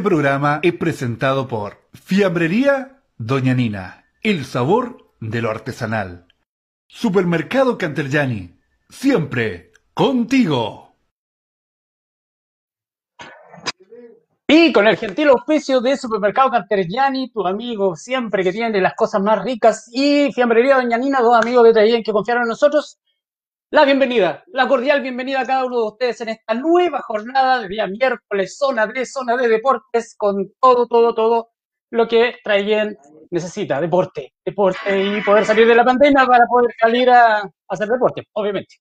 Este programa es presentado por Fiambrería Doña Nina, el sabor de lo artesanal. Supermercado Canterjani, siempre contigo. Y con el gentil auspicio de Supermercado Canterjani, tu amigo siempre que tiene las cosas más ricas, y Fiambrería Doña Nina, dos amigos de Trayen que confiaron en nosotros, la bienvenida, la cordial bienvenida a cada uno de ustedes en esta nueva jornada de día miércoles, zona de zona de deportes, con todo, todo, todo lo que Trayen necesita, deporte, deporte y poder salir de la pandemia para poder salir a, a hacer deporte, obviamente.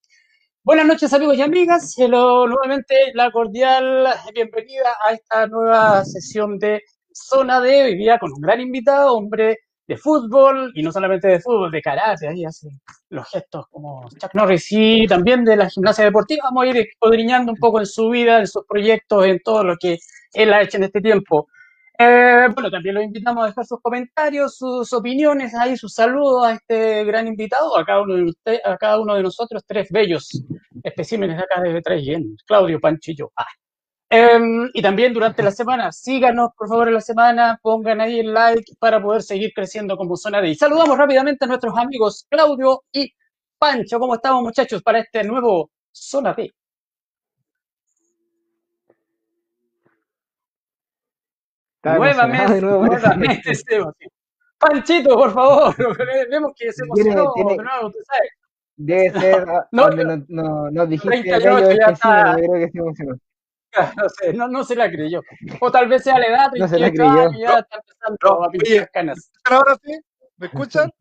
Buenas noches amigos y amigas, Hello, nuevamente la cordial bienvenida a esta nueva sesión de Zona de hoy día con un gran invitado, hombre de fútbol y no solamente de fútbol, de karate, ahí hace los gestos como Chuck Norris y también de la gimnasia deportiva. Vamos a ir escudriñando un poco en su vida, en sus proyectos, en todo lo que él ha hecho en este tiempo. Eh, bueno, también los invitamos a dejar sus comentarios, sus opiniones, ahí sus saludos a este gran invitado, a cada uno de, usted, a cada uno de nosotros, tres bellos especímenes acá de Trayen, Claudio Panchillo. Ah. Eh, y también durante la semana, síganos por favor en la semana, pongan ahí el like para poder seguir creciendo como zona de. Y saludamos rápidamente a nuestros amigos Claudio y Pancho. ¿Cómo estamos muchachos para este nuevo Zona D? Nuevamente, de nuevo. nuevamente. Panchito, por favor, vemos que se emocionó tiene- de nuevo, usted sabe. Debe ser a- No, no. no, no, dijiste 38 gallo ya este está. sí, creo que se emocionó. No sé, no, no se la creyó. O tal vez sea la edad, No se la 38 creyó. años, ya está empezando No, a pintar oye. canas. ahora sí? ¿Me escuchan?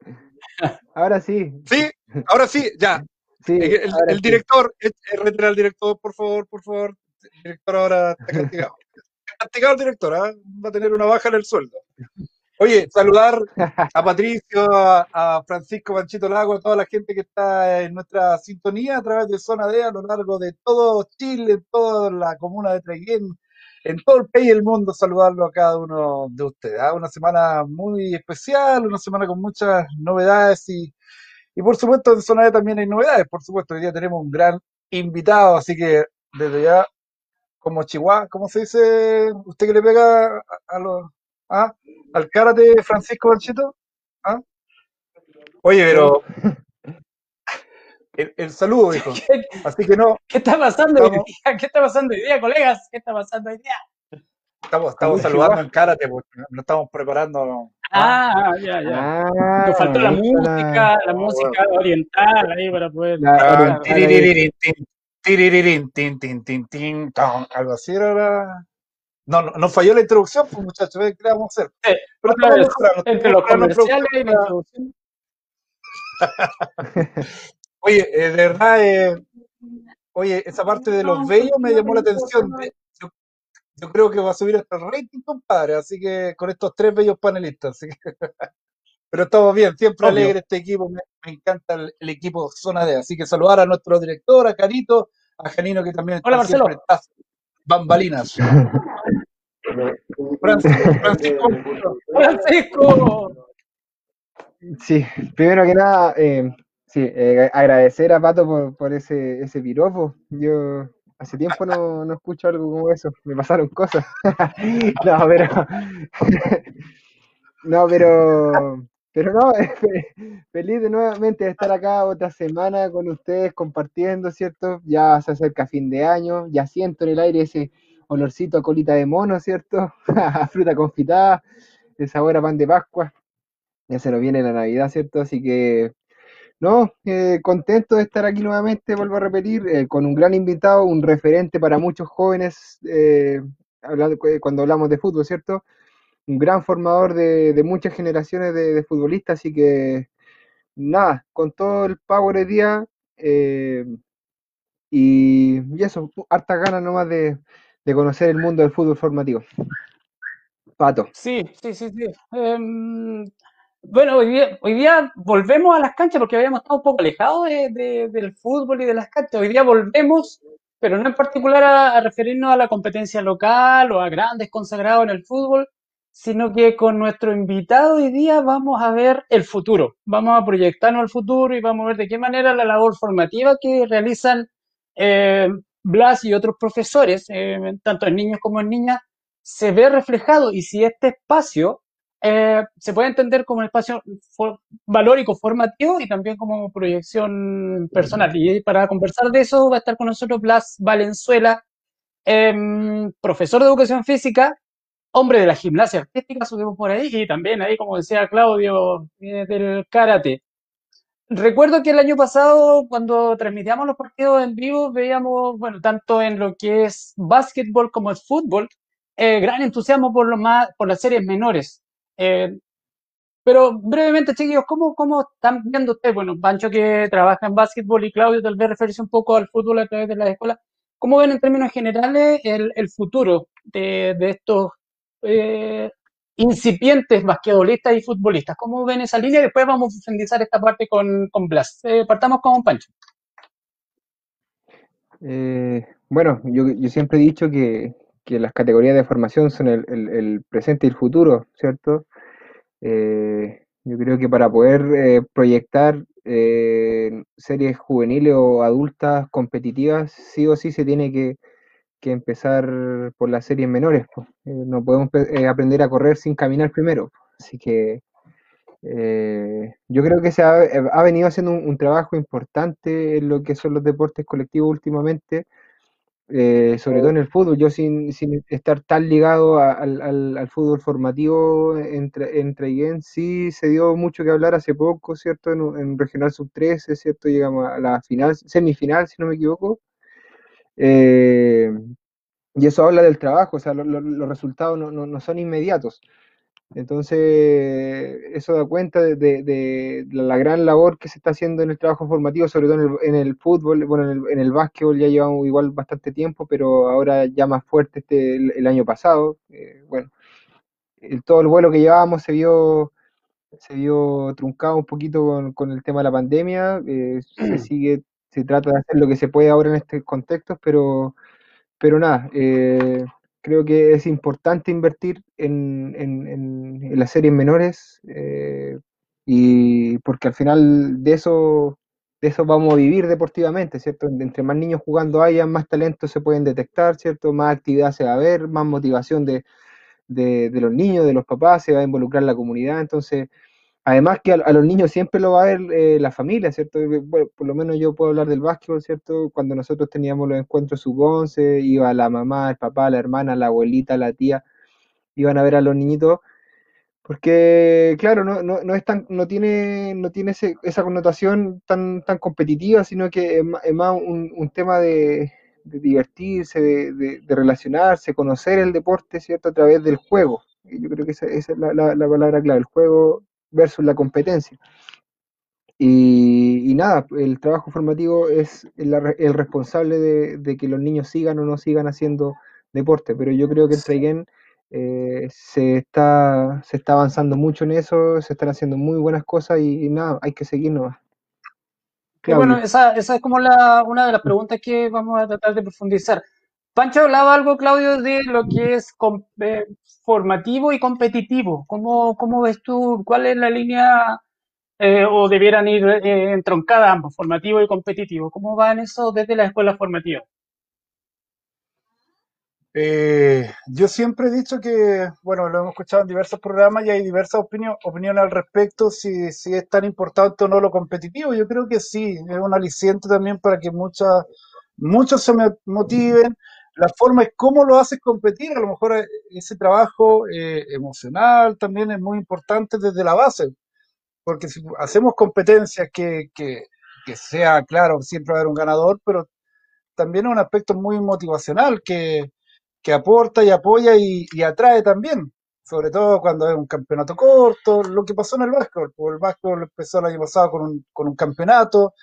Ahora sí, Sí, ahora sí, ya. sí. Eh, El, ahora el sí. director, eh, eh, retira al director, por favor, por favor. El director ahora está castigado. Está castigado el director, ¿ah? va a tener una baja en el sueldo. Oye, saludar a Patricio, a, Francisco Panchito Lago, a toda la gente que está en nuestra sintonía a través de Zona D a lo largo de todo Chile, en toda la comuna de Traiguén, en todo el país y el mundo, saludarlo a cada uno de ustedes. ¿ah? Una semana muy especial, una semana con muchas novedades y, y por supuesto en Zona D también hay novedades. Por supuesto, hoy día tenemos un gran invitado, así que desde ya, como Chihuahua, ¿cómo se dice? ¿Usted que le pega a, a los... ¿ah? Al karate Francisco Panchito? ¿Ah? Oye, pero... El, el saludo, dijo. ¿Qué, Así que no, qué está pasando hoy día? ¿Qué está pasando hoy día, colegas? ¿Qué está pasando hoy día? estamos, estamos saludando en karate, porque nos estamos preparando. Ah, ya, ya. Ah, Nos faltó la música, la Ah, música oriental ahí para poder. La- Ah, oriental ahí. tiriririn, tin, tiriririn, tin, tin, tin, tin, ton, algo así era No, no, nos falló la introducción, pues muchachos, ¿qué le vamos a hacer? Pero mejorando, entre los comerciales y la introducción. Oye, eh, de verdad, eh, oye, esa parte de los bellos me llamó la atención. De- Yo, yo creo que va a subir hasta el rating, compadre, así que con estos tres bellos panelistas. así que- Pero estamos bien, siempre Obvio. alegre este equipo, me, me encanta el, el equipo Zona D. Así que saludar a nuestro director, a Carito, a Janino que también está Hola, Marcelo. siempre tras bambalinas. Francisco, Francisco, Francisco. Sí, primero que nada, eh, sí, eh, agradecer a Pato por, por ese, ese piropo. Yo hace tiempo no, no escucho algo como eso, me pasaron cosas. No, pero. No, pero. Pero no, fe- feliz de nuevamente de estar acá otra semana con ustedes compartiendo, ¿cierto? Ya se acerca fin de año, ya siento en el aire ese olorcito a colita de mono, ¿cierto? A fruta confitada, el sabor a pan de Pascua. Ya se nos viene la Navidad, ¿cierto? Así que, no, eh, contento de estar aquí nuevamente, vuelvo a repetir, eh, con un gran invitado, un referente para muchos jóvenes, eh, hablando, cu- cuando hablamos de fútbol, ¿cierto? Un gran formador de, de muchas generaciones de, de futbolistas, así que, nada, con todo el power hoy día, y, y eso, hartas ganas nomás de, de conocer el mundo del fútbol formativo. Pato. Sí, sí, sí, sí. Em, bueno, hoy día, hoy día volvemos a las canchas porque habíamos estado un poco alejados de- de- del fútbol y de las canchas. Hoy día volvemos, pero no en particular a, a referirnos a la competencia local o a grandes consagrados en el fútbol, sino que con nuestro invitado hoy día vamos a ver el futuro. Vamos a proyectarnos al futuro y vamos a ver de qué manera la labor formativa que realizan eh, Blas y otros profesores, eh, tanto en niños como en niñas, se ve reflejado y si este espacio eh, se puede entender como un espacio valórico formativo y también como proyección personal. Y para conversar de eso va a estar con nosotros Blas Valenzuela, em, profesor de educación física, hombre de la gimnasia artística, subimos por ahí, y también ahí, como decía Claudio, eh, del karate. Recuerdo que el año pasado, cuando transmitíamos los partidos en vivo, veíamos, bueno, tanto en lo que es básquetbol como el fútbol, eh, gran entusiasmo por, lo más, por las series menores. Eh, pero brevemente, chiquillos, ¿cómo, ¿cómo están viendo ustedes? Bueno, Pancho que trabaja en básquetbol y Claudio tal vez referirse un poco al fútbol a través de la escuela. ¿Cómo ven en términos generales el, el futuro de, de estos eh, incipientes basquetbolistas y futbolistas. ¿Cómo ven esa línea? Después vamos a profundizar esta parte con, con Blas. Eh, partamos con Pancho. Eh, bueno, yo, siempre he dicho que, las categorías de formación son el, presente y el futuro, ¿cierto? yo creo que para poder proyectar series juveniles o adultas competitivas, sí o sí se tiene que, que empezar por las series menores. Eh, no podemos eh, aprender a correr sin caminar primero. Así que eh, yo creo que se ha, venido haciendo un, trabajo importante en lo que son los deportes colectivos últimamente, sobre todo en el fútbol. Yo sin, estar tan ligado al, fútbol formativo entre, entre sí se dio mucho que hablar hace poco, ¿cierto? En, Regional Sub-13, ¿cierto? Llegamos a la final, semifinal, si no me equivoco. Eh, y eso habla del trabajo, o sea, los resultados no, son inmediatos. Entonces, eso da cuenta de, la gran labor que se está haciendo en el trabajo formativo, sobre todo en el, fútbol, bueno, en el, en el, básquetbol ya llevamos igual bastante tiempo, pero ahora ya más fuerte este el, año pasado. Eh, bueno, todo el vuelo que llevábamos se vio se vio truncado un poquito con, el tema de la pandemia, eh, se sigue se trata de hacer lo que se puede ahora en este contexto, pero, pero nada, eh, creo que es importante invertir en, en, las series menores eh, y porque al final de eso, de eso vamos a vivir deportivamente, ¿cierto? Entre más niños jugando haya, más talentos se pueden detectar, ¿cierto? Más actividad se va a ver, más motivación de, de los niños, de los papás, se va a involucrar la comunidad, entonces Además que a, los niños siempre lo va a ver eh, la familia, ¿cierto? Bueno, por lo menos yo puedo hablar del básquetbol, ¿cierto? Cuando nosotros teníamos los encuentros sub-11, iba la mamá, el papá, la hermana, la abuelita, la tía, iban a ver a los niñitos, porque claro, no, no, no es tan, no tiene, no tiene esa connotación tan, tan competitiva, sino que es más, un, tema de, divertirse, de, relacionarse, conocer el deporte, ¿cierto? A través del juego. Yo creo que esa, es la, la palabra clave, el juego versus la competencia. Y, nada, el trabajo formativo es el, responsable de, que los niños sigan o no sigan haciendo deporte, pero yo creo que el Traigen eh, se, está, se está avanzando mucho en eso, se están haciendo muy buenas cosas y, nada, hay que seguir bueno, esa, esa es como la, una de las preguntas que vamos a tratar de profundizar. Pancho hablaba algo, Claudio, de lo que es eh, formativo y competitivo. ¿Cómo, ¿Cómo, ves tú? ¿Cuál es la línea eh, o debieran ir eh, entroncadas ambos, formativo y competitivo? ¿Cómo van eso desde la escuela formativa? yo siempre he dicho que, bueno, lo hemos escuchado en diversos programas y hay diversas opiniones al respecto, si, si es tan importante o no lo competitivo. Yo creo que sí, es un aliciente también para que muchas, muchos se motiven, la forma es cómo lo haces competir. A lo mejor eh, ese trabajo eh, emocional también es muy importante desde la base, porque si hacemos competencias que, que, sea, claro, siempre va a haber un ganador, pero también es un aspecto muy motivacional que, que aporta y apoya y, atrae también, sobre todo cuando es un campeonato corto, lo que pasó en el básquetbol, el básquetbol empezó el año pasado con un, con un campeonato,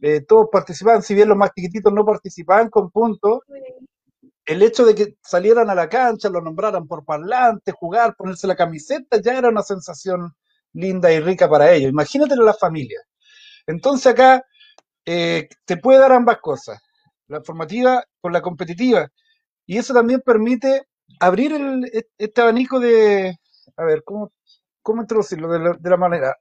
eh, todos participaban, si bien los más chiquititos no participaban con puntos, el hecho de que salieran a la cancha, lo nombraran por parlante, jugar, ponerse la camiseta, ya era una sensación linda y rica para ellos. Imagínatelo la familia. Entonces acá eh, te puede dar ambas cosas, la formativa con la competitiva. Y eso también permite abrir e, este abanico de, a ver, ¿cómo, cómo introducirlo de la, de la manera?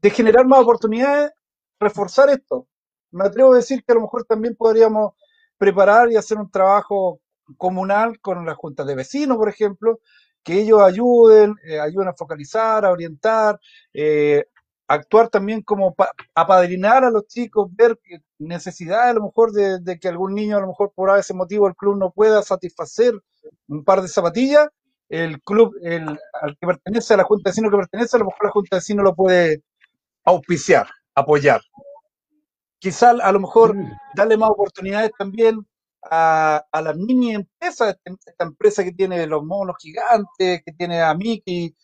De generar más oportunidades, reforzar esto. Me atrevo a decir que a lo mejor también podríamos preparar y hacer un trabajo comunal con la junta de vecinos, por ejemplo, que ellos ayuden, eh, ayuden a focalizar, a orientar, eh, actuar también como apadrinar a los chicos, ver necesidades a lo mejor de, de, que algún niño a lo mejor por ese motivo el club no pueda satisfacer un par de zapatillas, el club el, al que pertenece, a la Junta de Vecinos que pertenece, a lo mejor la Junta de Vecinos lo puede auspiciar, apoyar. Quizá a lo mejor mm. darle más oportunidades también a, a las mini empresas, este, esta empresa que tiene los monos gigantes, que tiene a Mickey,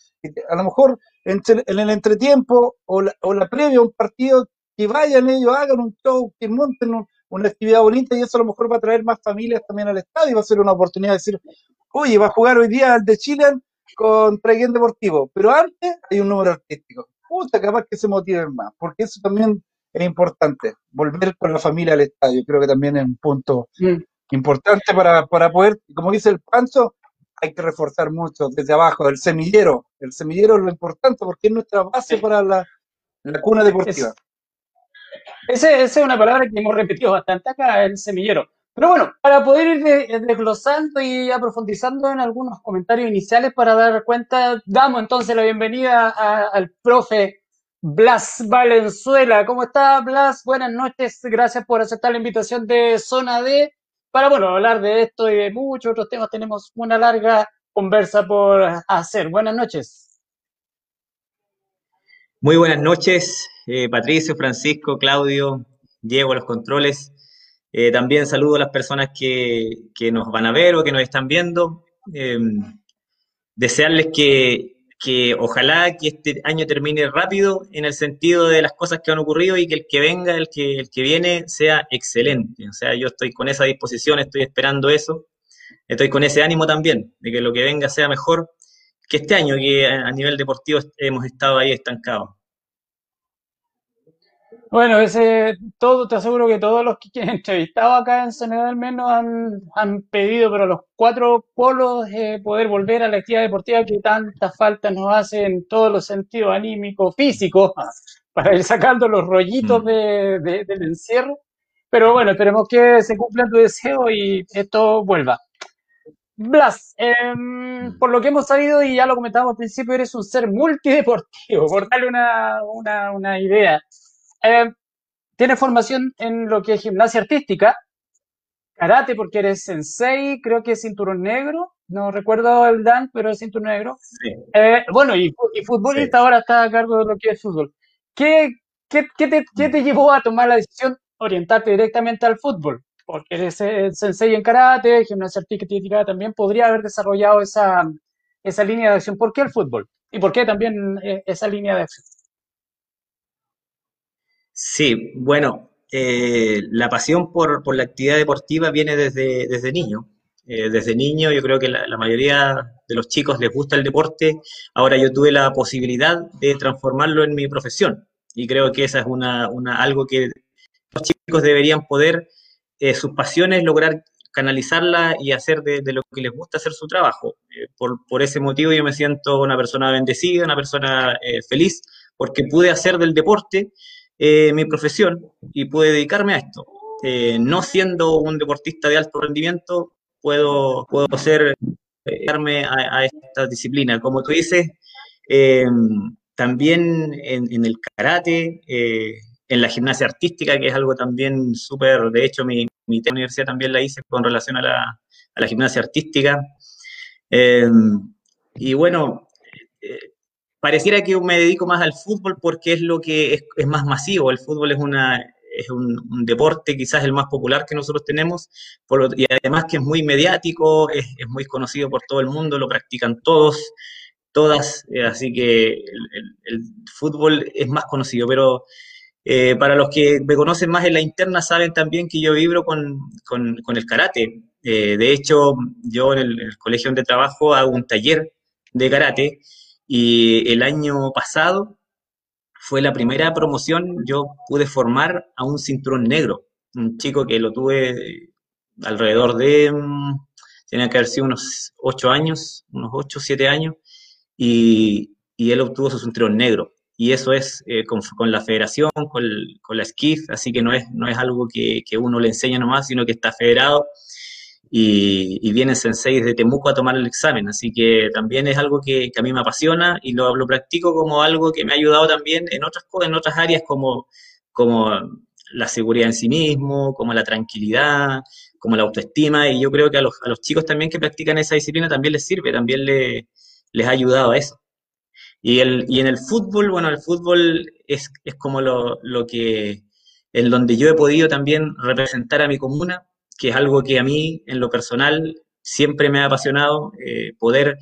a lo mejor en, el entretiempo o la, o la previa a un partido, que vayan ellos, hagan un show, que monten una actividad bonita y eso a lo mejor va a traer más familias también al estadio, va a ser una oportunidad de decir, oye, va a jugar hoy día el de Chile contra Guillén Deportivo, pero antes hay un número artístico. Puta, capaz que se motiven más, porque eso también es importante, volver con la familia al estadio, creo que también es un punto mm. importante para, para poder, como dice el Pancho, hay que reforzar mucho desde abajo, el semillero, el semillero es lo importante porque es nuestra base para la, la cuna deportiva. esa es una palabra que hemos repetido bastante acá, el semillero. Pero bueno, para poder ir desglosando y aprofundizando en algunos comentarios iniciales para dar cuenta, damos entonces la bienvenida al profe Blas Valenzuela. ¿Cómo está Blas? Buenas noches, gracias por aceptar la invitación de Zona D. Para, bueno, hablar de esto y de muchos otros temas, tenemos una larga conversa por hacer. Buenas noches. Muy buenas noches, eh, Patricio, Francisco, Claudio, Diego, los controles. Eh, también saludo a las personas que, nos van a ver o que nos están viendo. Eh, desearles que, ojalá que este año termine rápido en el sentido de las cosas que han ocurrido y que el que venga, el que, el que viene, sea excelente. O sea, yo estoy con esa disposición, estoy esperando eso. Estoy con ese ánimo también, de que lo que venga sea mejor que este año, que a nivel deportivo hemos estado ahí estancados. Bueno, ese, todo, te aseguro que todos los que he entrevistado acá en Senegal al menos han, han pedido, pero los cuatro polos, eh, poder volver a la actividad deportiva que tanta falta nos hace en todos los sentidos, anímico, físico, para ir sacando los rollitos mm. de, del encierro. Pero bueno, esperemos que se cumpla tu deseo y esto vuelva. Blas, mm. por lo que hemos sabido y ya lo comentábamos al principio, eres un ser multideportivo, por darle una, una, una idea. Eh, tienes formación en lo que es gimnasia artística, karate porque eres sensei, creo que es cinturón negro, no recuerdo el dan, pero es cinturón negro. Eh, bueno, y, y futbolista ahora está a cargo de lo que es fútbol. ¿Qué, qué, qué, te, ¿Qué, te, llevó a tomar la decisión orientarte directamente al fútbol? Porque eres eh, sensei en karate, gimnasia artística también podría haber desarrollado esa, esa línea de acción. ¿Por qué el fútbol? ¿Y por qué también esa línea de acción? Sí, bueno, eh, la pasión por, por, la actividad deportiva viene desde, desde niño. Eh, desde niño yo creo que la, mayoría de los chicos les gusta el deporte. Ahora yo tuve la posibilidad de transformarlo en mi profesión y creo que esa es una, una algo que los chicos deberían poder, eh, sus pasiones, lograr canalizarla y hacer de, de, lo que les gusta hacer su trabajo. por, por, ese motivo yo me siento una persona bendecida, una persona feliz, porque pude hacer del deporte eh, mi profesión y puedo dedicarme a esto. Eh, no siendo un deportista de alto rendimiento, puedo, puedo ser, dedicarme a, esta disciplina. Como tú dices, eh, también en, el karate, en la gimnasia artística, que es algo también súper, de hecho mi, mi universidad también la hice con relación a la, a la gimnasia artística. y bueno, pareciera que me dedico más al fútbol porque es lo que es, más masivo. El fútbol es, una, es un, deporte quizás el más popular que nosotros tenemos y además que es muy mediático, es, muy conocido por todo el mundo, lo practican todos, todas, eh, así que el, fútbol es más conocido, pero eh, para los que me conocen más en la interna saben también que yo vibro con, el karate. Eh, de hecho, yo en el, en el colegio donde trabajo hago un taller de karate y el año pasado fue la primera promoción, yo pude formar a un cinturón negro, un chico que lo tuve alrededor de, mm, tenía que haber sido unos 8 años, unos 8, 7 años, y, él obtuvo su cinturón negro. Y eso es eh, con, la federación, con, la SKIF, así que no es, no es algo que, que, uno le enseña nomás, sino que está federado y, vienen senseis de Temuco a tomar el examen, así que también es algo que, a mí me apasiona y lo, lo, practico como algo que me ha ayudado también en otras, en otras áreas como, como la seguridad en sí mismo, como la tranquilidad, como la autoestima, y yo creo que a los, a los chicos también que practican esa disciplina también les sirve, también les ha ayudado a eso. Y, el, y en el fútbol, bueno, el fútbol es, es como lo, lo que, en donde yo he podido también representar a mi comuna, que es algo que a mí, en lo personal, siempre me ha apasionado, eh, poder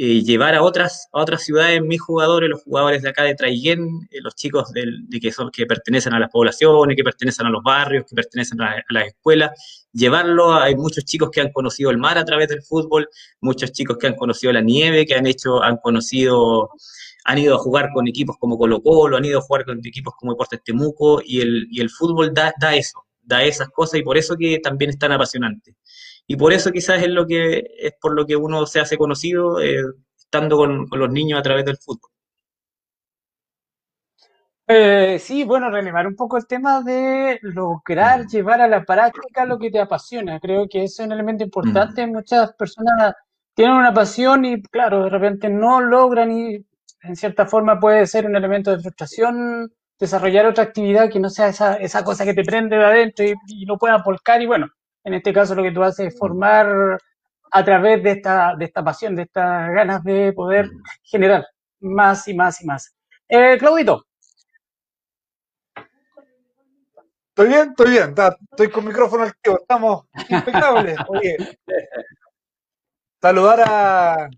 eh, llevar a otras, a otras ciudades mis jugadores, los jugadores de acá de Traiguén, eh, los chicos de que, son, que pertenecen a las poblaciones, que pertenecen a los barrios, que pertenecen a, las escuelas, llevarlo, hay muchos chicos que han conocido el mar a través del fútbol, muchos chicos que han conocido la nieve, que han hecho, han conocido han ido a jugar con equipos como Colo Colo, han ido a jugar con equipos como Deportes Temuco, y el, y el fútbol da, da, eso, da esas cosas, y por eso que también es tan apasionante. Y por eso quizás es lo que es por lo que uno se hace conocido eh, estando con, los niños a través del fútbol. Eh, sí, bueno, reanimar un poco el tema de lograr mm. llevar a la práctica lo que te apasiona. Creo que es un elemento importante. Mm. Muchas personas tienen una pasión y, claro, de repente no logran y en cierta forma puede ser un elemento de frustración desarrollar otra actividad que no sea esa, esa cosa que te prende de adentro y, y no pueda volcar. Y bueno, en este caso lo que tú haces es formar a través de esta, de esta pasión, de estas ganas de poder generar más y más y más. Eh, Claudito. Estoy bien, estoy bien, estoy con micrófono activo, estamos impecables. Oye, saludar a,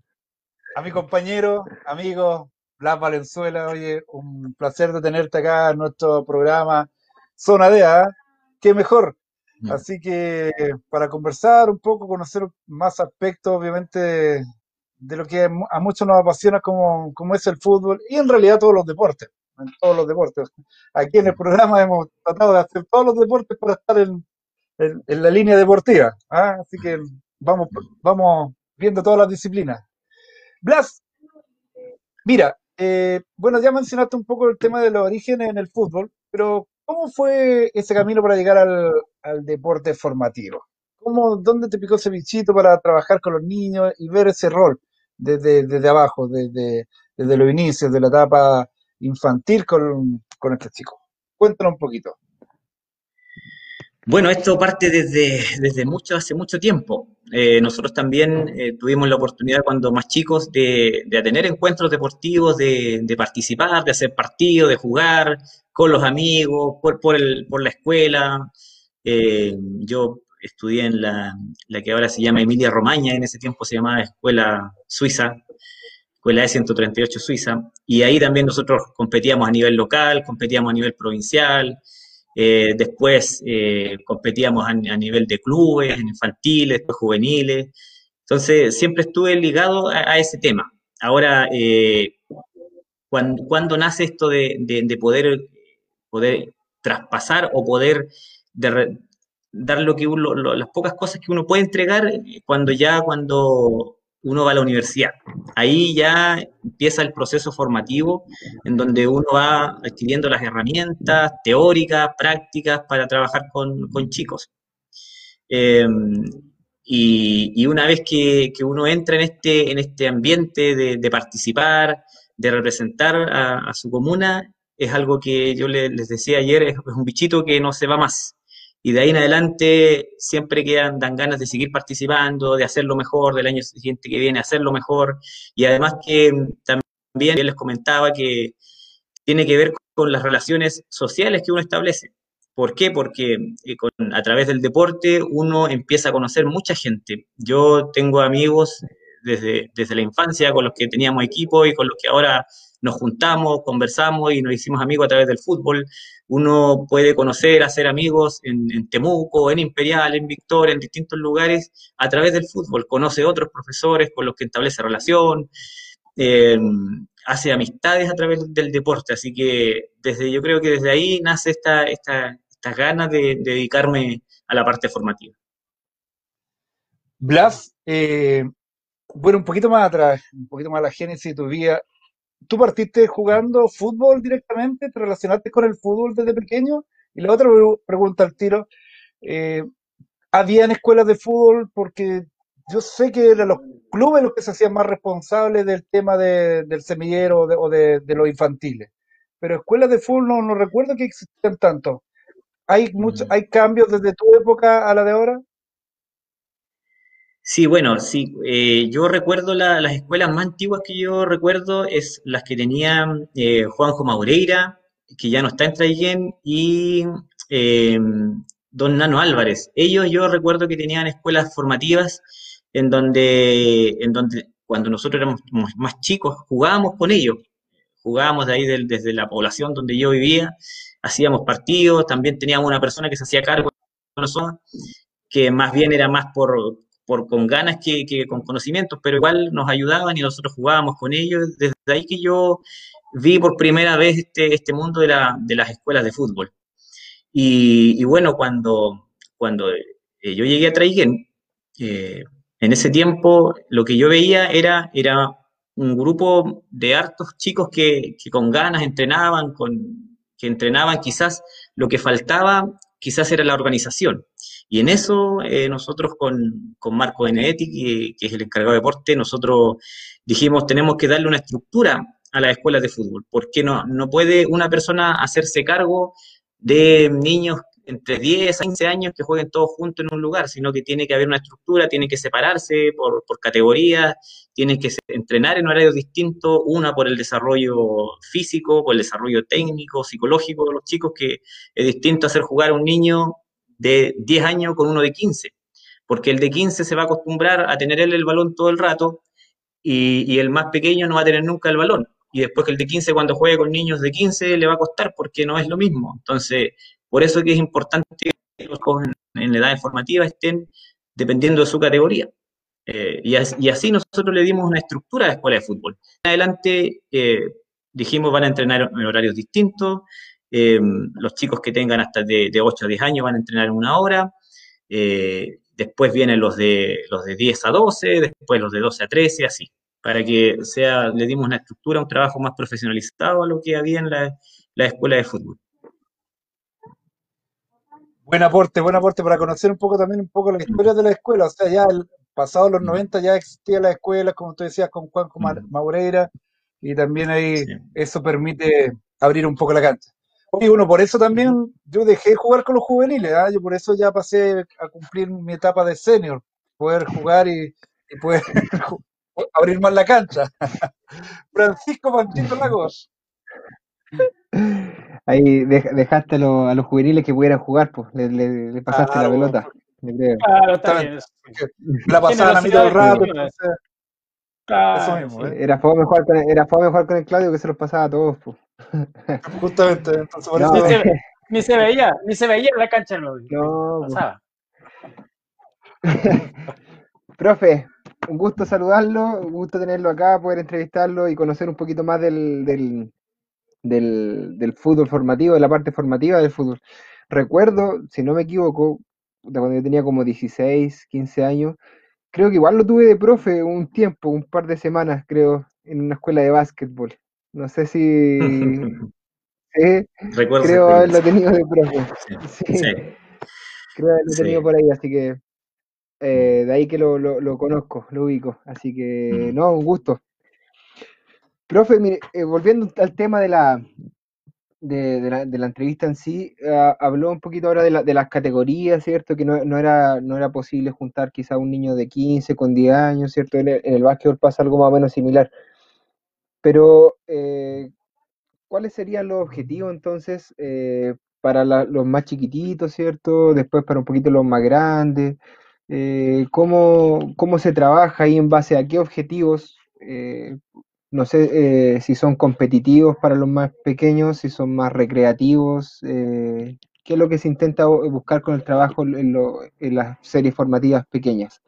a mi compañero, amigo Blas Valenzuela, oye, un placer de tenerte acá en nuestro programa Zona D, ¿ah? qué mejor Mm. Así que para conversar un poco, conocer más aspectos, obviamente, de lo que a muchos nos apasiona como, como es el fútbol y en realidad todos los deportes, en todos los deportes. Aquí en el programa hemos tratado de hacer todos los deportes para estar en, en, la línea deportiva. ¿ah? Así que vamos, vamos viendo todas las disciplinas. Blas, mira, eh, bueno, ya mencionaste un poco el tema de los orígenes en el fútbol, pero ¿Cómo fue ese camino para llegar al, deporte formativo? ¿Cómo, ¿Dónde te picó ese bichito para trabajar con los niños y ver ese rol desde, abajo, desde, los inicios de la etapa infantil con, con este chico? Cuéntanos un poquito. Bueno, esto parte desde, desde mucho, hace mucho tiempo. Eh, nosotros también eh, tuvimos la oportunidad cuando más chicos de, de tener encuentros deportivos, de, de, participar, de hacer partidos, de jugar, con los amigos, por, por, el, por la escuela. Eh, yo estudié en la, la, que ahora se llama Emilia Romagna, en ese tiempo se llamaba Escuela Suiza, Escuela de 138 Suiza, y ahí también nosotros competíamos a nivel local, competíamos a nivel provincial, eh, después eh, competíamos a, nivel de clubes, infantiles, después juveniles, entonces siempre estuve ligado a, ese tema. Ahora, cuando, cuando, nace esto de, de, de poder poder traspasar o poder dar lo que uno, las pocas cosas que uno puede entregar cuando ya cuando uno va a la universidad. Ahí ya empieza el proceso formativo en donde uno va adquiriendo las herramientas teóricas, prácticas para trabajar con, chicos. Em, y, una vez que, uno entra en este, en este ambiente de, participar, de representar a, su comuna, es algo que yo les, decía ayer, es, un bichito que no se va más. Y de ahí en adelante siempre quedan, dan ganas de seguir participando, de hacerlo mejor, del año siguiente que viene hacerlo mejor. Y además que también les comentaba que tiene que ver con las relaciones sociales que uno establece. ¿Por qué? Porque eh, a través del deporte uno empieza a conocer mucha gente. Yo tengo amigos desde, desde la infancia con los que teníamos equipo y con los que ahora nos juntamos, conversamos y nos hicimos amigos a través del fútbol. Uno puede conocer, hacer amigos en, Temuco, en Imperial, en Victoria, en distintos lugares a través del fútbol. Conoce otros profesores con los que establece relación, eh, hace amistades a través del deporte. Así que desde, yo creo que desde ahí nace esta, esta, estas ganas de, dedicarme a la parte formativa. Blas, eh, bueno, un poquito más atrás, un poquito más la génesis de tu vida tú partiste jugando fútbol directamente, te relacionaste con el fútbol desde pequeño. Y la otra pregunta al tiro, eh, habían escuelas de fútbol porque yo sé que eran los clubes los que se hacían más responsables del tema de- del semillero o de, de los infantiles. Pero escuelas de fútbol no, no recuerdo que existían tanto. ¿Hay, mucho, Mm. ¿Hay cambios desde tu época a la de ahora? Sí, bueno, sí. eh, yo recuerdo la- las escuelas más antiguas que yo recuerdo es las que tenía eh, Juanjo Maureira, que ya no está en Traillén, y eh, Don Nano Álvarez. Ellos yo recuerdo que tenían escuelas formativas en donde, en donde cuando nosotros éramos más chicos jugábamos con ellos. Jugábamos de ahí desde la población donde yo vivía, hacíamos partidos, también teníamos una persona que se hacía cargo de nosotros que más bien era más por, por con ganas que, que con conocimientos, pero igual nos ayudaban y nosotros jugábamos con ellos. Desde ahí que yo vi por primera vez este, este mundo de, la- de las escuelas de fútbol. Y, bueno, cuando, cuando eh, yo llegué a Traiguén, eh, en ese tiempo lo que yo veía era, era un grupo de hartos chicos que, que con ganas entrenaban, con, que entrenaban quizás lo que faltaba, quizás era la organización. Y en eso eh, nosotros con, con Marco Benedetti, que, es el encargado de deporte, nosotros dijimos tenemos que darle una estructura a las escuelas de fútbol, porque no, no puede una persona hacerse cargo de niños entre 10 a 15 años que jueguen todos juntos en un lugar, sino que tiene que haber una estructura, tiene que separarse por, por categorías, tienen que entrenar en horarios distintos, una por el desarrollo físico, por el desarrollo técnico, psicológico de los chicos, que es distinto hacer jugar a un niño de 10 años con uno de 15, porque el de 15 se va a acostumbrar a tener él el balón todo el rato y, el más pequeño no va a tener nunca el balón. Y después que el de 15 cuando juegue con niños de 15 le va a costar porque no es lo mismo. Entonces, por eso que es importante que los chicos en, la edad informativa estén dependiendo de su categoría. Eh, y, as- y así nosotros le dimos una estructura a la escuela de fútbol. Adelante eh, dijimos van a entrenar en horarios distintos, eh, los chicos que tengan hasta de, de 8 a 10 años van a entrenar en una hora, eh, después vienen los de, los de 10 a 12, después los de 12 a 13, así, para que sea, le dimos una estructura, un trabajo más profesionalizado a lo que había en la, la escuela de fútbol. Buen aporte, buen aporte para conocer un poco también un poco la historia de la escuela. O sea, ya el, pasado los 90 ya existía la escuela, como tú decías, con Juanjo Ma- Mm. Maureira, y también ahí Sí. eso permite abrir un poco la cancha. Y bueno, por eso también yo dejé de jugar con los juveniles, ¿ah? Yo por eso ya pasé a cumplir mi etapa de senior, poder jugar y, y poder abrir más la cancha. Francisco Panchito Lagos. Ahí dej- dejaste a, los- a los juveniles que pudieran jugar, pues. Le, le- le pasaste la Claro, pelota. Claro, está bien. La pasaban a mitad del rato, entonces, eso Claro, mismo, Sí, ¿eh? Era fome jugar con, era fome jugar con el Claudio que se los pasaba a todos, pues. Justamente, entonces por No, eso Ni se, ni se veía, ni se veía en la cancha lo No, pasaba. Profe, un gusto saludarlo, un gusto tenerlo acá, poder entrevistarlo y conocer un poquito más del, del, del, del fútbol formativo, de la parte formativa del fútbol. Recuerdo, si no me equivoco, de cuando yo tenía como 16, 15 años, creo que igual lo tuve de profe un tiempo, un par de semanas, creo, en una escuela de básquetbol. No sé si... sí, Recuerdo creo haberlo tenido de profe. Sí, Sí, sí, creo haberlo sí. tenido por ahí, así que eh, de ahí que lo, lo, lo conozco, lo ubico. Así que, Mm. no, un gusto. Profe, mire, eh, volviendo al tema de la, de, de la, de la entrevista en sí, ah, habló un poquito ahora de, la- de las categorías, ¿cierto? Que no, no era, no era posible juntar quizá un niño de 15 con 10 años, ¿cierto? En el, en el básquetbol pasa algo más o menos similar. Pero, eh, ¿cuáles serían los objetivos entonces eh, para los más chiquititos, ¿cierto? Después para un poquito los más grandes. Eh, ¿cómo, cómo se trabaja ahí en base a qué objetivos? Eh, no sé si son competitivos para los más pequeños, si son más recreativos. ¿qué es lo que se intenta bu- buscar con el trabajo en, lo- en las series formativas pequeñas?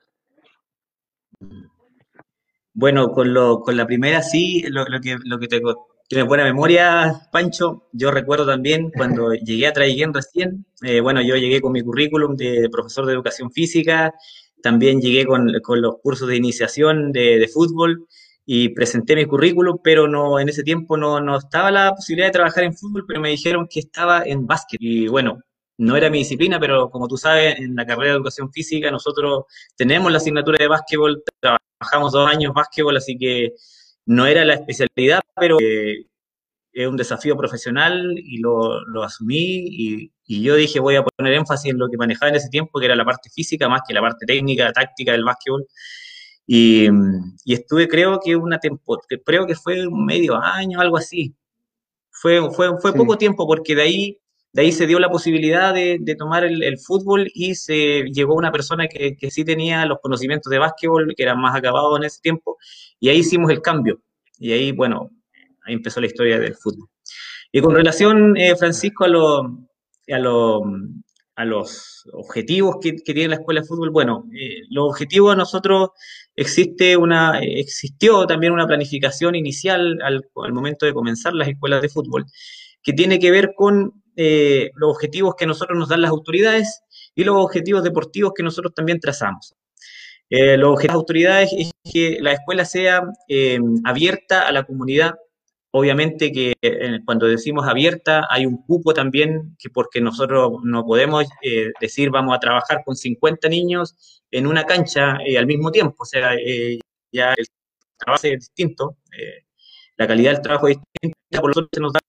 Bueno, con, lo, con la primera sí, lo, lo que, lo que tengo, tienes buena memoria, Pancho. Yo recuerdo también cuando llegué a Traiguén recién, eh, bueno, yo llegué con mi currículum de profesor de educación física, también llegué con, con los cursos de iniciación de, de fútbol y presenté mi currículum, pero no, en ese tiempo no, no estaba la posibilidad de trabajar en fútbol, pero me dijeron que estaba en básquet. Y bueno, no era mi disciplina, pero como tú sabes, en la carrera de educación física nosotros tenemos la asignatura de básquetbol, trabajamos dos años básquetbol, así que no era la especialidad, pero eh, es un desafío profesional y lo, lo asumí y, y, yo dije voy a poner énfasis en lo que manejaba en ese tiempo, que era la parte física más que la parte técnica, táctica del básquetbol. Y, y estuve creo que una temporada, creo que fue un medio año, algo así. Fue, fue, fue sí. poco tiempo porque de ahí de ahí se dio la posibilidad de, tomar el, fútbol y se llegó una persona que, que, sí tenía los conocimientos de básquetbol, que eran más acabados en ese tiempo, y ahí hicimos el cambio. Y ahí, bueno, ahí empezó la historia del fútbol. Y con relación, eh, Francisco, a, a, a, los objetivos que, que, tiene la escuela de fútbol, bueno, eh, los objetivos a nosotros existe una, existió también una planificación inicial al, al momento de comenzar las escuelas de fútbol, que tiene que ver con eh, los objetivos que nosotros nos dan las autoridades y los objetivos deportivos que nosotros también trazamos. Eh, los objetivos de las autoridades es que la escuela sea eh, abierta a la comunidad. Obviamente que cuando decimos abierta hay un cupo también, que porque nosotros no podemos decir vamos a trabajar con 50 niños en una cancha al mismo tiempo. O sea, ya el trabajo es distinto, la calidad del trabajo es distinta, por lo tanto se nos da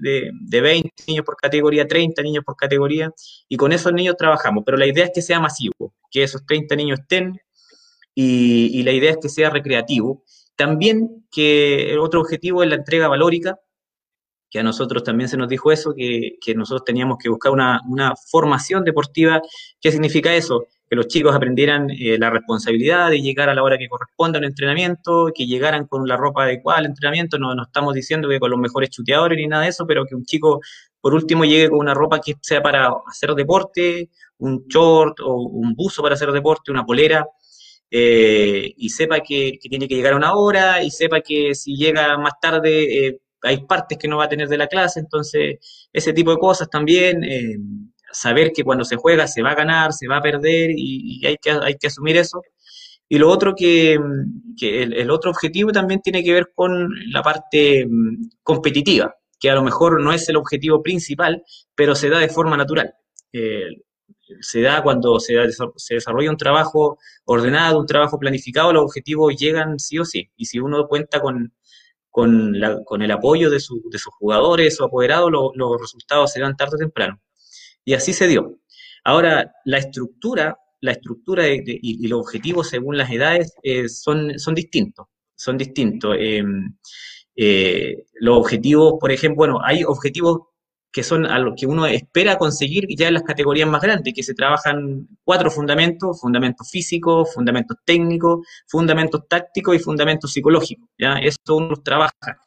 de, de, 20 niños por categoría, 30 niños por categoría, y con esos niños trabajamos, pero la idea es que sea masivo, que esos 30 niños estén, y, y la idea es que sea recreativo. También que el otro objetivo es la entrega valórica, que a nosotros también se nos dijo eso, que, que nosotros teníamos que buscar una, una, formación deportiva. ¿Qué significa eso? Que los chicos aprendieran eh, la responsabilidad de llegar a la hora que corresponda al entrenamiento, que llegaran con la ropa adecuada al entrenamiento. No, no estamos diciendo que con los mejores chuteadores ni nada de eso, pero que un chico, por último, llegue con una ropa que sea para hacer deporte, un short o un buzo para hacer deporte, una polera. Eh, y sepa que, que, tiene que llegar a una hora y sepa que si llega más tarde eh, hay partes que no va a tener de la clase, entonces ese tipo de cosas también, eh, saber que cuando se juega se va a ganar, se va a perder y, hay, que, hay que asumir eso. Y lo otro que, el, otro objetivo también tiene que ver con la parte mm, competitiva, que a lo mejor no es el objetivo principal, pero se da de forma natural. Se da cuando se, da, se, desarrolla un trabajo ordenado, un trabajo planificado, los objetivos llegan sí o sí. Y si uno cuenta con, con, la, con el apoyo de, su, de, sus jugadores o apoderados, lo, los resultados se dan tarde o temprano. Y así se dio. Ahora, la estructura, la estructura de, y, los objetivos según las edades eh, son, son distintos. Son distintos. Eh, eh, los objetivos, por ejemplo, bueno, hay objetivos que son a lo que uno espera conseguir ya en las categorías más grandes, que se trabajan cuatro fundamentos, fundamentos físicos, fundamentos técnicos, fundamentos tácticos y fundamentos psicológicos, ¿ya? Eso uno los trabaja.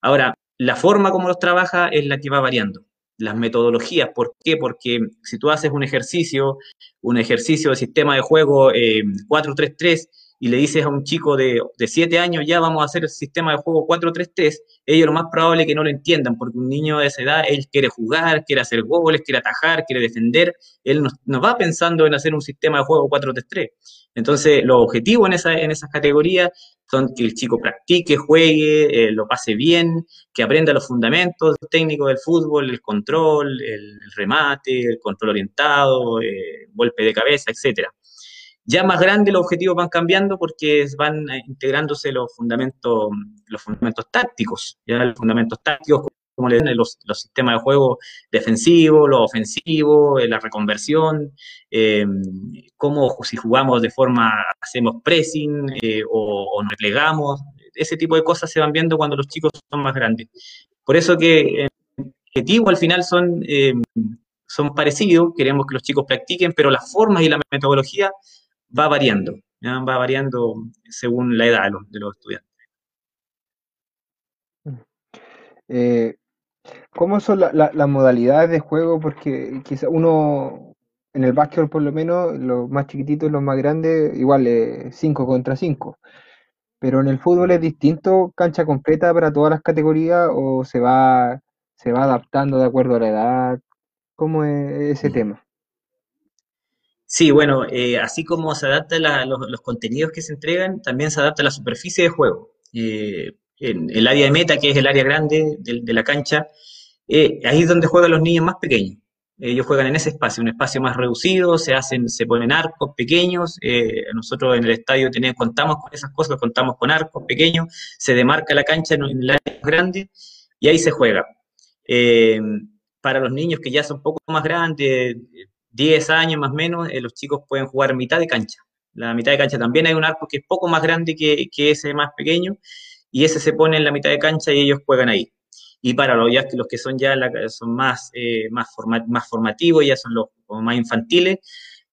Ahora, la forma como los trabaja es la que va variando. Las metodologías, ¿por qué? Porque si tú haces un ejercicio, un ejercicio de sistema de juego eh, 4-3-3, y le dices a un chico de, de 7 años, ya vamos a hacer el sistema de juego 4-3-3, ellos lo más probable es que no lo entiendan, porque un niño de esa edad, él quiere jugar, quiere hacer goles, quiere atajar, quiere defender, él no, va pensando en hacer un sistema de juego 4-3-3. Entonces, los objetivos en, esa, en esas categorías son que el chico practique, juegue, eh, lo pase bien, que aprenda los fundamentos técnicos del fútbol, el control, el remate, el control orientado, eh, golpe de cabeza, etcétera. Ya más grande los objetivos van cambiando porque van integrándose los fundamentos, los fundamentos tácticos, ya los fundamentos tácticos, como le dan los, los sistemas de juego defensivos, los ofensivos, la reconversión, eh, cómo si jugamos de forma, hacemos pressing eh, o, o nos replegamos, ese tipo de cosas se van viendo cuando los chicos son más grandes. Por eso que eh, objetivos al final son, eh, son parecidos, queremos que los chicos practiquen, pero las formas y la metodología va variando, ¿ya? va variando según la edad de los, de los estudiantes. Eh, ¿Cómo son las la, la modalidades de juego? Porque quizá uno, en el básquetbol por lo menos, los más chiquititos, los más grandes, igual 5 contra 5. Pero en el fútbol es distinto, cancha completa para todas las categorías o se va, se va adaptando de acuerdo a la edad. ¿Cómo es ese tema? Sí, bueno, eh, así como se adaptan los, los, contenidos que se entregan, también se adapta la superficie de juego. Eh, en el área de meta, que es el área grande de, de la cancha, eh, ahí es donde juegan los niños más pequeños. ellos juegan en ese espacio, un espacio más reducido, se hacen, se ponen arcos pequeños, eh, nosotros en el estadio tenemos, contamos con esas cosas, contamos con arcos pequeños, se demarca la cancha en el área grande y ahí se juega. Para los niños que ya son un poco más grandes, 10 años más o menos, eh, los chicos pueden jugar mitad de cancha. La mitad de cancha también hay un arco que es poco más grande que, que ese más pequeño y ese se pone en la mitad de cancha y ellos juegan ahí y para los, ya, los que son ya son más, eh, más, más formativos, ya son los más infantiles,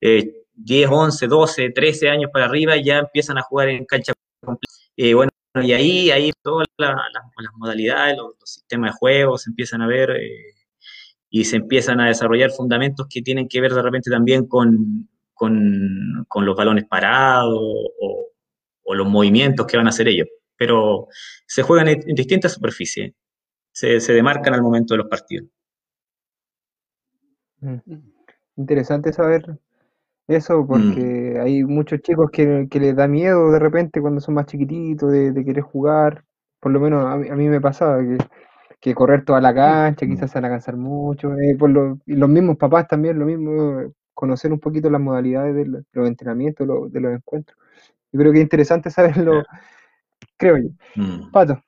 eh, 10, 11, 12, 13 años para arriba ya empiezan a jugar en cancha completa. Eh, bueno, y ahí, ahí todas las modalidades, los, sistemas de juego se empiezan a ver eh, y se empiezan a desarrollar fundamentos que tienen que ver de repente también con, con, con los balones parados o, o, los movimientos que van a hacer ellos. Pero se juegan en distintas superficies se, demarcan al momento de los partidos. Mm. Interesante saber eso, porque mm. hay muchos chicos que, les da miedo de repente cuando son más chiquititos de, querer jugar. Por lo menos a mí, me pasaba que, correr toda la cancha, mm. quizás se van a cansar mucho. Eh, por y los mismos papás también, lo mismo, conocer un poquito las modalidades de los, entrenamientos, de los encuentros. Yo creo que es interesante saberlo, creo yo. Pato.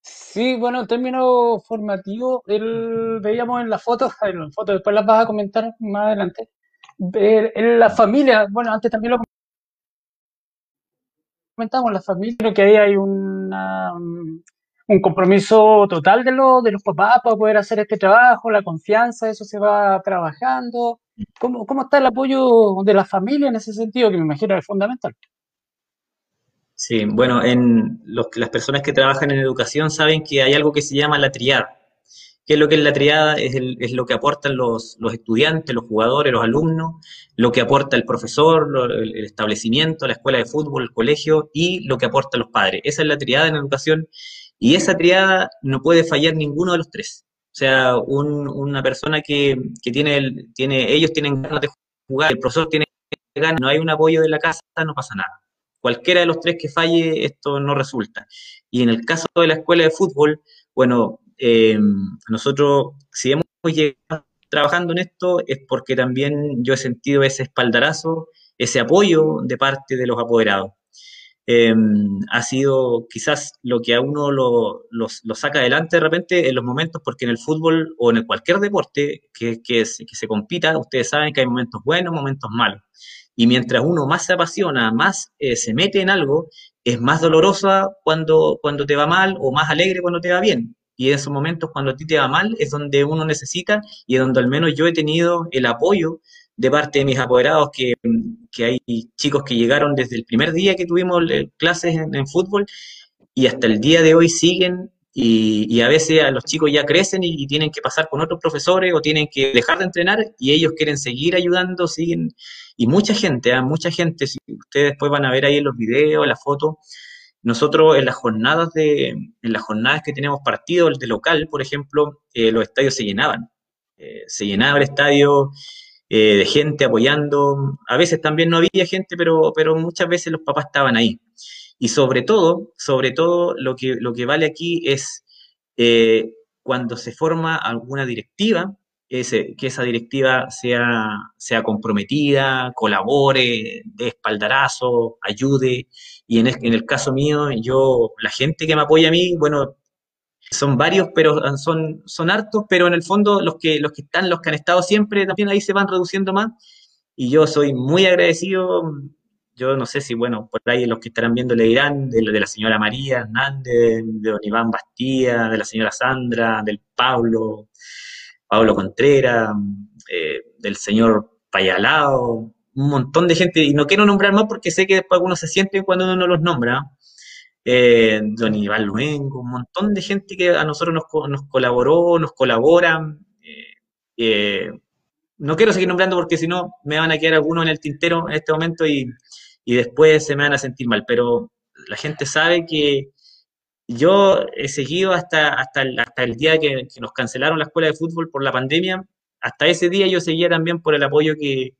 Sí, bueno, en términos formativos, él, veíamos en la foto, en la foto después las vas a comentar más adelante, en la familia, bueno, antes también lo comentamos, la familia, creo que ahí hay una, un compromiso total de, los de los papás para poder hacer este trabajo, la confianza, eso se va trabajando. ¿Cómo, cómo está el apoyo de la familia en ese sentido, que me imagino es fundamental? Sí, bueno, en las personas que trabajan en educación saben que hay algo que se llama la triada. ¿Qué es lo que es la triada? Es, es lo que aportan los, estudiantes, los jugadores, los alumnos, lo que aporta el profesor, el, establecimiento, la escuela de fútbol, el colegio y lo que aportan los padres. Esa es la triada en educación y esa triada no puede fallar ninguno de los tres. O sea, una persona que, tiene, tiene, ellos tienen ganas de jugar, el profesor tiene ganas, no hay un apoyo de la casa, no pasa nada cualquiera de los tres que falle, esto no resulta. Y en el caso de la escuela de fútbol, bueno, eh, nosotros, si hemos llegado trabajando en esto, es porque también yo he sentido ese espaldarazo, ese apoyo de parte de los apoderados. Eh, ha sido quizás lo que a uno lo, saca adelante de repente en los momentos, porque en el fútbol o en cualquier deporte que, se compita, ustedes saben que hay momentos buenos, momentos malos. Y mientras uno más se apasiona, más eh, se mete en algo, es más dolorosa cuando, te va mal o más alegre cuando te va bien. Y en esos momentos cuando a ti te va mal es donde uno necesita y donde al menos yo he tenido el apoyo de parte de mis apoderados, que, que hay chicos que llegaron desde el primer día que tuvimos eh, clases en fútbol y hasta el día de hoy siguen y, a veces a los chicos ya crecen y, tienen que pasar con otros profesores o tienen que dejar de entrenar y ellos quieren seguir ayudando, siguen. Y mucha gente, ¿ah? mucha gente, si ustedes después van a ver ahí en los videos, en las fotos, nosotros en las jornadas de, en las jornadas que tenemos partidos de local, por ejemplo, eh, los estadios se llenaban. Eh, se llenaba el estadio eh, de gente apoyando. A veces también no había gente, pero, pero muchas veces los papás estaban ahí. Y sobre todo, sobre todo, lo que, lo que vale aquí es eh, cuando se forma alguna directiva, ese, que esa directiva sea, sea comprometida, colabore, dé espaldarazo, ayude. Y en en el caso mío, yo, la gente que me apoya a mí, bueno, son varios, pero son, son hartos, pero en el fondo los que, los que están, los que han estado siempre, también ahí se van reduciendo más. Y yo soy muy agradecido, yo no sé si, bueno, por ahí los que estarán viendo le dirán de, de la señora María Hernández, de don Iván Bastía, de la señora Sandra, del Pablo, Pablo Contreras, eh, del señor Payalao, un montón de gente, y no quiero nombrar más porque sé que después algunos se sienten cuando uno los nombra, eh, don Iván Luengo, un montón de gente que a nosotros nos, colaboró, nos colabora. Eh, no quiero seguir nombrando porque si no me van a quedar algunos en el tintero en este momento y, después se me van a sentir mal, pero la gente sabe que yo he seguido hasta, hasta, el, día que, nos cancelaron la escuela de fútbol por la pandemia, hasta ese día yo seguía también por el apoyo que,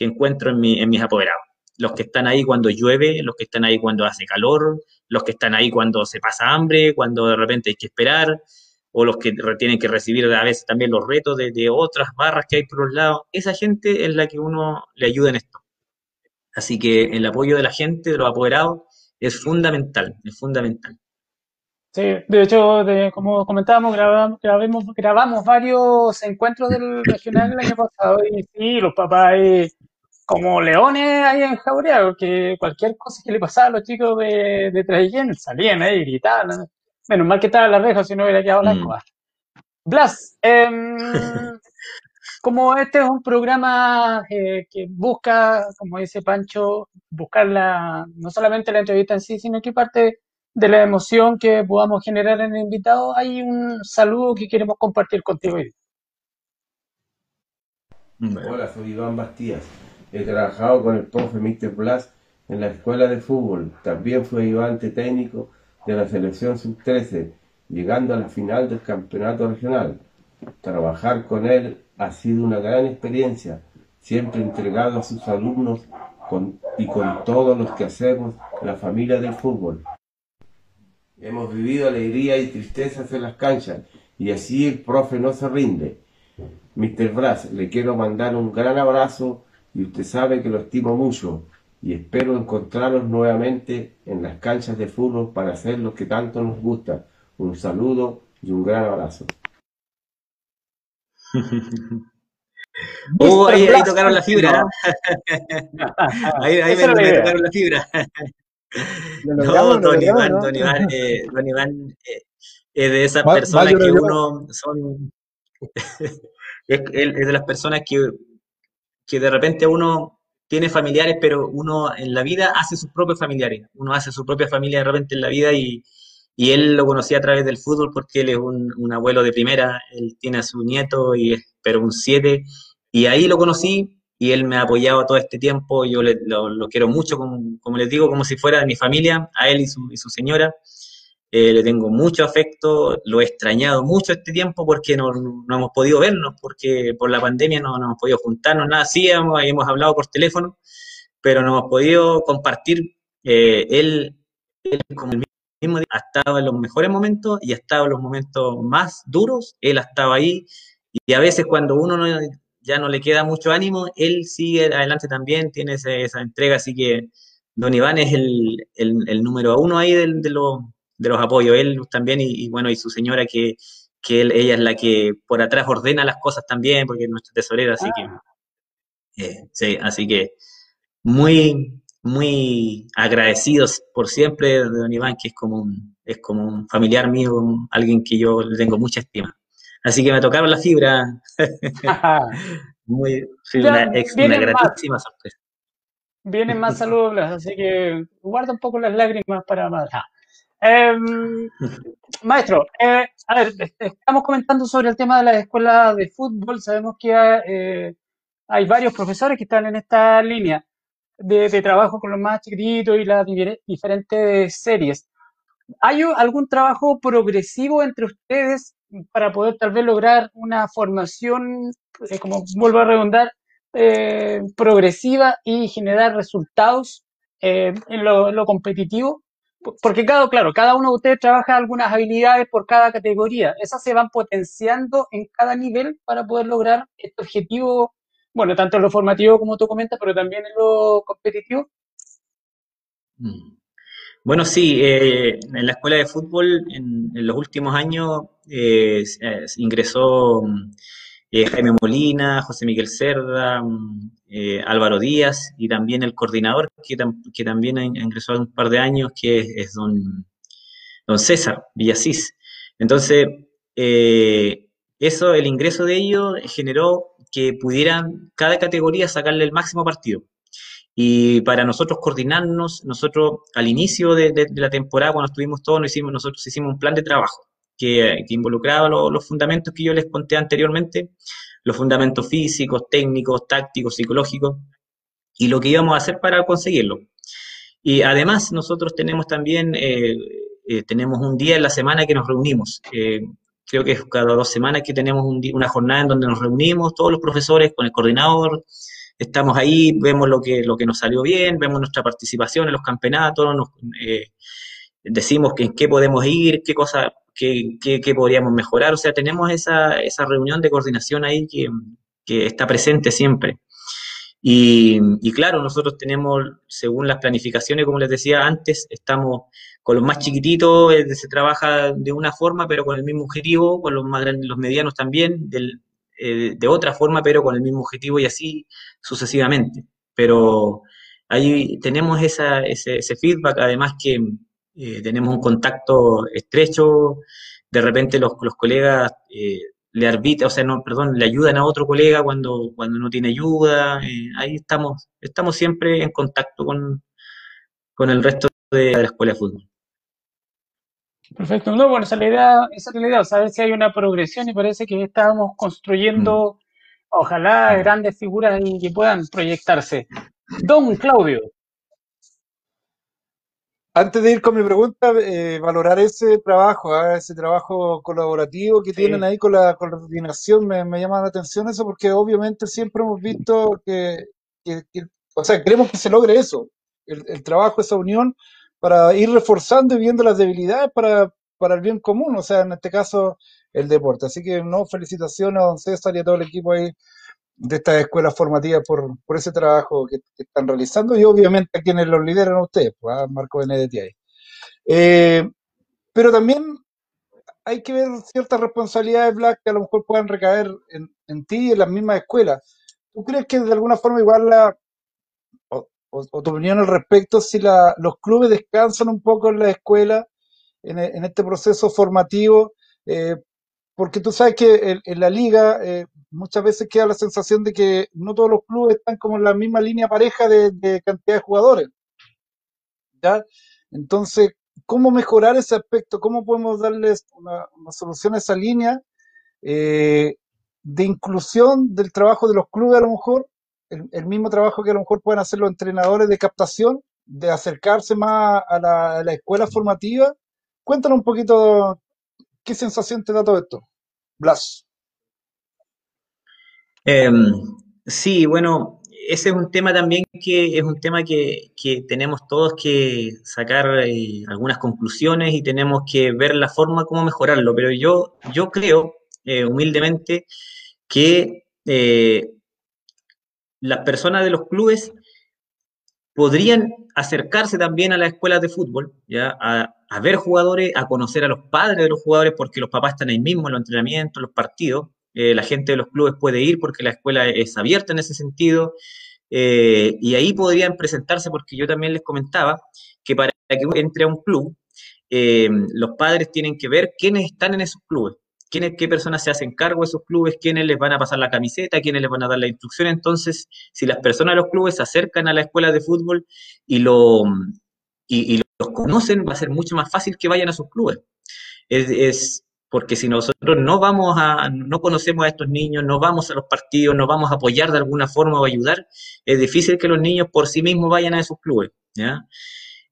encuentro en mis apoderados. Los que están ahí cuando llueve, los que están ahí cuando hace calor, los que están ahí cuando se pasa hambre, cuando de repente hay que esperar. o los que tienen que recibir a veces también los retos de, otras barras que hay por los lados, esa gente es la que uno le ayuda en esto. Así que el apoyo de la gente, de los apoderados, es fundamental, es fundamental. Sí, de hecho, como comentábamos, grabamos, grabamos, grabamos varios encuentros del regional el año pasado y sí, los papás ahí, como leones ahí en Jauría, porque cualquier cosa que le pasaba a los chicos de, de Traillén salían ahí, gritaban. Menos mal que estaba la reja, si no hubiera quedado la Mm. cosa. Blas, em, como este es un programa eh, que busca, como dice Pancho, buscar la, no solamente la entrevista en sí, sino que parte de la emoción que podamos generar en el invitado, hay un saludo que queremos compartir contigo. hoy. Hola, soy Iván Bastías. He trabajado con el profe Mr. Blas en la escuela de fútbol. También fue ayudante técnico de la selección sub-13, llegando a la final del campeonato regional. Trabajar con él ha sido una gran experiencia, siempre entregado a sus alumnos y con todos los que hacemos la familia del fútbol. Hemos vivido alegría y tristezas en las canchas y así el profe no se rinde. Mr. Brass, le quiero mandar un gran abrazo y usted sabe que lo estimo mucho y espero encontrarlos nuevamente en las canchas de fútbol para hacer lo que tanto nos gusta. Un saludo y un gran abrazo. Oh, ahí, tocaron la fibra. Ahí, ahí me, tocaron la fibra. No, Don Iván. Don Iván, eh, Don Iván eh, es de esas personas que uno son es de las personas que, que de repente uno tiene familiares, pero uno en la vida hace sus propios familiares. Uno hace su propia familia de repente en la vida y, y él lo conocí a través del fútbol porque él es un, un abuelo de primera, él tiene a su nieto y es pero un 7 y ahí lo conocí y él me ha apoyado todo este tiempo, yo le- lo, lo quiero mucho, como, como les digo, como si fuera de mi familia, a él y su, y su señora. Eh, le tengo mucho afecto, lo he extrañado mucho este tiempo porque no, no hemos podido vernos, porque por la pandemia no, no hemos podido juntarnos, nada, sí hemos, hemos hablado por teléfono, pero no hemos podido compartir. Eh, él, él, como el mismo día, ha estado en los mejores momentos y ha estado en los momentos más duros, él ha estado ahí y a veces cuando uno no- ya no le queda mucho ánimo, él sigue adelante también, tiene ese- esa entrega, así que Don Iván es el, el- número uno ahí del- de, los, de los apoyos, él también y, y bueno, y su señora que, que él- ella es la que por atrás ordena las cosas también, porque es nuestra tesorera, así que, eh, sí, así que muy, muy agradecidos por siempre de Don Iván, que es como un, es como un familiar mío, alguien que yo le tengo mucha estima. Así que me tocaron la fibra, muy, Ya, una, ex- una vienen más. gratísima sorpresa. Vienen más saludos, así que guarda un poco las lágrimas para más. Em, maestro, eh, a ver, estamos comentando sobre el tema de la escuela de fútbol. Sabemos que eh, hay varios profesores que están en esta línea de, de trabajo con los más chiquititos y las diferentes series. ¿Hay algún trabajo progresivo entre ustedes para poder tal vez lograr una formación, eh, como vuelvo a redundar, eh, progresiva y generar resultados en lo, en lo competitivo? Porque cada, claro, cada uno de ustedes trabaja algunas habilidades por cada categoría. Esas se van potenciando en cada nivel para poder lograr este objetivo, bueno, tanto en lo formativo como tú comentas, pero también en lo competitivo. Mm. Bueno, sí, eh, en la escuela de fútbol en, en los últimos años eh, eh, ingresó mm, eh, Jaime Molina, José Miguel Cerda, mm, eh, Álvaro Díaz y también el coordinador que, tam- que también in- ingresó hace un par de años, que es, don, don César Villasís. Entonces, eh, eso, el ingreso de ellos generó que pudieran cada categoría sacarle el máximo partido. Y para nosotros coordinarnos, nosotros al inicio de, de- de la temporada, cuando estuvimos todos, nos hicimos, nosotros hicimos un plan de trabajo que, involucraba lo- los fundamentos que yo les conté anteriormente, los fundamentos físicos, técnicos, tácticos, psicológicos, y lo que íbamos a hacer para conseguirlo. Y además nosotros tenemos también, eh, eh, tenemos un día en la semana que nos reunimos. Eh, creo que es cada dos semanas que tenemos una jornada en donde nos reunimos todos los profesores con el coordinador, estamos ahí, vemos lo que, lo que nos salió bien, vemos nuestra participación en los campeonatos, nos, decimos en qué podemos ir, qué cosas qué, qué, podríamos mejorar. O sea, tenemos esa, esa reunión de coordinación ahí que, que está presente siempre. Y, y, claro, nosotros tenemos, según las planificaciones, como les decía antes, estamos con los más chiquititos, eh, se trabaja de una forma, pero con el mismo objetivo, con los más grandes, los medianos también, del, eh, de otra forma, pero con el mismo objetivo y así sucesivamente. Pero ahí tenemos esa, ese, ese feedback, además que eh, tenemos un contacto estrecho, de repente los, los colegas eh, le arbitran, o sea, no, perdón, le ayudan a otro colega cuando, cuando no tiene ayuda, eh, ahí estamos, estamos siempre en contacto con, con el resto de la escuela de fútbol. Perfecto, no, bueno, esa es la idea, esa es la idea, saber si hay una progresión y parece que estamos construyendo, mm. ojalá, grandes figuras y que puedan proyectarse. Don Claudio, antes de ir con mi pregunta, eh, valorar ese trabajo, ¿ah? ese trabajo colaborativo que tienen ahí con la coordinación, me, me, llama la atención eso, porque obviamente siempre hemos visto que, o sea, queremos que se logre eso, el, trabajo, esa unión, para ir reforzando y viendo las debilidades para, para el bien común, o sea, en este caso, el deporte. Así que, no, felicitaciones a don César y a todo el equipo ahí de estas escuelas formativas por, por ese trabajo que, están realizando y obviamente a quienes los lideran a ustedes, pues, a Marco Benedetti ahí. Eh, pero también hay que ver ciertas responsabilidades, Black, que a lo mejor puedan recaer en, en ti y en las mismas escuelas. ¿Tú crees que de alguna forma igual la, o, tu opinión al respecto, si los clubes descansan un poco en la escuela, en, en este proceso formativo, eh, porque tú sabes que en, la liga eh, muchas veces queda la sensación de que no todos los clubes están como en la misma línea pareja de, cantidad de jugadores. ¿ya? Entonces, ¿cómo mejorar ese aspecto? ¿Cómo podemos darles una, solución a esa línea eh, de inclusión del trabajo de los clubes a lo mejor? El, mismo trabajo que a lo mejor pueden hacer los entrenadores de captación, de acercarse más a la, a la escuela formativa. Cuéntanos un poquito ¿Qué sensación te da todo esto? Blas. Em, sí, bueno, ese es un tema también que es un tema que, tenemos todos que sacar eh, algunas conclusiones y tenemos que ver la forma como mejorarlo. Pero yo, yo creo, eh, humildemente, que eh, las personas de los clubes podrían acercarse también a las escuelas de fútbol, ya a, a ver jugadores, a conocer a los padres de los jugadores, porque los papás están ahí mismo en los entrenamientos, en los partidos. Eh, la gente de los clubes puede ir porque la escuela es abierta en ese sentido. Eh, y ahí podrían presentarse, porque yo también les comentaba que para que uno entre a un club, eh, los padres tienen que ver quiénes están en esos clubes, quiénes, qué personas se hacen cargo de esos clubes, quiénes les van a pasar la camiseta, quiénes les van a dar la instrucción. Entonces, si las personas de los clubes se acercan a la escuela de fútbol y lo, y, los conocen, va a ser mucho más fácil que vayan a sus clubes. Es, porque si nosotros no vamos a, no conocemos a estos niños, no vamos a los partidos, no vamos a apoyar de alguna forma o ayudar, es difícil que los niños por sí mismos vayan a esos clubes.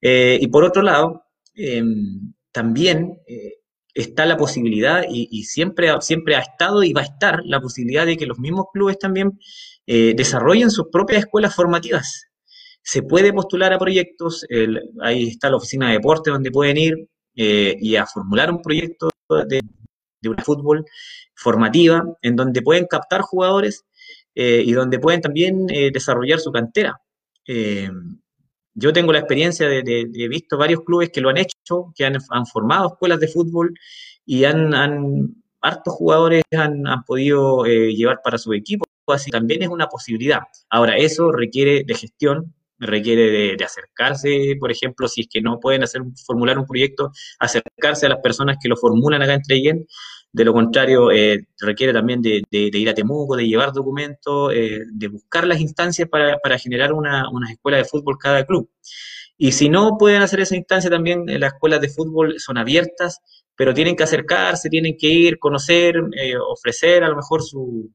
Eh, y por otro lado, em, también eh, está la posibilidad, y, siempre, siempre ha estado y va a estar la posibilidad de que los mismos clubes también eh, desarrollen sus propias escuelas formativas se puede postular a proyectos, ahí está la oficina de deporte donde pueden ir eh, y a formular un proyecto de, de una fútbol formativa en donde pueden captar jugadores eh, y donde pueden también eh, desarrollar su cantera. yo tengo la experiencia de, he visto varios clubes que lo han hecho, que han, formado escuelas de fútbol y han, han hartos jugadores han, han podido llevar para su equipo, así también es una posibilidad. Ahora, eso requiere de gestión, requiere de, acercarse, por ejemplo, si es que no pueden hacer formular un proyecto, acercarse a las personas que lo formulan acá en Treyen. De lo contrario, eh, requiere también de, ir a Temuco, de llevar documentos, eh, de buscar las instancias para, generar una, una, escuela de fútbol cada club. Y si no pueden hacer esa instancia, también eh, las escuelas de fútbol son abiertas, pero tienen que acercarse, tienen que ir, conocer, ofrecer a lo mejor su,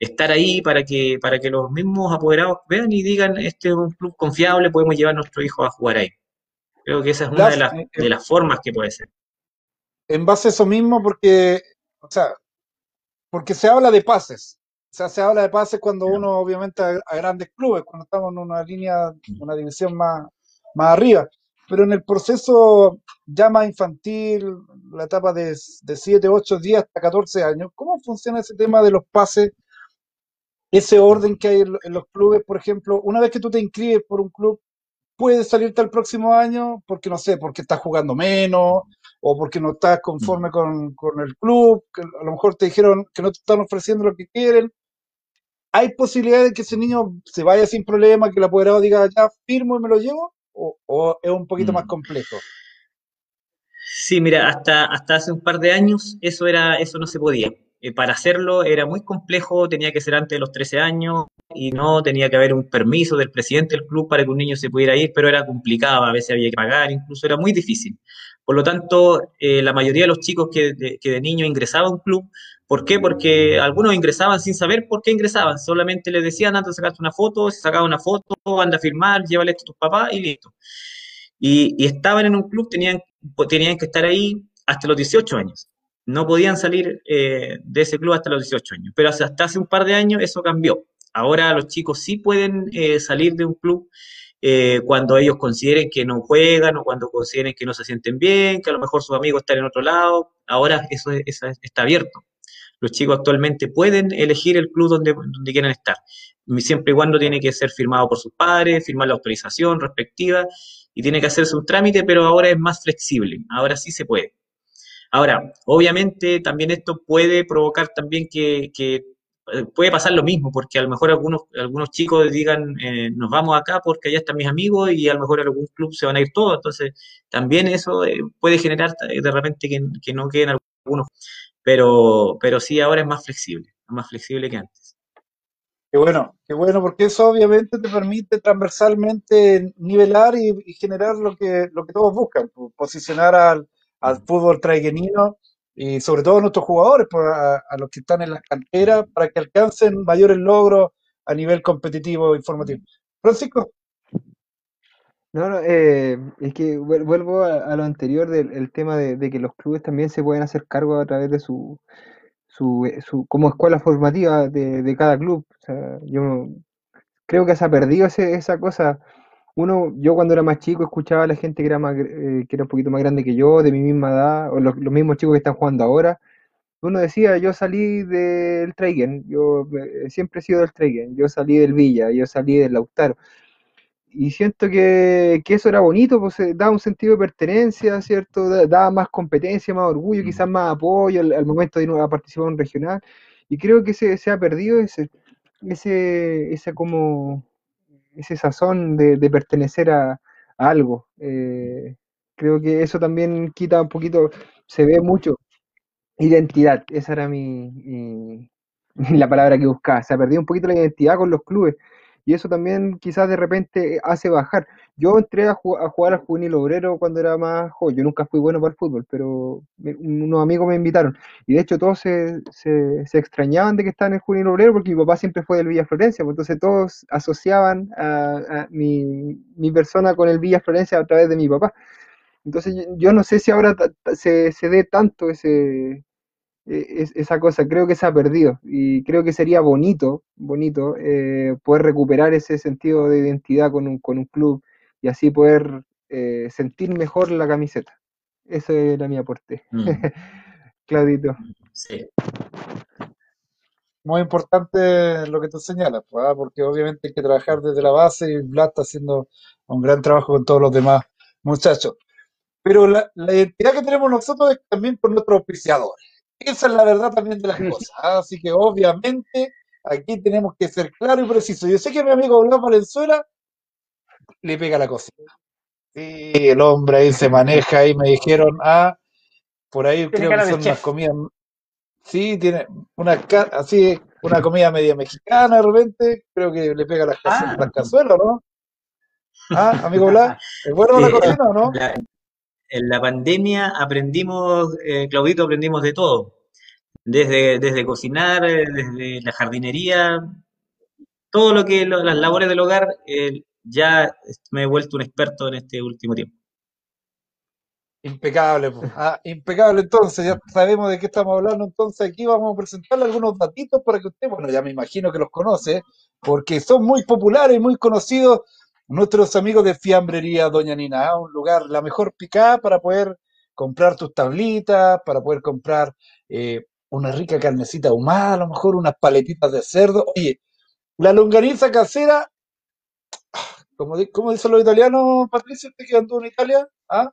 estar ahí para que, para que los mismos apoderados vean y digan, este es un club confiable, podemos llevar a nuestro hijo a jugar ahí. Creo que esa es una de las, de las formas que puede ser. En base a eso mismo, porque, o sea, porque se habla de pases. O sea, se habla de pases cuando uno, obviamente, a, grandes clubes, cuando estamos en una línea, una división más, más arriba. Pero en el proceso ya más infantil, la etapa de, de 7, 8, 10 hasta 14 años, ¿cómo funciona ese tema de los pases? Ese orden que hay en, los clubes, por ejemplo, una vez que tú te inscribes por un club, puedes salirte el próximo año porque, no sé, porque estás jugando menos o porque no estás conforme con, con el club, que a lo mejor te dijeron que no te están ofreciendo lo que quieren. ¿Hay posibilidad de que ese niño se vaya sin problema, que el apoderado diga, ya firmo y me lo llevo? ¿O, o es un poquito más Mm. complejo? Sí, mira, hasta, hasta hace un par de años eso era, eso no se podía. Eh, para hacerlo era muy complejo, tenía que ser antes de los 13 años y no tenía que haber un permiso del presidente del club para que un niño se pudiera ir, pero era complicado, a veces había que pagar, incluso era muy difícil. Por lo tanto, eh, la mayoría de los chicos que de, que de niño ingresaban a un club, ¿por qué? Porque algunos ingresaban sin saber por qué ingresaban, solamente les decían, anda a sacarte una foto, se sacaba una foto, anda a firmar, llévale esto a tus papás y listo. Y, y estaban en un club, tenían, tenían que estar ahí hasta los 18 años. No podían salir eh, de ese club hasta los 18 años. Pero hasta, hasta hace un par de años eso cambió. Ahora los chicos sí pueden eh, salir de un club eh, cuando ellos consideren que no juegan o cuando consideren que no se sienten bien, que a lo mejor sus amigos están en otro lado. Ahora eso, es- eso es- está abierto. Los chicos actualmente pueden elegir el club donde, donde quieran estar, siempre y cuando tiene que ser firmado por sus padres, firmar la autorización respectiva y tiene que hacerse un trámite, pero ahora es más flexible, ahora sí se puede. Ahora, obviamente también esto puede provocar también que, que, eh, puede pasar lo mismo, porque a lo mejor algunos, algunos chicos digan, eh, nos vamos acá porque allá están mis amigos y a lo mejor algún club se van a ir todos, entonces también eso eh, puede generar eh, de repente que, no queden algunos, pero, pero sí ahora es más flexible, más flexible que antes. Qué bueno, qué bueno, porque eso obviamente te permite transversalmente nivelar y, y generar lo que, lo que todos buscan, po- posicionar al, al fútbol traiguenino y sobre todo a nuestros jugadores, a, a los que están en las canteras, para que alcancen mayores logros a nivel competitivo e informativo. Francisco, No, no, eh, es que vuel- vuelvo a, a lo anterior del el tema de, de que los clubes también se pueden hacer cargo a través de su, su, su como escuela formativa de, de cada club. O sea, yo creo que se ha perdido ese- esa cosa. Uno, yo cuando era más chico escuchaba a la gente que era más, eh, que era un poquito más grande que yo, de mi misma edad, o los, los mismos chicos que están jugando ahora. Uno decía, yo salí del Traigen, yo eh, siempre he sido del Traigen, yo salí del Villa, yo salí del Lautaro. Y siento que, que eso era bonito, pues eh, daba un sentido de pertenencia, ¿cierto? Da- Daba más competencia, más orgullo, quizás más apoyo al, al momento de ir a participar en un regional. Y creo que se, se ha perdido ese, ese, ese como, ese sazón de, pertenecer a, a algo. Eh, creo que eso también quita un poquito, se ve mucho, identidad. Esa era mi, mi- la palabra que buscaba. Se ha perdido un poquito la identidad con los clubes. Y eso también quizás de repente hace bajar. Yo entré a, ju- a jugar al juvenil obrero cuando era más joven. Yo nunca fui bueno para el fútbol, pero unos amigos me invitaron. Y de hecho todos se, se, extrañaban de que estaba en el juvenil obrero porque mi papá siempre fue del Villa Florencia. pues entonces todos asociaban a, mi, persona con el Villa Florencia a través de mi papá. Entonces yo, no sé si ahora se, se dé tanto ese, es- esa cosa, creo que se ha perdido y creo que sería bonito, bonito eh, poder recuperar ese sentido de identidad con un, con un club y así poder eh, sentir mejor la camiseta. Ese era mi aporte. Mm, Claudito. sí. muy importante lo que tú señalas, pues, ¿ah? porque obviamente hay que trabajar desde la base y Vlad está haciendo un gran trabajo con todos los demás muchachos. Pero la, la identidad que tenemos nosotros es también con nuestros auspiciadores. Esa es la verdad también de las cosas. ¿ah? Así que obviamente aquí tenemos que ser claros y precisos. Yo sé que mi amigo Blas Valenzuela le pega la cosita. Sí, el hombre ahí se maneja ahí, me dijeron, ah, por ahí Tiene creo que de son unas comidas, sí, tiene una, así, una comida media mexicana de repente, creo que le pega las, Ah. las cazuelas, ¿no? Ah, amigo Blas, ¿es bueno la Eh, cocina o no? la- en la pandemia aprendimos, eh, Claudito, aprendimos de todo. Desde, desde cocinar, eh, desde la jardinería, todo lo que lo- las labores del hogar, eh, ya me he vuelto un experto en este último tiempo. Impecable. Ah, impecable. Entonces, ya sabemos de qué estamos hablando. Entonces, aquí vamos a presentarle algunos datitos para que usted, bueno, ya me imagino que los conoce, porque son muy populares y muy conocidos nuestros amigos de Fiambrería Doña Nina, ¿ah? un lugar, la mejor picada para poder comprar tus tablitas, para poder comprar eh, una rica carnecita ahumada, a lo mejor unas paletitas de cerdo. Oye, la longaniza casera, como, ¿cómo dicen los italianos, Patricio? ¿Usted que anduvo en Italia? ¿Ah?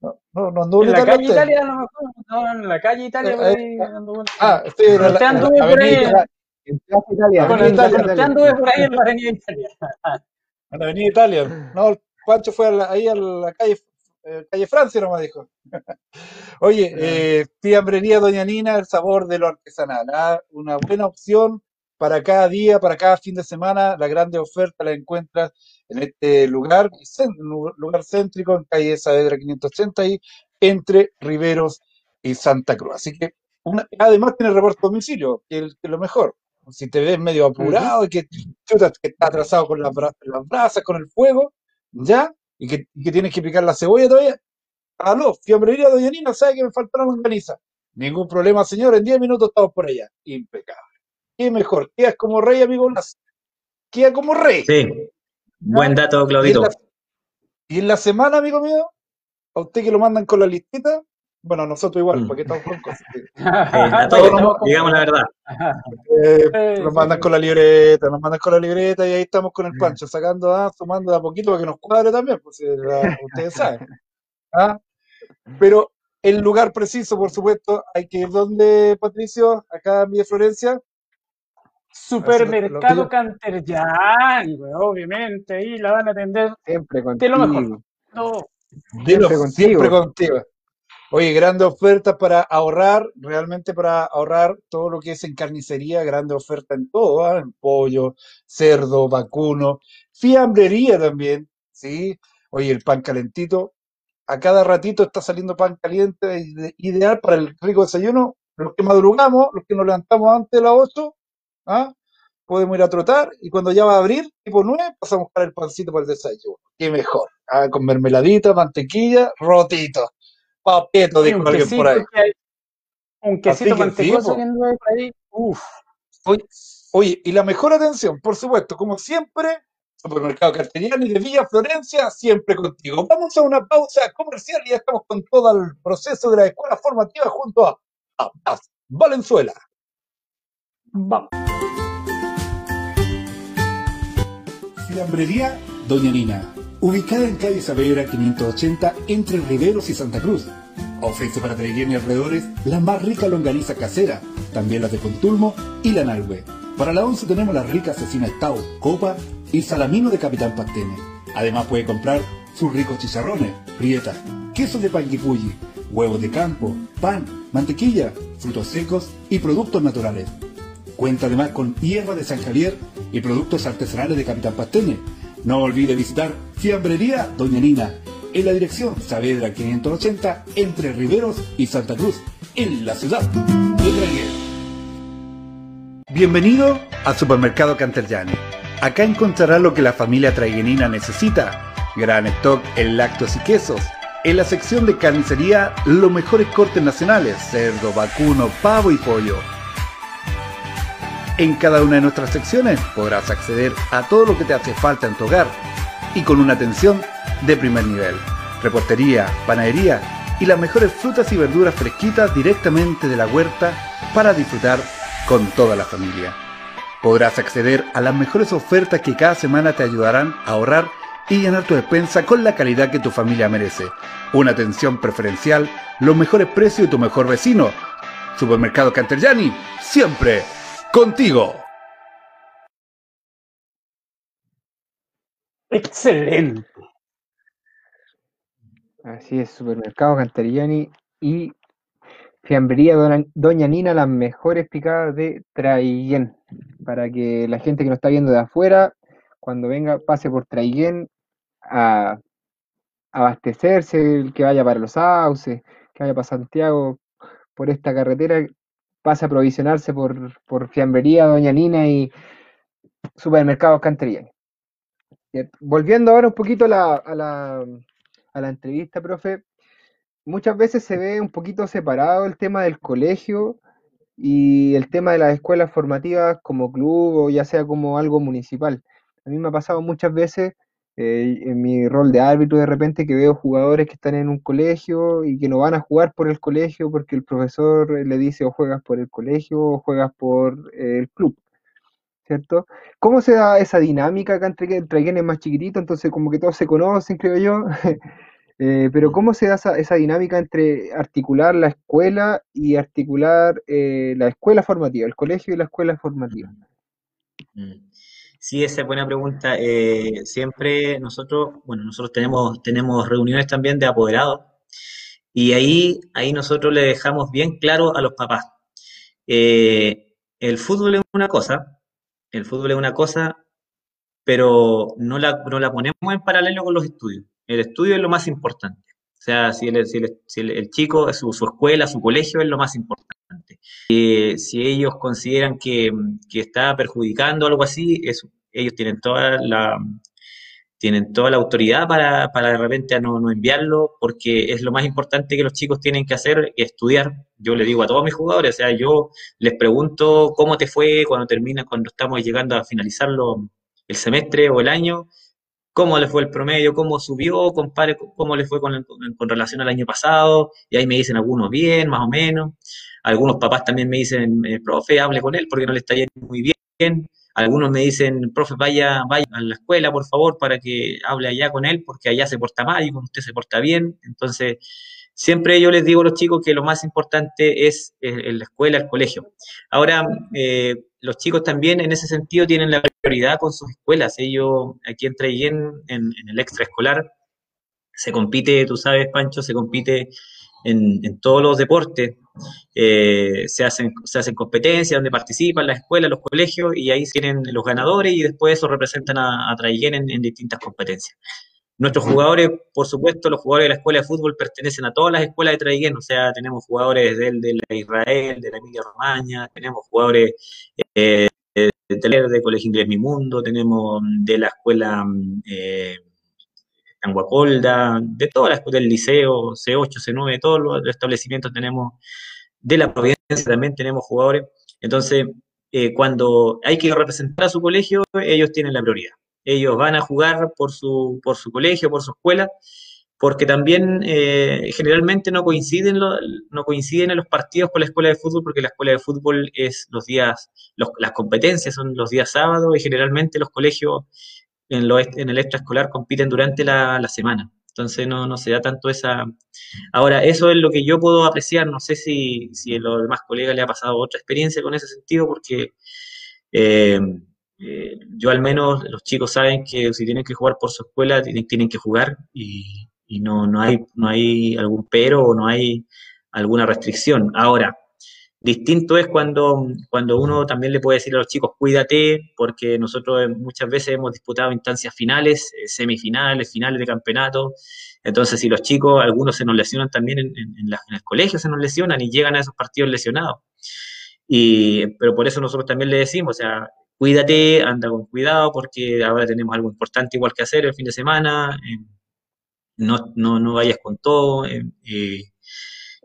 No, no, no anduvo en En la calle. Italia, a lo mejor, no, en la calle Italia, Eh, por eh, ahí dando vueltas. Ah, estoy en la, usted en la anduvo por ahí, En Plaza Italia. en usted anduvo por ahí en la avenida Italia. en la avenida Italia. No, el Pancho fue a la- ahí a la calle, eh, calle Francia, nomás dijo. Oye, eh, fiambrería Doña Nina, el sabor de lo artesanal. ¿ah? Una buena opción para cada día, para cada fin de semana. La grande oferta la encuentras en este lugar, lugar céntrico, en calle Saavedra 580, ahí, entre Riveros y Santa Cruz. Así que, una- además tiene reparto a domicilio, que es lo mejor. Si te ves medio apurado y que, chuta, que está atrasado con las, las brasas, con el fuego, ¿ya? Y que, y que tienes que picar la cebolla todavía, Aló, fiambrería Doña Nina, ¿sabe que me faltó la longaniza? Ningún problema, señor, en 10 minutos estamos por allá. Impecable. ¿Qué mejor? Quedas como rey, amigo Blas. Queda como rey. Sí, buen ¿ya? dato, Y en, Claudito. la, y en la semana, amigo mío, a usted que lo mandan con la listita, bueno, a nosotros igual, Mm. porque estamos con cosas. Sí, a Todos digamos la verdad. eh, Eh, nos mandan con la libreta, nos mandan con la libreta y ahí estamos con el pancho, sacando, ah, sumando de a poquito para que nos cuadre también, pues eh, la- ustedes saben. ¿ah? Pero el lugar preciso, por supuesto, hay que ir donde, Patricio, acá en Villa Florencia. Lo, lo Supermercado pues, obviamente, ahí la van a atender Siempre de lo mejor. contigo. Todo. Dilo, Siempre siempre contigo. contigo. Oye, grandes ofertas para ahorrar, realmente para ahorrar todo lo que es en carnicería, grande oferta en todo, ¿ah? En pollo, cerdo, vacuno, fiambrería también, ¿sí? Oye, el pan calentito, a cada ratito está saliendo pan caliente, ide- ideal para el rico desayuno. Los que madrugamos, los que nos levantamos antes de las 8, ¿ah? Podemos ir a trotar y cuando ya va a abrir, tipo 9, pasamos a buscar el pancito para el desayuno. Qué mejor, ¿ah? Con mermeladita, mantequilla, rotito, papeto, Y dijo un alguien por ahí. hay, un quesito que sí, mantecoso que por ahí. Uf. Oye, oye, y la mejor atención, por supuesto, como siempre, Supermercado Carteriani de Villa Florencia, siempre contigo. Vamos a una pausa comercial y ya estamos con todo el proceso de la escuela formativa junto a, a Paz Valenzuela. Vamos. Fiambrería Doña Nina, ubicada en calle Saavedra 580 entre Riveros y Santa Cruz. Ofrece para Treguén y alrededores la más rica longaniza casera, también las de Contulmo y la Nalhue. Para la once tenemos la rica asesina Tau, Copa y Salamino de Capitán Pastene. Además puede comprar sus ricos chicharrones, prietas, quesos de panguipulli, huevos de campo, pan, mantequilla, frutos secos y productos naturales. Cuenta además con hierba de San Javier y productos artesanales de Capitán Pastene. No olvide visitar Fiambrería Doña Nina en la dirección Saavedra 580 entre Riveros y Santa Cruz, en la ciudad de Traiguén. Bienvenido a Supermercado Canterjani. Acá encontrará lo que la familia traiguenina necesita. Gran stock en lácteos y quesos. En la sección de carnicería, los mejores cortes nacionales, cerdo, vacuno, pavo y pollo. En cada una de nuestras secciones podrás acceder a todo lo que te hace falta en tu hogar y con una atención de primer nivel. Repostería, panadería y las mejores frutas y verduras fresquitas directamente de la huerta para disfrutar con toda la familia. Podrás acceder a las mejores ofertas que cada semana te ayudarán a ahorrar y llenar tu despensa con la calidad que tu familia merece. Una atención preferencial, los mejores precios y tu mejor vecino. Supermercado Canterjani, siempre contigo. Excelente. Así es, Supermercado Cantarillani y Fiambrería Doña Nina, las mejores picadas de Traiguén. Para que la gente que nos está viendo de afuera, cuando venga, pase por Traiguén a abastecerse, el que vaya para Los Sauces, que vaya para Santiago por esta carretera, pase a provisionarse por, por Fiambrería Doña Nina y Supermercados Cantarillani. ¿Cierto? Volviendo ahora un poquito a la, a la, a la entrevista, profe, muchas veces se ve un poquito separado el tema del colegio y el tema de las escuelas formativas como club o ya sea como algo municipal. A mí me ha pasado muchas veces eh, en mi rol de árbitro de repente que veo jugadores que están en un colegio y que no van a jugar por el colegio porque el profesor le dice o juegas por el colegio o juegas por el club, ¿cierto? ¿Cómo se da esa dinámica acá entre, entre quienes más chiquitito? Entonces como que todos se conocen, creo yo. Eh, pero ¿cómo se da esa, esa, dinámica entre articular la escuela y articular eh, la escuela formativa, el colegio y la escuela formativa? Mm. Sí, esa es buena pregunta. Eh, siempre nosotros, bueno, nosotros tenemos, tenemos reuniones también de apoderados y ahí, ahí nosotros le dejamos bien claro a los papás. el fútbol es una cosa, el fútbol es una cosa, pero no la, no la ponemos en paralelo con los estudios. El estudio es lo más importante. O sea, si el, si el, chico, su, su, escuela, su colegio es lo más importante. Eh, si ellos consideran que, que, está perjudicando algo así, ellos tienen toda la tienen toda la autoridad para, para de repente no, no, enviarlo, porque es lo más importante que los chicos tienen que hacer, estudiar. Yo le digo a todos mis jugadores, o sea, yo les pregunto cómo te fue cuando termina, cuando estamos llegando a finalizarlo el semestre o el año, cómo le fue el promedio, cómo subió, compare cómo le fue con, con, relación al año pasado, y ahí me dicen algunos bien, más o menos. Algunos papás también me dicen, eh, profe, hable con él porque no le está yendo muy bien. Algunos me dicen, profe, vaya, vaya a la escuela, por favor, para que hable allá con él, porque allá se porta mal y con usted se porta bien. Entonces, siempre yo les digo a los chicos que lo más importante es eh, la escuela, el colegio. Ahora, eh, los chicos también en ese sentido tienen la prioridad con sus escuelas. Ellos, aquí en Traiguén, en, en el extraescolar, se compite, tú sabes, Pancho, se compite en, todos los deportes. Eh, se, hacen, se hacen competencias donde participan las escuelas, los colegios, y ahí tienen los ganadores y después eso representan a, a Traiguén en, distintas competencias. Nuestros jugadores, por supuesto, los jugadores de la escuela de fútbol pertenecen a todas las escuelas de Traiguén, o sea, tenemos jugadores del, de la Israel, de la Emilia Romagna, tenemos jugadores eh, de, de Colegio Inglés Mi Mundo, tenemos de la escuela eh, Anguacolda, de todas las del liceo, C8, C9, todos los establecimientos tenemos, de la provincia también tenemos jugadores. Entonces, eh, cuando hay que representar a su colegio, ellos tienen la prioridad ellos van a jugar por su, por su colegio, por su escuela, porque también eh, generalmente no coinciden, no coinciden en los partidos con la escuela de fútbol, porque la escuela de fútbol es los días, las competencias son los días sábados y generalmente los colegios en, lo, en el extraescolar compiten durante la, la semana. Entonces no, no, se da tanto esa... Ahora, eso es lo que yo puedo apreciar, no sé si, si a los demás colegas le ha pasado otra experiencia con ese sentido, porque... Eh, eh, yo al menos, los chicos saben que si tienen que jugar por su escuela, tienen, tienen que jugar y, no, no, hay, no hay algún pero o no hay alguna restricción. Ahora, distinto es cuando, cuando uno también le puede decir a los chicos, cuídate, porque nosotros muchas veces hemos disputado instancias finales, eh, semifinales, finales de campeonato. Entonces, si los chicos, algunos se nos lesionan también en, el colegio, se nos lesionan y llegan a esos partidos lesionados. Y, pero por eso nosotros también le decimos, o sea, cuídate, anda con cuidado porque ahora tenemos algo importante igual que hacer el fin de semana, eh, no, no, no, vayas con todo eh, eh,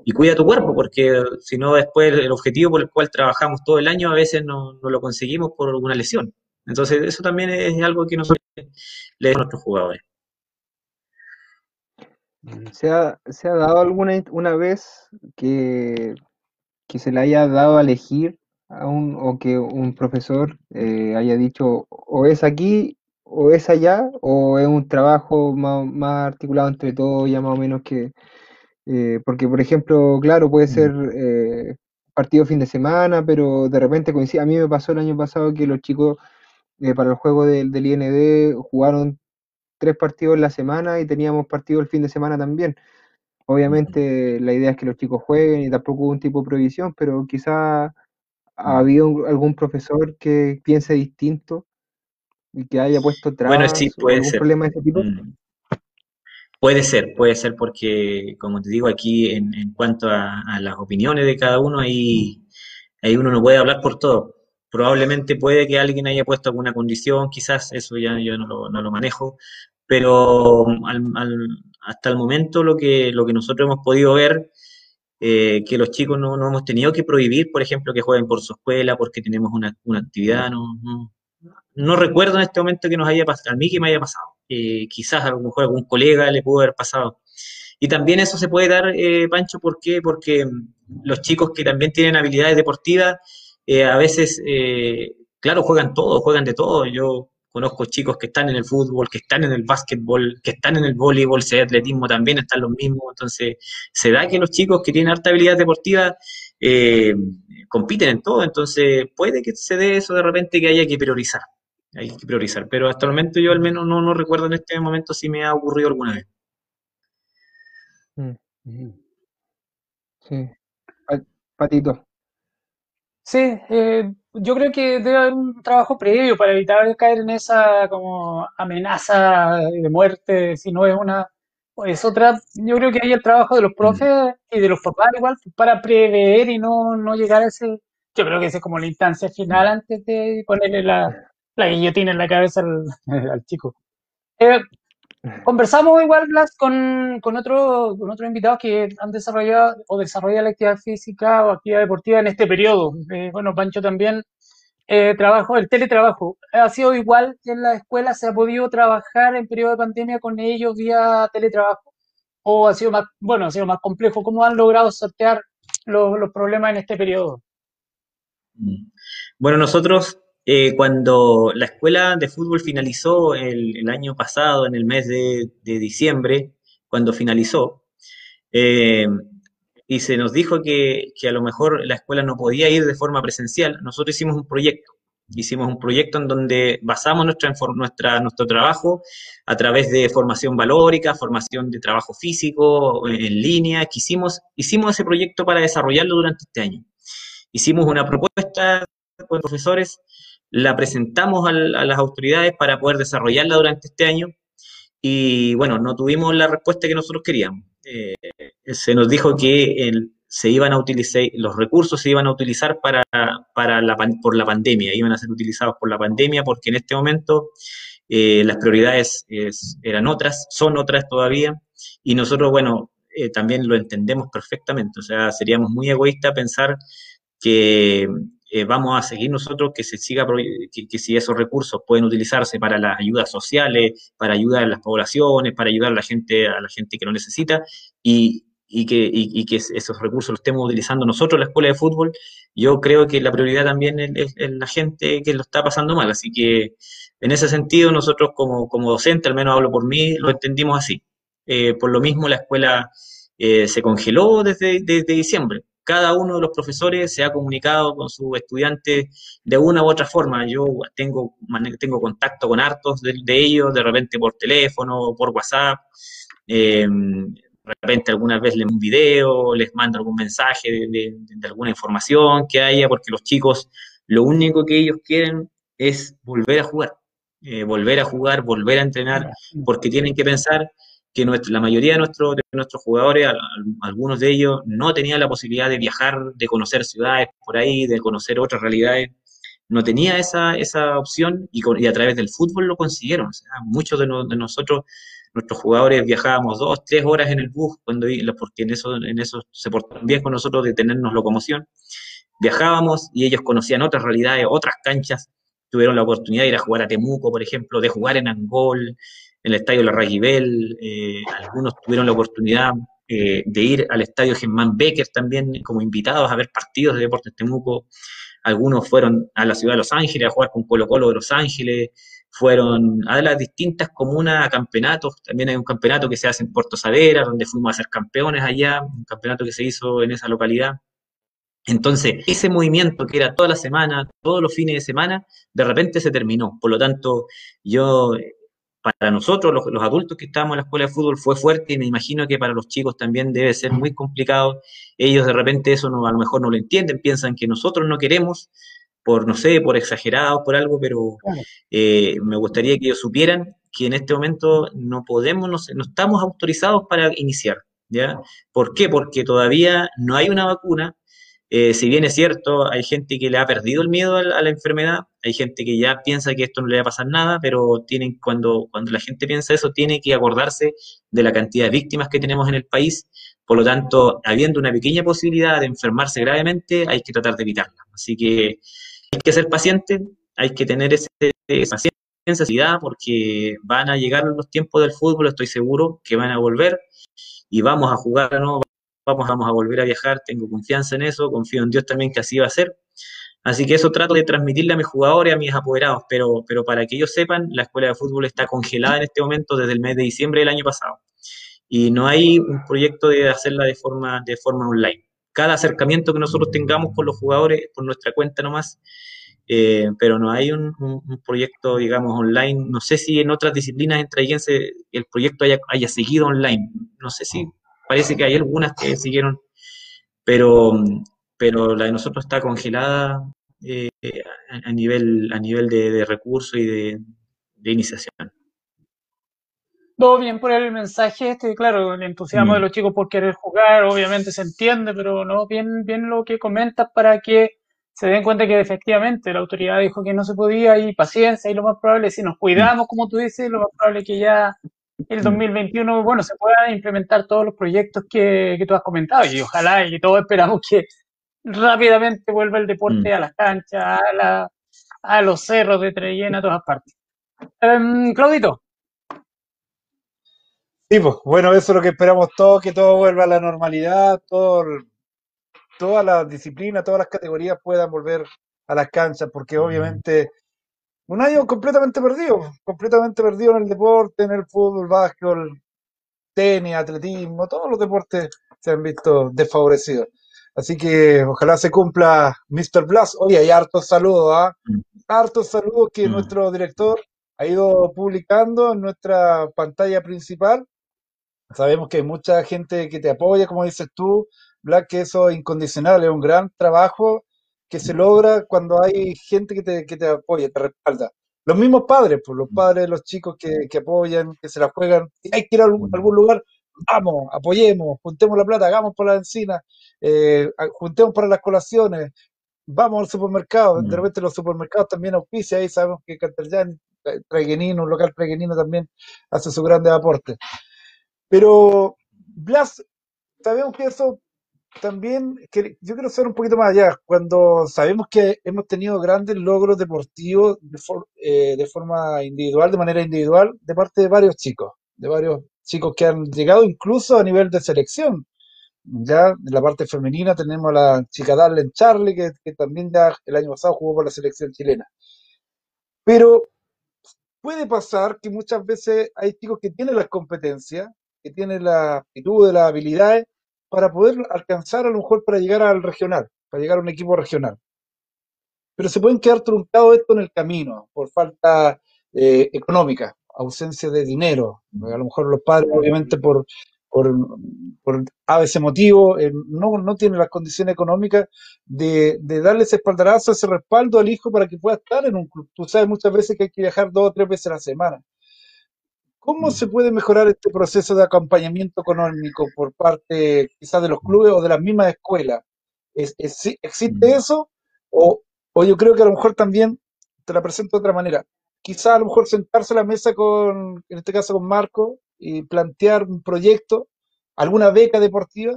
y cuida tu cuerpo porque si no después el objetivo por el cual trabajamos todo el año a veces no, no lo conseguimos por alguna lesión. Entonces eso también es algo que nosotros le damos a nuestros jugadores. ¿Se ha, ¿Se ha dado alguna una vez que, que se le haya dado a elegir un, o que un profesor eh, haya dicho o es aquí o es allá o es un trabajo más, articulado entre todos ya más o menos que eh, porque por ejemplo claro puede mm. ser eh, partido fin de semana pero de repente coincide a mí me pasó el año pasado que los chicos para el juego del, del IND jugaron tres partidos en la semana y teníamos partido el fin de semana también obviamente la idea es que los chicos jueguen y tampoco hubo un tipo de prohibición pero quizá ¿Ha habido algún profesor que piense distinto y que haya puesto trabas bueno, sí, puede algún ser. problema de ese tipo? Mm. Puede ser, puede ser porque, como te digo, aquí en, en cuanto a, las opiniones de cada uno, ahí, ahí uno no puede hablar por todo. Probablemente puede que alguien haya puesto alguna condición, quizás eso ya yo no lo, manejo, pero hasta el momento lo que, lo que nosotros hemos podido ver eh, que los chicos no, no, hemos tenido que prohibir, por ejemplo, que jueguen por su escuela porque tenemos una, una actividad. No, no, no, recuerdo en este momento que nos haya pasado, a mí que me haya pasado. Eh, quizás a lo mejor algún colega le pudo haber pasado. Y también eso se puede dar, eh, Pancho, ¿por qué? Porque los chicos que también tienen habilidades deportivas, eh, a veces, claro, juegan todo, juegan de todo. Yo conozco chicos que están en el fútbol, que están en el básquetbol, que están en el voleibol, si hay atletismo también están los mismos. Entonces, se da que los chicos que tienen harta habilidad deportiva eh, compiten en todo. Entonces, puede que se dé eso de repente que haya que priorizar. Hay que priorizar. Pero hasta el momento yo al menos no, no recuerdo en este momento si me ha ocurrido alguna vez. Mm. Sí. Patito. Sí, eh, yo creo que debe haber un trabajo previo para evitar caer en esa como amenaza de muerte, si no es una es otra. Yo creo que hay el trabajo de los profes y de los papás igual para prever y no, no llegar a ese. Yo creo que esa es como la instancia final antes de ponerle la, la guillotina en la cabeza al, chico. Eh, Conversamos igual, con, con, otro, con otros invitados que han desarrollado o desarrollan la actividad física o actividad deportiva en este periodo. Eh, bueno, Pancho también eh, trabajo, el teletrabajo. ¿Ha sido igual en la escuela? ¿Se ha podido trabajar en periodo de pandemia con ellos vía teletrabajo? ¿O ha sido más, bueno, ha sido más complejo? ¿Cómo han logrado sortear los, los problemas en este periodo? Bueno, nosotros eh, cuando la escuela de fútbol finalizó el, año pasado, en el mes de, diciembre, cuando finalizó, eh, y se nos dijo que, a lo mejor la escuela no podía ir de forma presencial, nosotros hicimos un proyecto. Hicimos un proyecto en donde basamos nuestra, nuestra, nuestro trabajo a través de formación valórica, formación de trabajo físico, en línea. Quisimos, hicimos ese proyecto para desarrollarlo durante este año. Hicimos una propuesta con profesores la presentamos a, las autoridades para poder desarrollarla durante este año. Y bueno, no tuvimos la respuesta que nosotros queríamos. Eh, se nos dijo que se iban a utilizar, los recursos se iban a utilizar para, para la, por la pandemia, iban a ser utilizados por la pandemia porque en este momento eh, las prioridades eran otras, son otras todavía. Y nosotros, bueno, eh, también lo entendemos perfectamente, o sea, seríamos muy egoístas pensar que eh, vamos a seguir nosotros que se siga, que, si esos recursos pueden utilizarse para las ayudas sociales, para ayudar a las poblaciones, para ayudar a la gente, a la gente que lo necesita, y, que, y, que esos recursos los estemos utilizando nosotros, la escuela de fútbol, yo creo que la prioridad también es, la gente que lo está pasando mal. Así que en ese sentido, nosotros como, como docente, al menos hablo por mí, lo entendimos así. Eh, por lo mismo, la escuela eh, se congeló desde diciembre cada uno de los profesores se ha comunicado con sus estudiantes de una u otra forma. Yo tengo, tengo contacto con hartos de, ellos, de repente por teléfono, por WhatsApp. Eh, de repente algunas veces les un video, les mando algún mensaje de, alguna información que haya, porque los chicos lo único que ellos quieren es volver a jugar, eh, volver a jugar, volver a entrenar, porque tienen que pensar que la mayoría de, nuestros de nuestros jugadores, algunos de ellos, no tenían la posibilidad de viajar, de conocer ciudades por ahí, de conocer otras realidades. No tenía esa, esa opción y, y a través del fútbol lo consiguieron. O sea, muchos de, nosotros, nuestros jugadores, viajábamos dos, tres horas en el bus, cuando, porque en eso, en eso se portaron bien con nosotros de tenernos locomoción. Viajábamos y ellos conocían otras realidades, otras canchas. Tuvieron la oportunidad de ir a jugar a Temuco, por ejemplo, de jugar en Angol, el estadio La Rajibel, eh, algunos tuvieron la oportunidad eh, de ir al estadio Germán Becker también como invitados a ver partidos de Deportes Temuco, algunos fueron a la ciudad de Los Ángeles a jugar con Colo Colo de Los Ángeles, fueron a las distintas comunas a campeonatos, también hay un campeonato que se hace en Puerto Sadera, donde fuimos a ser campeones allá, un campeonato que se hizo en esa localidad. Entonces, ese movimiento que era toda la semana, todos los fines de semana, de repente se terminó. Por lo tanto, yo para nosotros, los, adultos que estábamos en la escuela de fútbol, fue fuerte y me imagino que para los chicos también debe ser muy complicado. Ellos de repente eso no, a lo mejor no lo entienden, piensan que nosotros no queremos, por, no sé, por exagerados, por algo, pero eh, me gustaría que ellos supieran que en este momento no podemos, no, no estamos autorizados para iniciar. ¿ya? ¿Por qué? Porque todavía no hay una vacuna, eh, si bien es cierto, hay gente que le ha perdido el miedo a la, enfermedad, hay gente que ya piensa que esto no le va a pasar nada, pero tienen, cuando, cuando la gente piensa eso, tiene que acordarse de la cantidad de víctimas que tenemos en el país. Por lo tanto, habiendo una pequeña posibilidad de enfermarse gravemente, hay que tratar de evitarla. Así que hay que ser paciente, hay que tener ese, paciencia sensibilidad porque van a llegar los tiempos del fútbol, estoy seguro que van a volver y vamos a jugar, ¿no? Vamos, vamos a volver a viajar, tengo confianza en eso, confío en Dios también que así va a ser. Así que eso trato de transmitirle a mis jugadores, a mis apoderados, pero, pero para que ellos sepan, la escuela de fútbol está congelada en este momento desde el mes de diciembre del año pasado. Y no hay un proyecto de hacerla de forma, de forma online. Cada acercamiento que nosotros tengamos con los jugadores, por nuestra cuenta nomás, eh, pero no hay un, proyecto, digamos, online. No sé si en otras disciplinas entre el proyecto haya, haya seguido online. No sé si parece que hay algunas que siguieron, pero, pero la de nosotros está congelada eh, a, nivel, a nivel de, recursos y de, iniciación. Todo bien por el mensaje, este, claro, el entusiasmo de mm. los chicos por querer jugar, obviamente se entiende, pero no bien, bien lo que comentas para que se den cuenta que efectivamente la autoridad dijo que no se podía y paciencia y lo más probable, si nos cuidamos, como tú dices, lo más probable que ya el 2021, bueno, se puedan implementar todos los proyectos que, que tú has comentado y ojalá y todos esperamos que rápidamente vuelva el deporte mm. a las canchas, a, la, a los cerros de Trellena, a todas partes. Um, Claudito. Sí, pues, bueno, eso es lo que esperamos todos, que todo vuelva a la normalidad, todo, todas las disciplinas, todas las categorías puedan volver a las canchas, porque mm. obviamente un año completamente perdido, completamente perdido en el deporte, en el fútbol, básquetbol, tenis, atletismo, todos los deportes se han visto desfavorecidos. Así que ojalá se cumpla Mr. Blas. Oye, hay hartos saludos, ¿ah? Mm. Hartos saludos que mm. nuestro director ha ido publicando en nuestra pantalla principal. Sabemos que hay mucha gente que te apoya, como dices tú, Black, que eso es incondicional, es un gran trabajo que se logra cuando hay gente que te, que te apoya, te respalda. Los mismos padres, pues los padres, los chicos que, que apoyan, que se la juegan, hay que ir a algún, lugar, vamos, apoyemos, juntemos la plata, hagamos por la encina, eh, juntemos para las colaciones, vamos al supermercado, de mm. repente los supermercados también auspician, ahí sabemos que Canterjan, eh, Traiguenino, un local Traiguenino también hace su grande aporte. Pero Blas, sabemos que eso también yo quiero ser un poquito más allá. Cuando sabemos que hemos tenido grandes logros deportivos eh, de, forma individual, de manera individual, de parte de varios chicos, de varios chicos que han llegado incluso a nivel de selección. Ya en la parte femenina tenemos a la chica Darlene Charlie, que, que también ya el año pasado jugó por la selección chilena. Pero puede pasar que muchas veces hay chicos que tienen las competencias, que tienen la actitud, las habilidades, para poder alcanzar a lo mejor para llegar al regional, para llegar a un equipo regional. Pero se pueden quedar truncados esto en el camino por falta eh, económica, ausencia de dinero. A lo mejor los padres, obviamente, por, por, por a veces motivo, eh, no, no tienen las condiciones económicas de, de darle ese espaldarazo, ese respaldo al hijo para que pueda estar en un club. Tú sabes muchas veces que hay que viajar dos o tres veces a la semana. ¿Cómo mm. se puede mejorar este proceso de acompañamiento económico por parte quizás de los clubes o de las mismas escuelas? ¿Existe mm. eso? O, yo creo que a lo mejor también te la presento de otra manera. Quizás a lo mejor sentarse a la mesa con, en este caso con Marco, y plantear un proyecto, alguna beca deportiva.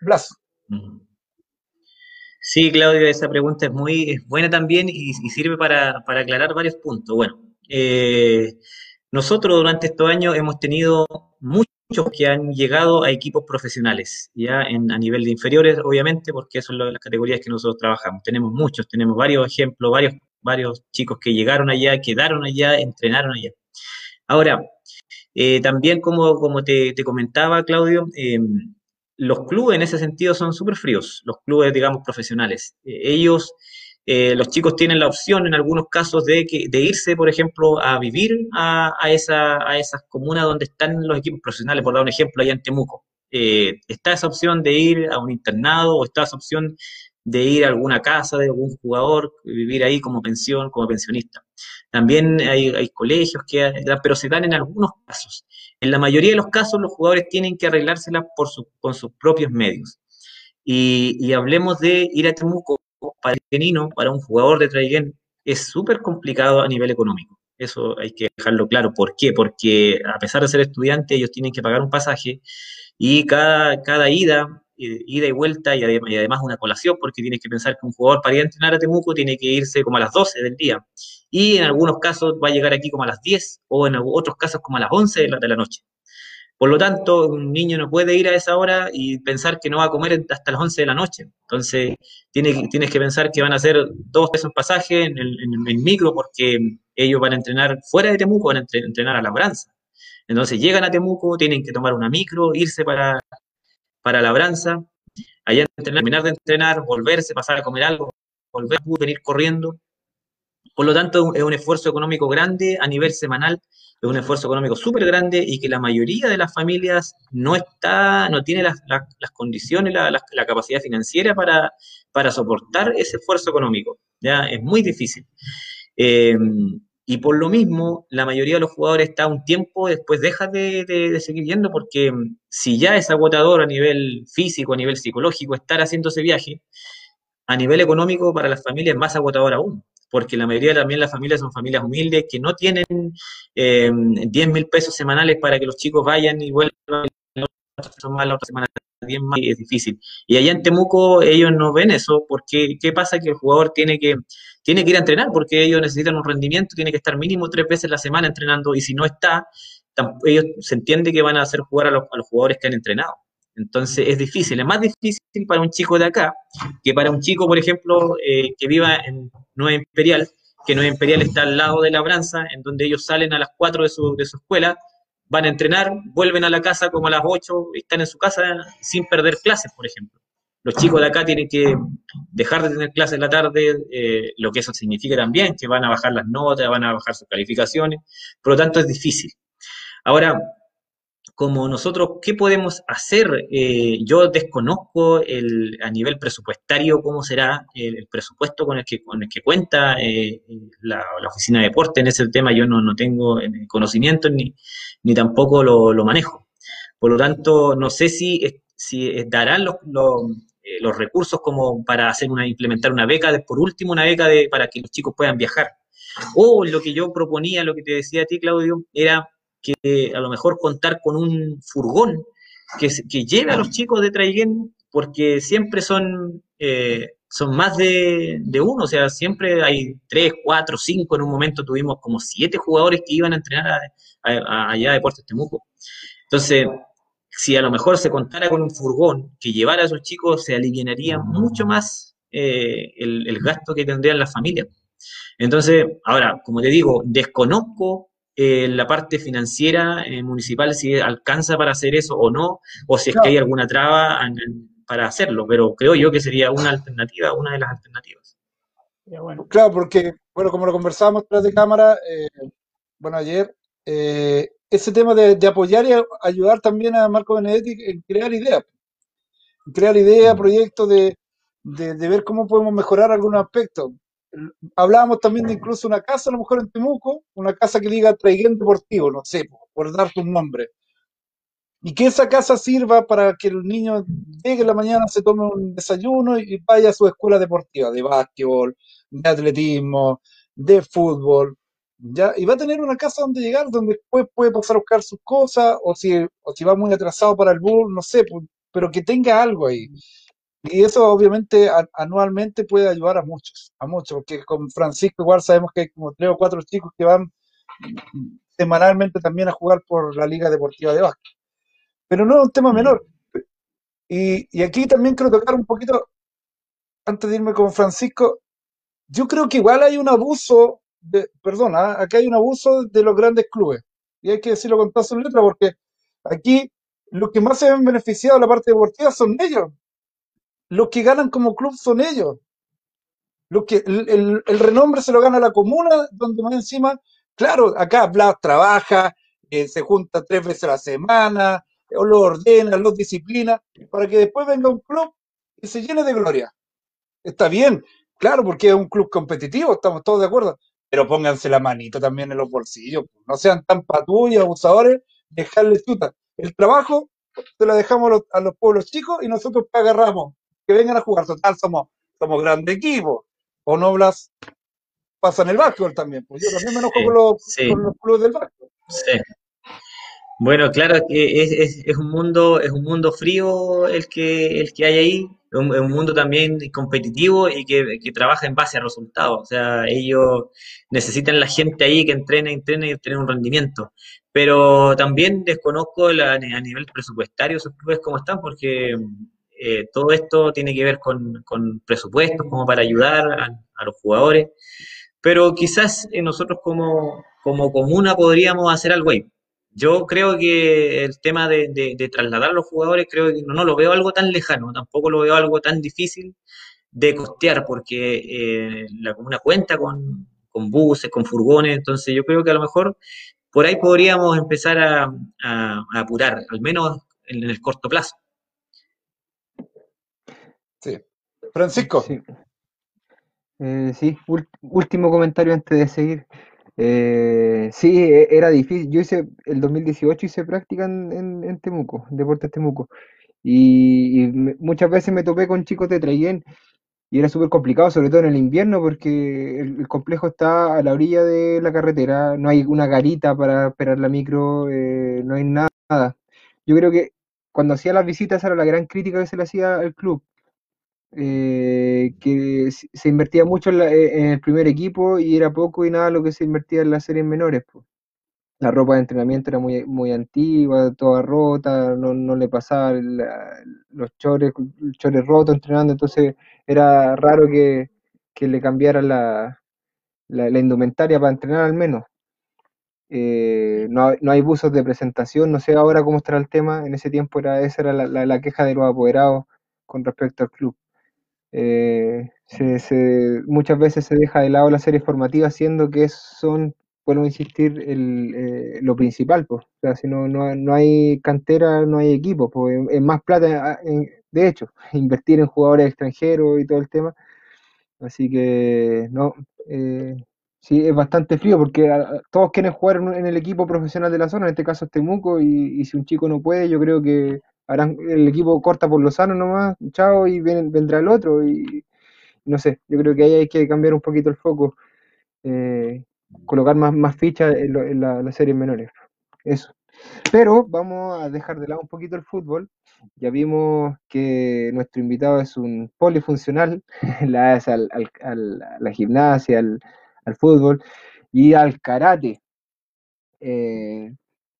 Blas. Mm. Sí, Claudio, esa pregunta es muy buena también y, sirve para, para, aclarar varios puntos. Bueno, eh, nosotros durante estos años hemos tenido muchos que han llegado a equipos profesionales, ya en, a nivel de inferiores, obviamente, porque son las categorías que nosotros trabajamos. Tenemos muchos, tenemos varios ejemplos, varios, varios chicos que llegaron allá, quedaron allá, entrenaron allá. Ahora, eh, también como, como te, comentaba, Claudio, em, los clubes en ese sentido son súper fríos, los clubes, digamos, profesionales. Eh, ellos eh, los chicos tienen la opción en algunos casos de, que, de irse, por ejemplo, a vivir a, esa, a esas comunas donde están los equipos profesionales, por dar un ejemplo, allá en Temuco. Eh, está esa opción de ir a un internado o está esa opción de ir a alguna casa de algún jugador, vivir ahí como pensión, como pensionista. También hay, colegios que, pero se dan en algunos casos. En la mayoría de los casos los jugadores tienen que arreglársela por con sus propios medios. Y, y hablemos de ir a Temuco para el para un jugador de Traiguén, es súper complicado a nivel económico. Eso hay que dejarlo claro. ¿Por qué? Porque a pesar de ser estudiante, ellos tienen que pagar un pasaje y cada, cada ida, eh, ida y vuelta, y además una colación, porque tienes que pensar que un jugador para ir a entrenar a Temuco tiene que irse como a las 12 del día. y en algunos casos va a llegar aquí como a las 10 o en otros casos como a las 11 de la, de la noche. Por lo tanto, un niño no puede ir a esa hora y pensar que no va a comer hasta las 11 de la noche. Entonces, tienes, que pensar que van a hacer dos pesos pasaje en el, en micro porque ellos van a entrenar fuera de Temuco, van a entrenar a Labranza. Entonces, llegan a Temuco, tienen que tomar una micro, irse para, para Labranza, allá terminar de entrenar, volverse, pasar a comer algo, volver venir corriendo. Por lo tanto, es un esfuerzo económico grande a nivel semanal, es un esfuerzo económico súper grande y que la mayoría de las familias no está, no tiene las, condiciones, la, capacidad financiera para, para soportar ese esfuerzo económico. ¿ya? Es muy difícil. Eh, y por lo mismo, la mayoría de los jugadores está un tiempo, después deja de, seguir yendo, porque si ya es agotador a nivel físico, a nivel psicológico, estar haciendo ese viaje, a nivel económico para las familias es más agotador aún porque la mayoría también las familias son familias humildes que no tienen eh, 10 mil pesos semanales para que los chicos vayan y vuelvan son la otra semana 10 más es difícil. Y allá en Temuco ellos no ven eso, porque ¿qué pasa? Que el jugador tiene que, tiene que ir a entrenar, porque ellos necesitan un rendimiento, tiene que estar mínimo tres veces la semana entrenando, y si no está, ellos se entiende que van a hacer jugar a los, a los jugadores que han entrenado. Entonces es difícil, es más difícil para un chico de acá que para un chico, por ejemplo, eh, que viva en Nueva Imperial, que Nueva Imperial está al lado de Labranza, en donde ellos salen a las 4 de su, de su escuela, van a entrenar, vuelven a la casa como a las 8, están en su casa sin perder clases, por ejemplo. Los chicos de acá tienen que dejar de tener clases en la tarde, eh, lo que eso significa también, que van a bajar las notas, van a bajar sus calificaciones, por lo tanto es difícil. Ahora, como nosotros, ¿qué podemos hacer? Eh, yo desconozco el, a nivel presupuestario cómo será el, presupuesto con el que, cuenta eh, la, oficina de deporte. En ese tema yo no, no tengo eh, conocimiento ni, ni tampoco lo, lo, manejo. Por lo tanto, no sé si, si darán los, los, los, recursos como para hacer una, implementar una beca, por último una beca de, para que los chicos puedan viajar. O lo que yo proponía, lo que te decía a ti, Claudio, era que a lo mejor contar con un furgón que, que lleve a los chicos de Traiguén, porque siempre son, eh, son más de, uno, o sea, siempre hay tres, cuatro, cinco, en un momento tuvimos como siete jugadores que iban a entrenar allá a Deportes Temuco. Entonces, si a lo mejor se contara con un furgón que llevara a esos chicos, se aliviaría mucho más eh, el, el, gasto que tendrían las familias. Entonces, ahora, como te digo, desconozco eh, la parte financiera eh, municipal si alcanza para hacer eso o no, o si es que hay alguna traba para hacerlo, pero creo yo que sería una alternativa, una de las alternativas. Claro, porque, bueno, como lo conversábamos tras de cámara, eh, bueno, ayer, ese tema de, apoyar y ayudar también a Marco Benedetti en crear ideas, crear ideas, mm. proyectos de, de, de ver cómo podemos mejorar algunos aspectos hablábamos también de incluso una casa, a lo mejor en Temuco, una casa que diga Traiguén Deportivo, no sé, por darte un nombre. Y que esa casa sirva para que el niño llegue en la mañana, se tome un desayuno y vaya a su escuela deportiva de básquetbol, de atletismo, de fútbol. ¿ya? Y va a tener una casa donde llegar, donde después puede pasar a buscar sus cosas, o si, o si va muy atrasado para el bus, no sé, pero que tenga algo ahí. Y eso obviamente anualmente puede ayudar a muchos, a muchos, porque con Francisco igual sabemos que hay como tres o cuatro chicos que van semanalmente también a jugar por la Liga Deportiva de Básquet. Pero no es un tema menor. Y, y aquí también quiero tocar un poquito, antes de irme con Francisco, yo creo que igual hay un abuso, de, perdona, ¿ah? aquí hay un abuso de los grandes clubes. Y hay que decirlo con todas sus letras, porque aquí los que más se ven beneficiados de la parte deportiva son ellos los que ganan como club son ellos. Los que, el, renombre se lo gana la comuna, donde más encima, claro, acá Blas trabaja, eh, se junta tres veces a la semana, o lo ordena, lo disciplina, para que después venga un club y se llene de gloria. Está bien, claro, porque es un club competitivo, estamos todos de acuerdo, pero pónganse la manita también en los bolsillos, no sean tan patullas, abusadores, dejarles tuta. El trabajo se lo dejamos a los, a los pueblos chicos y nosotros agarramos que vengan a jugar. Total, somos, somos grande equipo. O no Blas pasa en el básquetbol también. Pues yo también me enojo con, los, clubes del básquetbol. Sí. Bueno, claro que es, es, es, un mundo, es un mundo frío el que, el que hay ahí. un, un mundo también competitivo y que, que, trabaja en base a resultados. O sea, ellos necesitan la gente ahí que entrene, entrene y tener un rendimiento. Pero también desconozco la, a nivel presupuestario sus clubes cómo están, porque eh, todo esto tiene que ver con, con presupuestos como para ayudar a, a, los jugadores. Pero quizás nosotros como, como comuna podríamos hacer algo ahí. Yo creo que el tema de, de, trasladar a los jugadores, creo que no, lo veo algo tan lejano, tampoco lo veo algo tan difícil de costear, porque eh, la comuna cuenta con, con, buses, con furgones, entonces yo creo que a lo mejor por ahí podríamos empezar a, a, apurar, al menos en, el corto plazo. Sí. Francisco. Sí, eh, sí. último comentario antes de seguir. Eh, sí, e, era difícil. Yo hice, el 2018 hice práctica en, en, Temuco, Deportes Temuco. Y, muchas veces me topé con chicos de Traiguén y era súper complicado, sobre todo en el invierno, porque el, complejo está a la orilla de la carretera, no hay una garita para esperar la micro, eh, no hay nada. Yo creo que cuando hacía las visitas era la gran crítica que se le hacía al club, eh, que se invertía mucho eh, en, el primer equipo y era poco y nada lo que se invertía en las series menores. La ropa de entrenamiento era muy, muy antigua, toda rota, no, no le pasaba los chores, chores rotos entrenando, entonces era raro que, le cambiaran la, la, indumentaria para entrenar al menos. Eh, no, no, hay buzos de presentación, no sé ahora cómo estará el tema, en ese tiempo era esa era la, la queja de los apoderados con respecto al club. Eh, se, muchas veces se deja de lado la serie formativa, siendo que son, puedo insistir, el, eh, lo principal. Pues. Si no, no, hay cantera, no hay equipo. Pues. Es más plata, ah, de hecho, invertir en jugadores extranjeros y todo el tema. Así que, no, eh, sí, es bastante frío porque todos quieren jugar en, el equipo profesional de la zona, en este caso es Temuco, y, y si un chico no puede, yo creo que el equipo corta por lo sano nomás, chao, y vendrá el otro. Y no sé, yo creo que ahí hay que cambiar un poquito el foco, eh, colocar más, fichas en, las series menores. Eso. Pero vamos a dejar de lado un poquito el fútbol. Ya vimos que nuestro invitado es un polifuncional, la hace al, a la gimnasia, al, al, fútbol y al karate. Eh,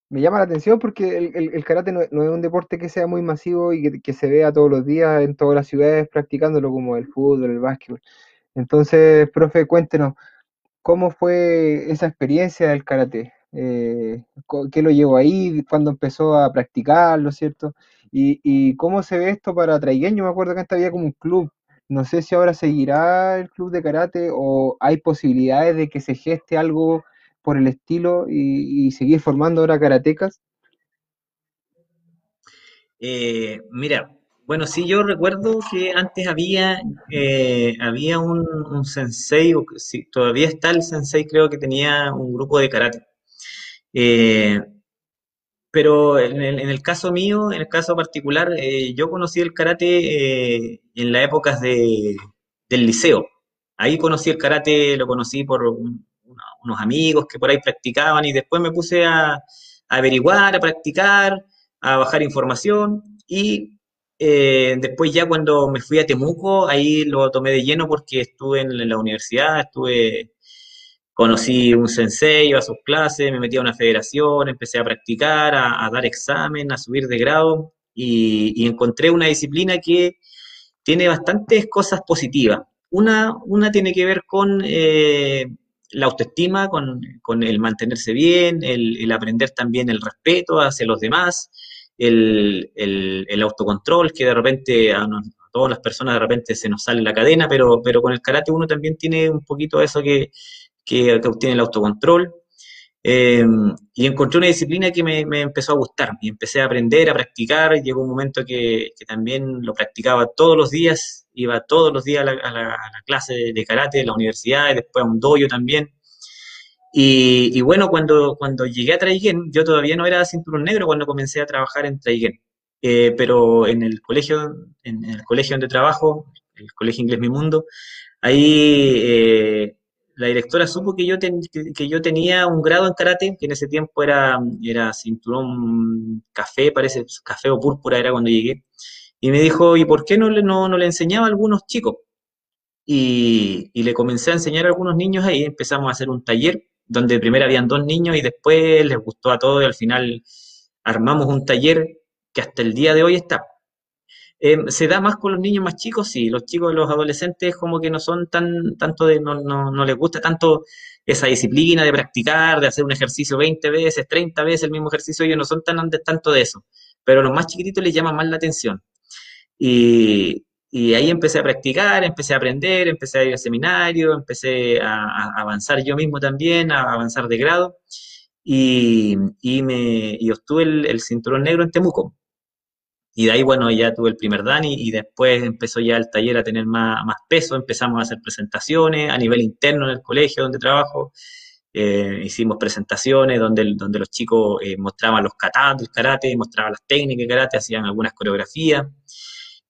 me llama la atención porque el, karate no, es un deporte que sea muy masivo y que, se vea todos los días en todas las ciudades practicándolo como el fútbol, el básquetbol. Entonces, profe, cuéntenos, ¿cómo fue esa experiencia del karate? Eh, ¿Qué lo llevó ahí? ¿Cuándo empezó a practicarlo, cierto? Y, cómo se ve esto para Traigueño? Me acuerdo que antes había como un club. No sé si ahora seguirá el club de karate o hay posibilidades de que se geste algo por el estilo y, seguir formando ahora karatecas? Eh, mira, bueno, sí, yo recuerdo que antes había, eh, había un, sensei, o si todavía está el sensei, creo que tenía un grupo de karate. Eh, pero en el, caso mío, en el caso particular, yo conocí el karate en las épocas de, del liceo. Ahí conocí el karate, lo conocí por un, unos amigos que por ahí practicaban y después me puse a, averiguar, a practicar, a bajar información y eh, después ya cuando me fui a Temuco, ahí lo tomé de lleno porque estuve en la universidad, estuve, conocí un sensei, iba a sus clases, me metí a una federación, empecé a practicar, a, dar examen, a subir de grado y, encontré una disciplina que tiene bastantes cosas positivas. Una, una tiene que ver con eh, la autoestima, con, con el mantenerse bien, el, aprender también el respeto hacia los demás, el, el, autocontrol, que de repente a, todas las personas de repente se nos sale la cadena, pero, pero con el karate uno también tiene un poquito eso que, que, que obtiene el autocontrol. Em, y encontré una disciplina que me, me, empezó a gustar y empecé a aprender, a practicar. Llegó un momento que, que también lo practicaba todos los días, iba todos los días a la, clase de, karate de la universidad y después a un dojo también. Y, bueno, cuando, cuando llegué a Traigen, yo todavía no era cinturón negro cuando comencé a trabajar en Traigen. Eh, pero en el colegio, en el colegio donde trabajo, el Colegio Inglés Mi Mundo, ahí eh, la directora supo que yo, que, yo tenía un grado en karate, que en ese tiempo era, era cinturón café, parece, café o púrpura era cuando llegué. Y me dijo, ¿y por qué no le, no, no le enseñaba a algunos chicos? Y, y, le comencé a enseñar a algunos niños ahí, empezamos a hacer un taller donde primero habían dos niños y después les gustó a todos y al final armamos un taller que hasta el día de hoy está. Eh, se da más con los niños más chicos, sí, los chicos, los adolescentes como que no son tan, tanto de, no, no, no les gusta tanto esa disciplina de practicar, de hacer un ejercicio 20 veces, 30 veces el mismo ejercicio, ellos no son tan tanto de eso, pero a los más chiquititos les llama más la atención. Y, y ahí empecé a practicar, empecé a aprender, empecé a ir al seminario, empecé a, a avanzar yo mismo también, a avanzar de grado, y, y me, y obtuve el cinturón negro en Temuco. Y de ahí, bueno, ya tuve el primer DANI y después empezó ya el taller a tener más, más peso, empezamos a hacer presentaciones a nivel interno en el colegio donde trabajo. Eh, hicimos presentaciones donde, donde los chicos eh, mostraban los katas del karate, mostraban las técnicas de karate, hacían algunas coreografías.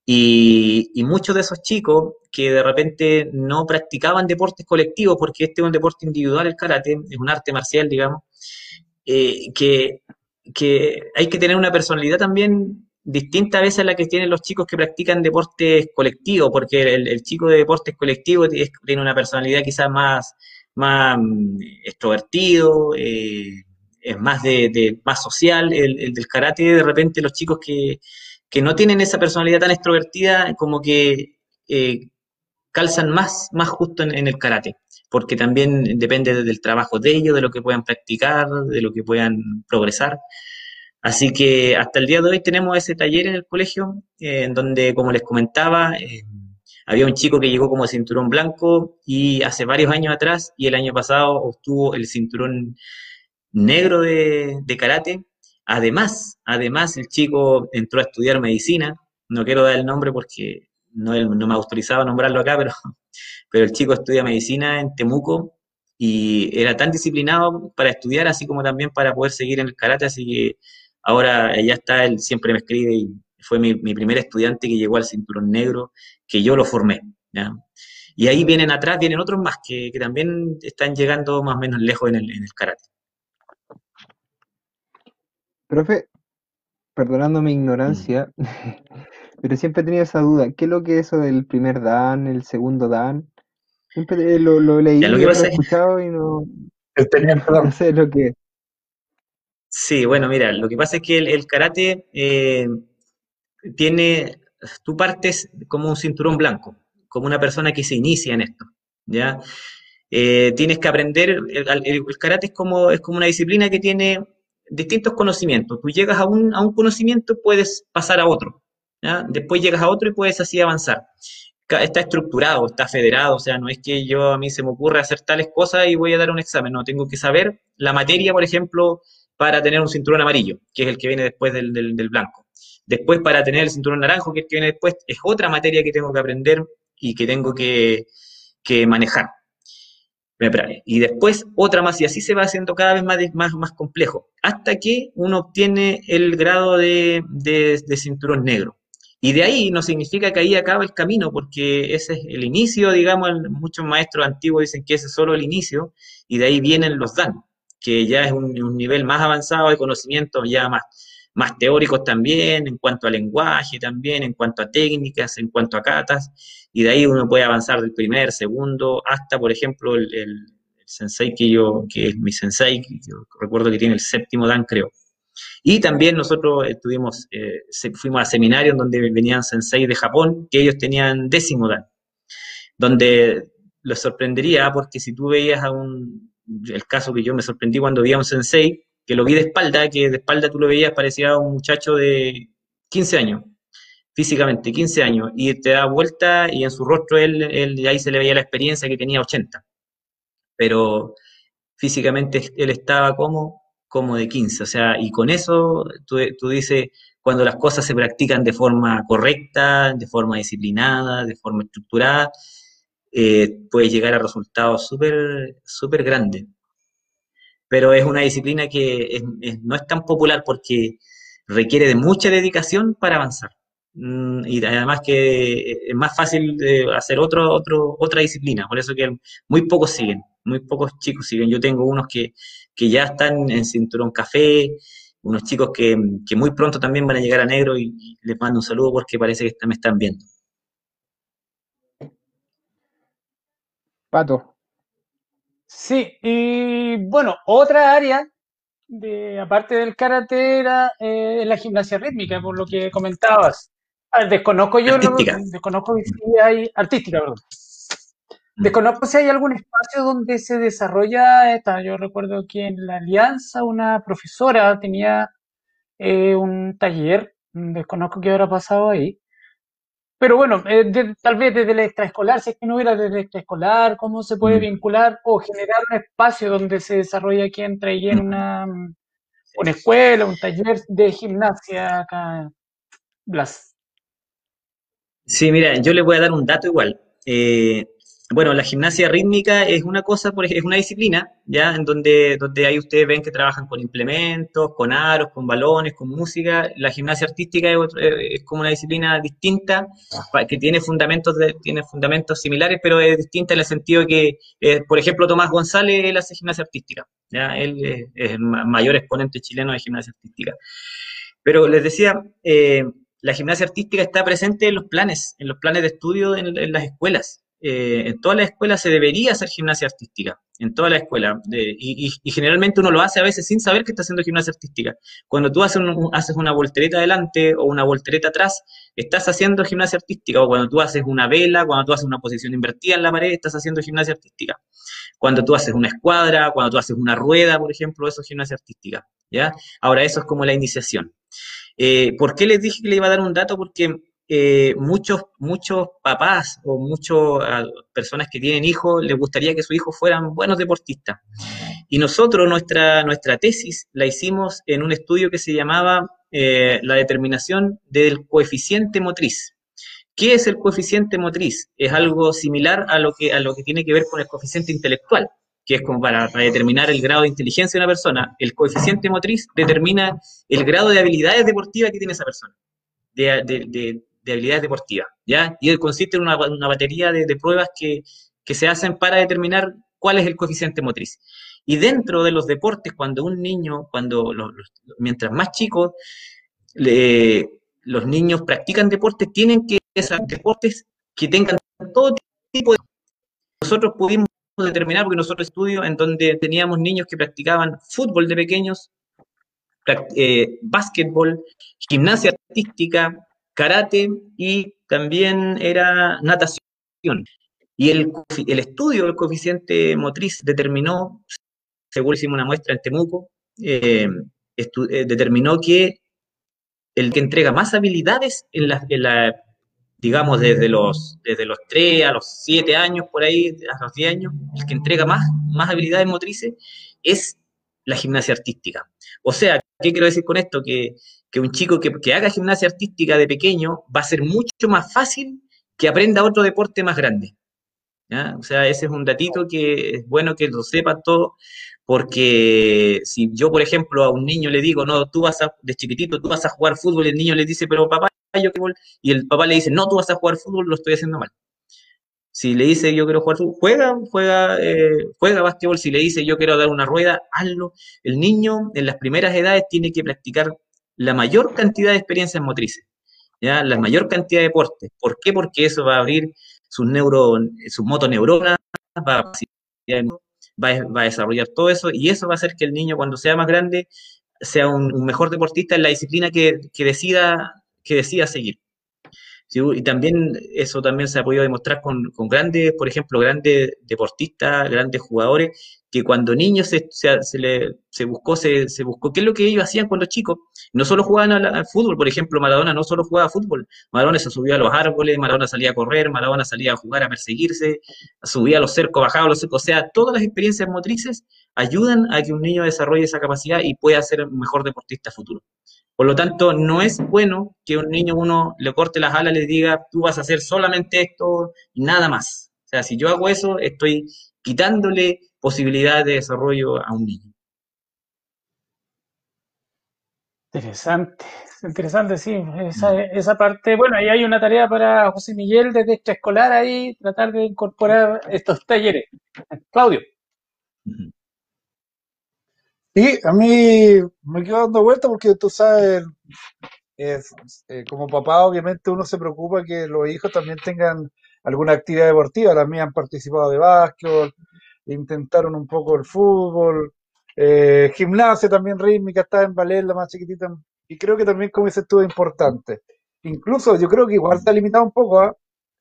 Y, y, muchos de esos chicos que de repente no practicaban deportes colectivos, porque este es un deporte individual, el karate, es un arte marcial, digamos, eh, que, que hay que tener una personalidad también distinta a veces a la que tienen los chicos que practican deportes colectivos, porque el, chico de deportes colectivos tiene una personalidad quizás más, más mm, extrovertido, eh, es más de, más social, el, del karate de repente los chicos que, no tienen esa personalidad tan extrovertida como que eh, calzan más, más justo en, el karate, porque también depende del trabajo de ellos, de lo que puedan practicar, de lo que puedan progresar. Así que hasta el día de hoy tenemos ese taller en el colegio, eh, en donde, como les comentaba, eh, había un chico que llegó como cinturón blanco y hace varios años atrás y el año pasado obtuvo el cinturón negro de, karate. Además, además el chico entró a estudiar medicina. No quiero dar el nombre porque no, no me ha autorizado nombrarlo acá, pero, pero el chico estudia medicina en Temuco y era tan disciplinado para estudiar así como también para poder seguir en el karate, así que Ahora ya está, él siempre me escribe y fue mi, primer estudiante que llegó al cinturón negro, que yo lo formé. Y ahí vienen atrás, vienen otros más que, también están llegando más o menos lejos en el, en el karate. Profe, perdonando mi ignorancia, mm. pero siempre he tenido esa duda. ¿Qué es lo que es eso del primer Dan, el segundo Dan? Siempre lo, lo leí, lo, he escuchado y no, no sé lo que Sí, bueno, mira, lo que pasa es que el, karate eh, tiene, tú partes como un cinturón blanco, como una persona que se inicia en esto, ¿ya? Eh, tienes que aprender, el, karate es como, es como una disciplina que tiene distintos conocimientos. Tú llegas a un, a un conocimiento, puedes pasar a otro, ¿ya? Después llegas a otro y puedes así avanzar. Está estructurado, está federado, o sea, no es que yo a mí se me ocurra hacer tales cosas y voy a dar un examen, no, tengo que saber la materia, por ejemplo, para tener un cinturón amarillo, que es el que viene después del, del, blanco. Después, para tener el cinturón naranjo, que es el que viene después, es otra materia que tengo que aprender y que tengo que, que manejar. Y después otra más, y así se va haciendo cada vez más, más, más complejo, hasta que uno obtiene el grado de, de, de, cinturón negro. Y de ahí no significa que ahí acaba el camino, porque ese es el inicio, digamos, muchos maestros antiguos dicen que ese es solo el inicio, y de ahí vienen los danos que ya es un, nivel más avanzado de conocimiento, ya más, más teóricos también, en cuanto a lenguaje también, en cuanto a técnicas, en cuanto a catas, y de ahí uno puede avanzar del primer, segundo, hasta, por ejemplo, el, sensei que yo, que es mi sensei, que yo recuerdo que tiene el séptimo dan, creo. Y también nosotros estuvimos, eh, fuimos a seminarios donde venían sensei de Japón, que ellos tenían décimo dan, donde los sorprendería porque si tú veías a un, el caso que yo me sorprendí cuando vi a un sensei, que lo vi de espalda, que de espalda tú lo veías, parecía un muchacho de 15 años, físicamente, 15 años, y te da vuelta y en su rostro él, él ahí se le veía la experiencia que tenía 80. Pero físicamente él estaba como, como de 15, o sea, y con eso tú, tú dices, cuando las cosas se practican de forma correcta, de forma disciplinada, de forma estructurada, eh, puede llegar a resultados súper super grandes. Pero es una disciplina que no es tan popular porque requiere de mucha dedicación para avanzar. Mm, y además que es más fácil hacer otro, otro, otra disciplina, por eso que muy pocos siguen, muy pocos chicos siguen. Yo tengo unos que, que ya están en cinturón café, unos chicos que, que, muy pronto también van a llegar a negro y les mando un saludo porque parece que me están viendo. Pato. Sí, y bueno, otra área de, aparte del karate era eh, la gimnasia rítmica, por lo que comentabas. desconozco yo, desconozco si hay, artística, perdón. Desconozco si hay algún espacio donde se desarrolla esta. Yo recuerdo que en la Alianza una profesora tenía eh, un taller, desconozco qué habrá pasado ahí, pero bueno, eh, tal vez desde el extraescolar, si es que no hubiera desde el extraescolar, ¿cómo se puede mm. vincular o generar un espacio donde se desarrolla aquí entre en una, una escuela, un taller de gimnasia acá, Blas? Sí, mira, yo le voy a dar un dato igual. Eh, bueno, la gimnasia rítmica es una cosa, es una disciplina, ¿ya? En donde, donde ahí ustedes ven que trabajan con implementos, con aros, con balones, con música. La gimnasia artística es, como una disciplina distinta, que tiene fundamentos, tiene fundamentos similares, pero es distinta en el sentido que, eh, por ejemplo, Tomás González, él hace gimnasia artística, ¿ya? Él es, el mayor exponente chileno de gimnasia artística. Pero les decía, eh, la gimnasia artística está presente en los planes, en los planes de estudio en las escuelas. Eh, en todas las escuelas se debería hacer gimnasia artística, en toda la escuela. y, generalmente uno lo hace a veces sin saber que está haciendo gimnasia artística. Cuando tú haces, haces una voltereta adelante o una voltereta atrás, estás haciendo gimnasia artística. O cuando tú haces una vela, cuando tú haces una posición invertida en la pared, estás haciendo gimnasia artística. Cuando tú haces una escuadra, cuando tú haces una rueda, por ejemplo, eso es gimnasia artística. ¿ya? Ahora, eso es como la iniciación. Eh, ¿Por qué les dije que le iba a dar un dato? Porque eh, muchos, muchos papás o muchas personas que tienen hijos les gustaría que sus hijos fueran buenos deportistas. Y nosotros nuestra, nuestra tesis la hicimos en un estudio que se llamaba eh, la determinación del coeficiente motriz. ¿Qué es el coeficiente motriz? Es algo similar a lo que, a lo que tiene que ver con el coeficiente intelectual, que es como para, determinar el grado de inteligencia de una persona. El coeficiente motriz determina el grado de habilidades deportivas que tiene esa persona. Habilidades deportivas, ¿ya? Y consiste en una, batería de, pruebas que, se hacen para determinar cuál es el coeficiente motriz. Y dentro de los deportes, cuando un niño, cuando mientras más chicos, los niños practican deportes, tienen que ser deportes que tengan todo tipo de... Nosotros pudimos determinar, porque nosotros estudios en donde teníamos niños que practicaban fútbol de pequeños, eh, básquetbol, gimnasia artística, karate y también era natación. Y el, el estudio del coeficiente motriz determinó, según hicimos una muestra en Temuco, eh, eh, determinó que el que entrega más habilidades en la, en digamos, desde los, desde los 3 a los 7 años, por ahí, a los 10 años, el que entrega más, más habilidades motrices es la gimnasia artística. O sea, ¿qué quiero decir con esto? Que que un chico que, haga gimnasia artística de pequeño va a ser mucho más fácil que aprenda otro deporte más grande. O sea, ese es un datito que es bueno que lo sepan todos, porque si yo, por ejemplo, a un niño le digo, no, tú vas a, de chiquitito, tú vas a jugar fútbol, el niño le dice, pero papá, yo quiero, y el papá le dice, no, tú vas a jugar fútbol, lo estoy haciendo mal. Si le dice yo quiero jugar fútbol, juega, juega, eh, juega básquetbol. Si le dice yo quiero dar una rueda, hazlo. El niño en las primeras edades tiene que practicar la mayor cantidad de experiencias motrices, ¿ya? la mayor cantidad de deportes. ¿Por qué? Porque eso va a abrir sus, neuro, sus motoneuronas, va a, va, a, desarrollar todo eso y eso va a hacer que el niño cuando sea más grande sea un, mejor deportista en la disciplina que, decida, que decida seguir. Y también eso también se ha podido demostrar con, con, grandes, por ejemplo, grandes deportistas, grandes jugadores que cuando niños se, se, le, se buscó, se, se, buscó, ¿qué es lo que ellos hacían cuando chicos? No solo jugaban al, fútbol, por ejemplo, Maradona no solo jugaba fútbol, Maradona se subía a los árboles, Maradona salía a correr, Maradona salía a jugar, a perseguirse, subía a los cercos, bajaba a los cercos, o sea, todas las experiencias motrices ayudan a que un niño desarrolle esa capacidad y pueda ser un mejor deportista futuro. Por lo tanto, no es bueno que un niño uno le corte las alas le diga, tú vas a hacer solamente esto y nada más. O sea, si yo hago eso, estoy quitándole posibilidad de desarrollo a un niño. Interesante, interesante, sí, esa, esa, parte, bueno, ahí hay una tarea para José Miguel desde extraescolar ahí, tratar de incorporar estos talleres. Claudio. Y a mí me quedo dando vuelta porque tú sabes, es, eh, como papá obviamente uno se preocupa que los hijos también tengan alguna actividad deportiva. Las mías han participado de básquetbol, intentaron un poco el fútbol, eh, gimnasia también rítmica, estaba en ballet, la más chiquitita, y creo que también como dices tú es importante. Incluso yo creo que igual se ha limitado un poco, ¿ah?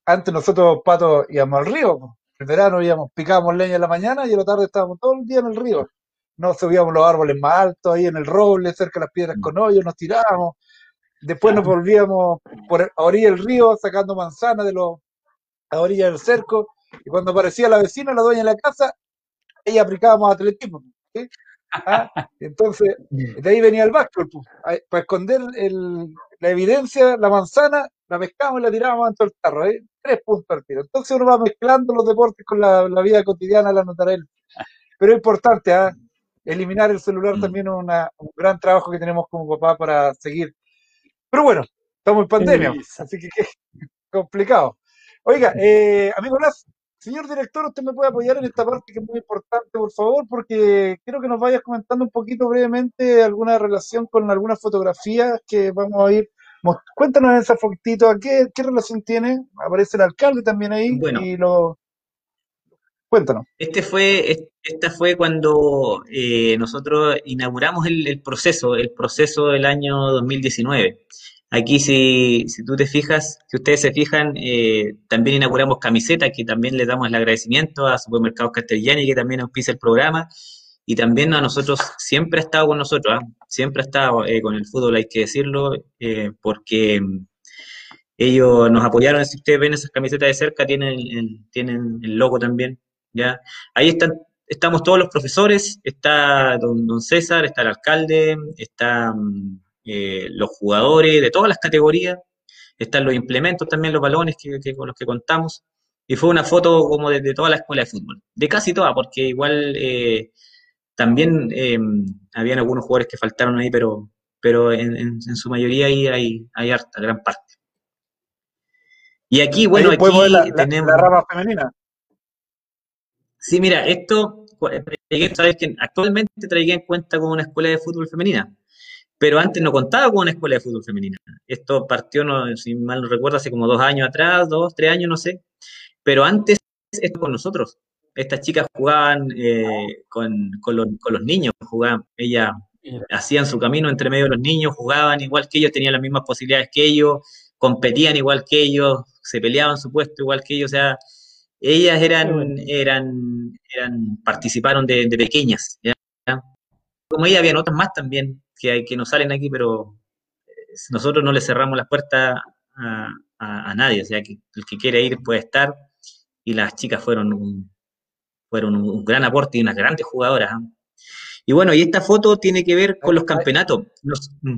Antes nosotros, patos, íbamos al río, en verano íbamos, picábamos leña en la mañana y en la tarde estábamos todo el día en el río. Nos subíamos los árboles más altos, ahí en el roble, cerca de las piedras con hoyos, nos tirábamos. Después nos volvíamos por a orilla del río sacando manzanas de los a orilla del cerco. Y cuando aparecía la vecina, la dueña de la casa, ella aplicábamos atletismo. ¿sí? ¿Ah? Entonces, de ahí venía el básquetbol. pues. Ahí, Para esconder el- la evidencia, la manzana, la pescamos y la tirábamos dentro del tarro. ¿eh? Tres puntos al tiro. Entonces uno va mezclando los deportes con la, la vida cotidiana, la notará él. Pero es importante, ¿ah? eliminar el celular Mm. también es un gran trabajo que tenemos como papá para seguir. Pero bueno, estamos en pandemia, así que qué complicado. Oiga, eh, amigo Blas, señor director, usted me puede apoyar en esta parte que es muy importante, por favor, porque quiero que nos vayas comentando un poquito brevemente alguna relación con algunas fotografías que vamos a ir. Cuéntanos esa fotito, ¿qué, qué relación tiene? Aparece el alcalde también ahí Bueno. y lo... Cuéntanos. Este fue, es- esta fue cuando eh, nosotros inauguramos el, el proceso, el proceso del año 2019. Aquí, si, si tú te fijas, si ustedes se fijan, eh, también inauguramos camisetas, que también le damos el agradecimiento a Supermercados Castellani, que también auspicia el programa, y también a nosotros, siempre ha estado con nosotros, ¿ah? siempre ha estado eh, con el fútbol, hay que decirlo, eh, porque mm, ellos nos apoyaron, si ustedes ven esas camisetas de cerca, tienen el, tienen el logo también, ¿ya? Ahí están, estamos todos los profesores, está don, don César, está el alcalde, están eh, los jugadores de todas las categorías, están los implementos también, los balones que, que- con los que contamos, y fue una foto como de, de toda la escuela de fútbol, de casi toda, porque igual eh, también eh, habían algunos jugadores que faltaron ahí, pero, pero en, en- en su mayoría ahí hay, hay harta, gran parte. Y aquí, bueno, aquí la, tenemos... la rama femenina. Sí, mira, esto, sabes que actualmente Traiguén cuenta con una escuela de fútbol femenina, pero antes no contaba con una escuela de fútbol femenina. Esto partió, no, si mal no recuerdo, hace como dos años atrás, dos, tres años, no sé, pero antes esto con nosotros. Estas chicas jugaban eh, con, con los, con los niños, jugaban, ellas hacían su camino entre medio de los niños, jugaban igual que ellos, tenían las mismas posibilidades que ellos, competían igual que ellos, se peleaban su puesto igual que ellos, o sea, ellas eran, eran, eran, participaron de, de pequeñas, ¿ya? Como ella, habían otras más también que, hay- que no salen aquí, pero eh, nosotros no le cerramos las puertas a, a- a nadie, o sea, que el que quiere ir puede estar, y las chicas fueron un, fueron un, gran aporte y unas grandes jugadoras. ¿ah? Y bueno, y esta foto tiene que ver con los campeonatos. Mm,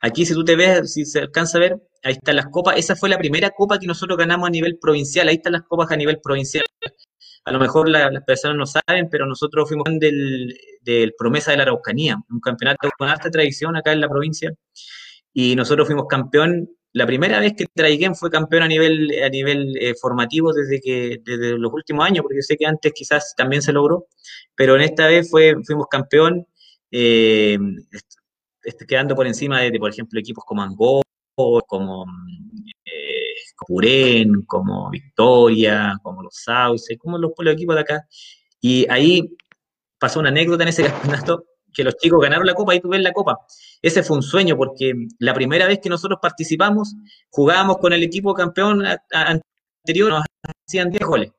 aquí, si tú te ves, si se alcanza a ver, ahí están las copas. Esa fue la primera copa que nosotros ganamos a nivel provincial. Ahí están las copas a nivel provincial. A lo mejor la- las personas no saben, pero nosotros fuimos del, del Promesa de la Araucanía, un campeonato con alta tradición acá en la provincia. Y nosotros fuimos campeón. La primera vez que Traiguén fue campeón a nivel, a nivel eh, formativo desde, que, desde los últimos años, porque yo sé que antes quizás también se logró, pero en esta vez fuimos campeón, eh, quedando por encima de, por ejemplo, equipos como Angó, como Purén, como Victoria, como los Sauces, como los, los equipos de acá. Y ahí pasó una anécdota en ese campeonato que los chicos ganaron la copa, ahí tú ves la copa. Ese fue un sueño porque la primera vez que nosotros participamos, jugábamos con el equipo campeón anterior, nos hacían 10 goles.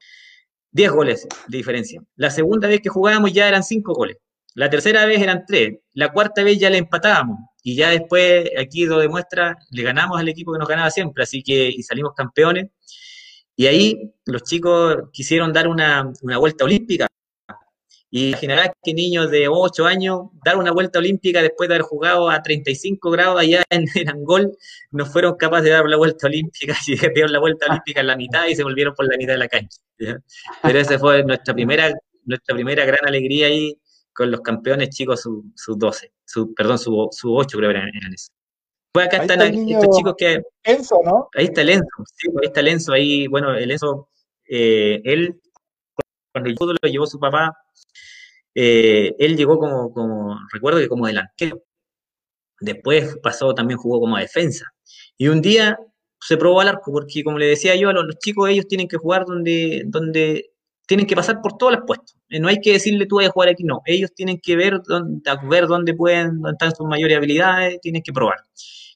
10 goles de diferencia. La segunda vez que jugábamos ya eran 5 goles. La tercera vez eran 3. La cuarta vez ya le empatábamos. Y ya después, aquí lo demuestra, le ganamos al equipo que nos ganaba siempre. Así que, y salimos campeones. Y ahí los chicos quisieron dar una, una vuelta olímpica. Y imaginarás que niños de 8 años dar una vuelta olímpica después de haber jugado a 35 grados allá en, en Angol, no fueron capaces de dar la vuelta olímpica y dieron la vuelta olímpica en la mitad y se volvieron por la mitad de la cancha. Pero esa fue nuestra primera, nuestra primera gran alegría ahí con los campeones chicos sub, sub 12, sub, perdón, sub, sub 8 creo que eran, eso. Pues acá Ahí están está estos chicos que Enzo, ¿no? Ahí está el Enzo, sí, ahí está el Enzo, ahí, bueno, el Enzo, eh, él, cuando el fútbol lo llevó su papá, eh, él llegó como, como, recuerdo que como delantero. Después pasó, también jugó como defensa. Y un día se probó al arco, porque como le decía yo a los, chicos, ellos tienen que jugar donde, donde tienen que pasar por todas las puestos. Eh, no hay que decirle tú vas a jugar aquí, no. Ellos tienen que ver dónde, ver dónde pueden, dónde están sus mayores habilidades, tienen que probar.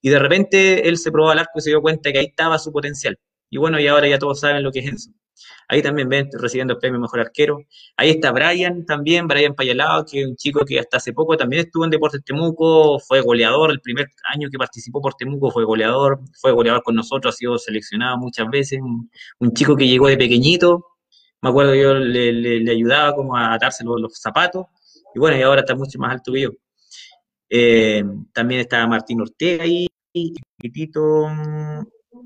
Y de repente él se probó al arco y se dio cuenta que ahí estaba su potencial. Y bueno, y ahora ya todos saben lo que es eso. Ahí también ven recibiendo el premio Mejor Arquero. Ahí está Brian también, Brian Payalao, que es un chico que hasta hace poco también estuvo en Deportes Temuco, fue goleador, el primer año que participó por Temuco fue goleador, fue goleador con nosotros, ha sido seleccionado muchas veces, un, chico que llegó de pequeñito, me acuerdo que yo le, ayudaba como a atarse los, zapatos, y bueno, y ahora está mucho más alto que yo. Eh, también está Martín Ortega ahí, chiquitito,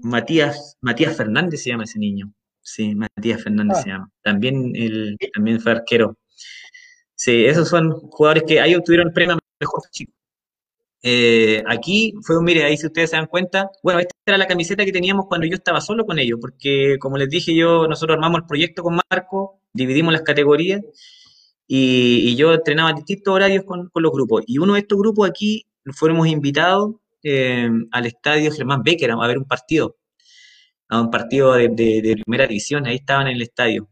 Matías, Matías Fernández se llama ese niño. Sí, Matías Fernández ah. se llama. También, el, también fue arquero. Sí, esos son jugadores que ahí obtuvieron el premio mejor chico. Eh, aquí fue, mire, ahí si ustedes se dan cuenta, bueno, esta era la camiseta que teníamos cuando yo estaba solo con ellos, porque como les dije yo, nosotros armamos el proyecto con Marco, dividimos las categorías y, yo entrenaba en distintos horarios con, los grupos. Y uno de estos grupos aquí fuimos invitados eh, al estadio Germán Becker a ver un partido a un partido de, primera división, ahí estaban en el estadio.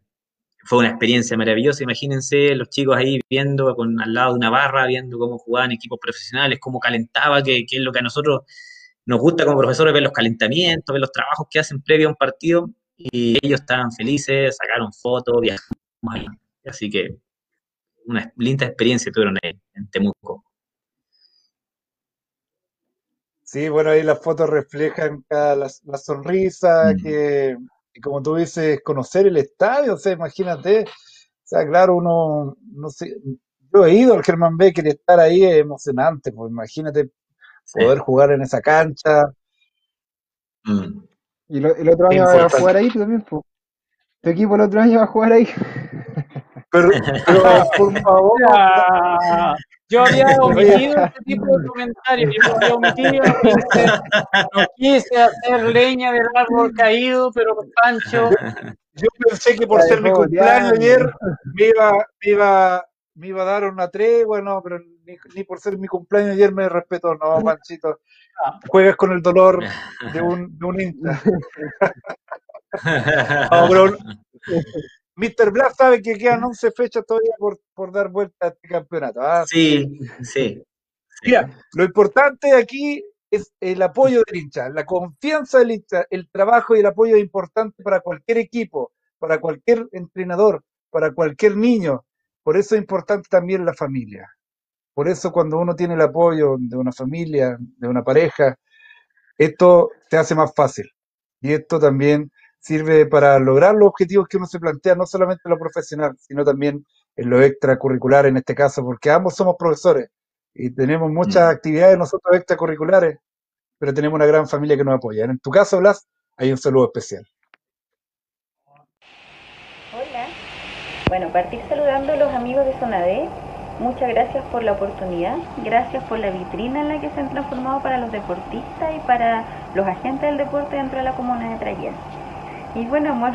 Fue una experiencia maravillosa, imagínense los chicos ahí viendo con al lado de una barra, viendo cómo jugaban equipos profesionales, cómo calentaba, que, es lo que a nosotros nos gusta como profesores, ver los calentamientos, ver los trabajos que hacen previo a un partido, y ellos estaban felices, sacaron fotos, viajaron, así que una linda experiencia tuvieron ahí en Temuco. Sí, bueno, ahí las fotos reflejan cada la, sonrisa, mm. que, como tú dices, conocer el estadio, o sea, imagínate, o sea, claro, uno, no sé, yo he ido al Germán Becker y estar ahí es emocionante, pues imagínate poder jugar en esa cancha. Mm. Y el otro año va a jugar ahí también, pues. Tu equipo el otro año va a jugar ahí. Pero, pero por favor. Yo había omitido este tipo de comentarios. Yo había omitido, no quise, hacer leña del árbol caído, pero Pancho. Yo, pensé que por ser mi cumpleaños ayer me iba, iba, me iba a dar una tregua, no, pero ni, por ser mi cumpleaños ayer me respeto, no, Panchito. Juegas con el dolor de un, de un hincha. no, Mr. Blas sabe que quedan 11 fechas todavía por, por dar vuelta a este campeonato. ¿ah? Sí, sí, Mira, lo importante aquí es el apoyo del hincha, la confianza del hincha, el trabajo y el apoyo es importante para cualquier equipo, para cualquier entrenador, para cualquier niño. Por eso es importante también la familia. Por eso cuando uno tiene el apoyo de una familia, de una pareja, esto te hace más fácil. Y esto también sirve para lograr los objetivos que uno se plantea, no solamente en lo profesional, sino también en lo extracurricular en este caso, porque ambos somos profesores y tenemos muchas mm. actividades nosotros extracurriculares, pero tenemos una gran familia que nos apoya. En tu caso, Blas, hay un saludo especial. Hola. Bueno, partir saludando a los amigos de Zona D. Muchas gracias por la oportunidad, gracias por la vitrina en la que se han transformado para los deportistas y para los agentes del deporte dentro de la comuna de Trayen. Y bueno, amor,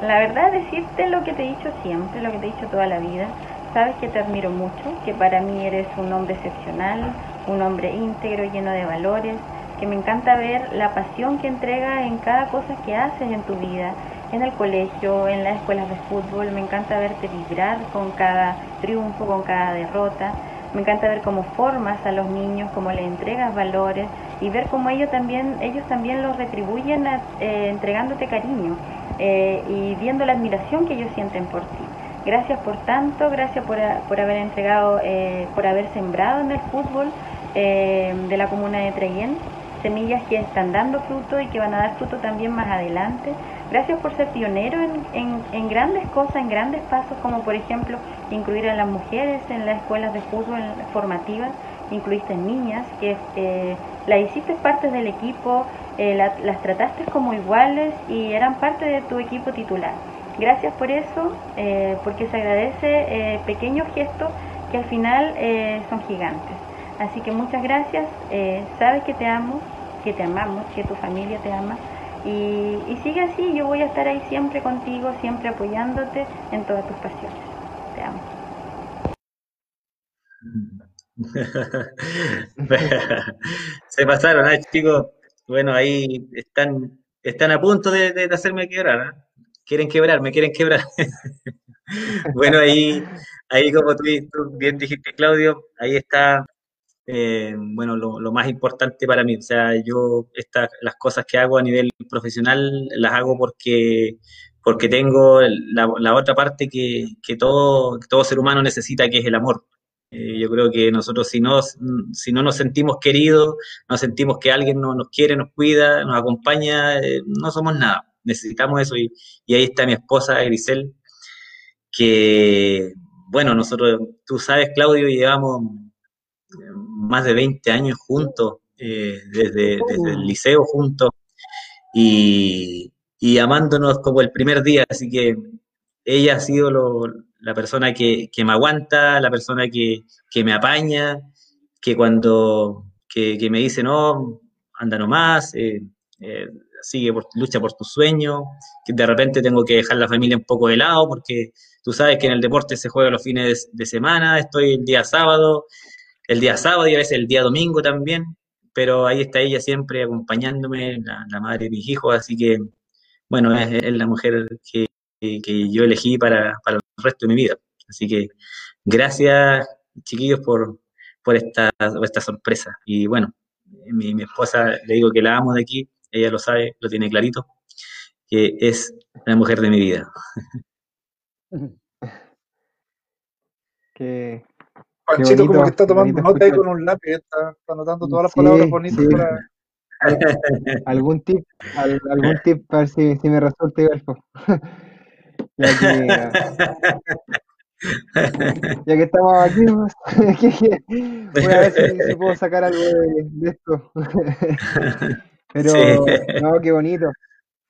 la verdad decirte lo que te he dicho siempre, lo que te he dicho toda la vida. Sabes que te admiro mucho, que para mí eres un hombre excepcional, un hombre íntegro, lleno de valores, que me encanta ver la pasión que entrega en cada cosa que haces en tu vida, en el colegio, en las escuelas de fútbol. Me encanta verte vibrar con cada triunfo, con cada derrota. Me encanta ver cómo formas a los niños, cómo les entregas valores y ver cómo ellos también, ellos también los retribuyen eh, entregándote cariño eh, y viendo la admiración que ellos sienten por ti. Gracias por tanto, gracias por, por haber entregado, eh, por haber sembrado en el fútbol de la comuna de Treyén semillas que están dando fruto y que van a dar fruto también más adelante. Gracias por ser pionero en, grandes cosas, en grandes pasos, como por ejemplo incluir a las mujeres en las escuelas de fútbol formativas, incluiste niñas, que eh, las hiciste parte del equipo, eh, las trataste como iguales y eran parte de tu equipo titular. Gracias por eso, eh, porque se agradece pequeños gestos que al final son gigantes. Así que muchas gracias, sabes que te amo, que te amamos, que tu familia te ama y, sigue así, yo voy a estar ahí siempre contigo, siempre apoyándote en todas tus pasiones. Te amo. Se pasaron, ¿eh, chicos? Bueno, ahí están, están a punto de, hacerme quebrar. ¿eh? Quieren quebrarme, quieren quebrar. bueno, ahí, ahí como tú, bien dijiste, Claudio, ahí está, eh, bueno, lo, más importante para mí. O sea, yo las cosas que hago a nivel profesional las hago porque, porque tengo la, otra parte que, que, todo, todo ser humano necesita, que es el amor. Eh, yo creo que nosotros si no, si no nos sentimos queridos, no sentimos que alguien nos, nos quiere, nos cuida, nos acompaña, eh, no somos nada. Necesitamos eso y, y ahí está mi esposa, Grisel, que, bueno, nosotros, tú sabes, Claudio, llevamos más de 20 años juntos, eh, desde, desde, el liceo juntos, y, y, amándonos como el primer día, así que ella ha sido la persona que, que, me aguanta, la persona que, que me apaña, que cuando que, me dice, no, anda nomás, eh, eh, sigue, por, lucha por tu sueño, que de repente tengo que dejar la familia un poco de lado porque tú sabes que en el deporte se juega los fines de, semana, estoy el día sábado, el día sábado y a veces el día domingo también, pero ahí está ella siempre acompañándome, la, madre de mis hijos, así que, bueno, es, la mujer que, yo elegí para, para, el resto de mi vida. Así que gracias, chiquillos, por, por esta, esta sorpresa. Y bueno, mi, mi esposa, le digo que la amo de aquí, ella lo sabe, lo tiene clarito, que es la mujer de mi vida. Qué, Panchito como que está tomando nota ahí con un lápiz, está, anotando todas las palabras bonitas para... ¿Algún tip? ¿Algún tip para ver si, si me resulta ya, que, ya que estamos aquí, voy a ver si, si puedo sacar algo de, de esto. Pero, no, qué bonito.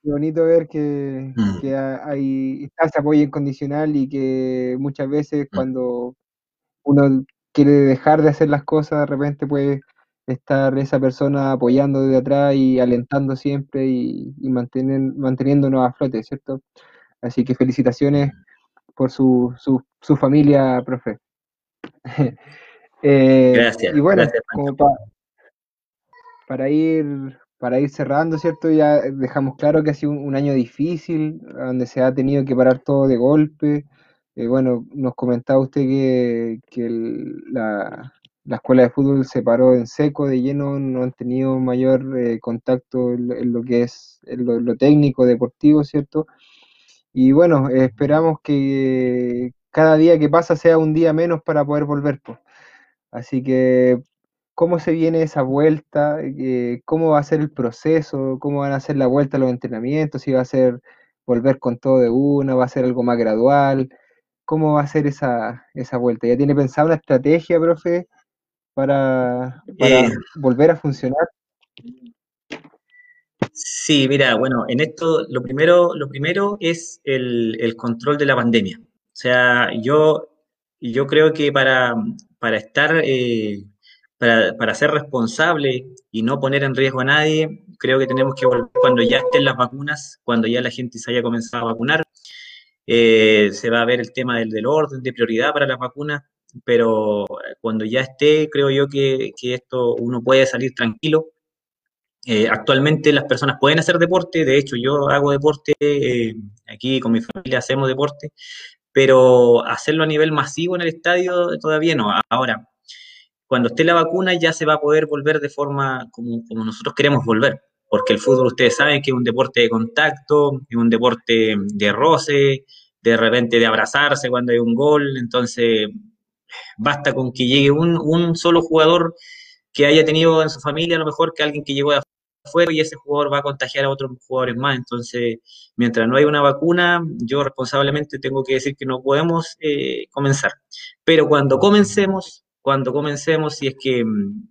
Qué bonito ver que, mm. que hay, está ese apoyo incondicional y que muchas veces mm. cuando uno quiere dejar de hacer las cosas, de repente puede estar esa persona apoyando desde atrás y alentando siempre y, y manteniéndonos a flote, ¿cierto? Así que felicitaciones por su, su, su familia, profe. eh, gracias. Y bueno, gracias, como para ir para ir cerrando, ¿cierto? Ya dejamos claro que ha sido un, año difícil, donde se ha tenido que parar todo de golpe. Eh, bueno, nos comentaba usted que, la, escuela de fútbol se paró en seco, de lleno, no han tenido mayor eh, contacto en, lo que es lo, técnico, deportivo, ¿cierto? Y bueno, esperamos que cada día que pasa sea un día menos para poder volver. Pues. Así que cómo se viene esa vuelta, eh, cómo va a ser el proceso, cómo van a ser la vuelta a los entrenamientos, si va a ser volver con todo de una, va a ser algo más gradual, cómo va a ser esa, esa vuelta. ¿Ya tiene pensado una estrategia, profe, para, para eh. volver a funcionar? Sí, mira, bueno, en esto lo primero, lo primero es el, el control de la pandemia. O sea, yo, yo creo que para, para estar eh, para, para, ser responsable y no poner en riesgo a nadie, creo que tenemos que volver cuando ya estén las vacunas, cuando ya la gente se haya comenzado a vacunar. Eh, se va a ver el tema del, del, orden de prioridad para las vacunas, pero cuando ya esté, creo yo que, que esto uno puede salir tranquilo. Eh, actualmente las personas pueden hacer deporte, de hecho yo hago deporte, eh, aquí con mi familia hacemos deporte, pero hacerlo a nivel masivo en el estadio todavía no. Ahora, cuando esté la vacuna ya se va a poder volver de forma como, como nosotros queremos volver, porque el fútbol ustedes saben que es un deporte de contacto, es un deporte de roce, de repente de abrazarse cuando hay un gol, entonces basta con que llegue un, un solo jugador que haya tenido en su familia a lo mejor que alguien que llegó de afuera y ese jugador va a contagiar a otros jugadores más. Entonces, mientras no hay una vacuna, yo responsablemente tengo que decir que no podemos eh, comenzar. Pero cuando comencemos, cuando comencemos, si es que,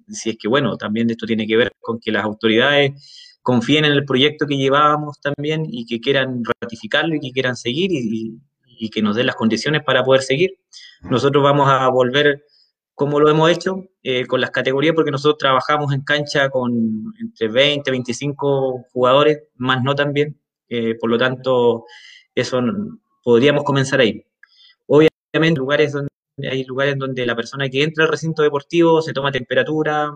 si es que, bueno, también esto tiene que ver con que las autoridades confíen en el proyecto que llevábamos también y que quieran ratificarlo y que quieran seguir y, que nos den las condiciones para poder seguir. Nosotros vamos a volver como lo hemos hecho eh, con las categorías, porque nosotros trabajamos en cancha con entre 20, 25 jugadores, más no también. Eh, por lo tanto, eso podríamos comenzar ahí. Obviamente, lugares donde hay lugares donde la persona que entra al recinto deportivo se toma temperatura,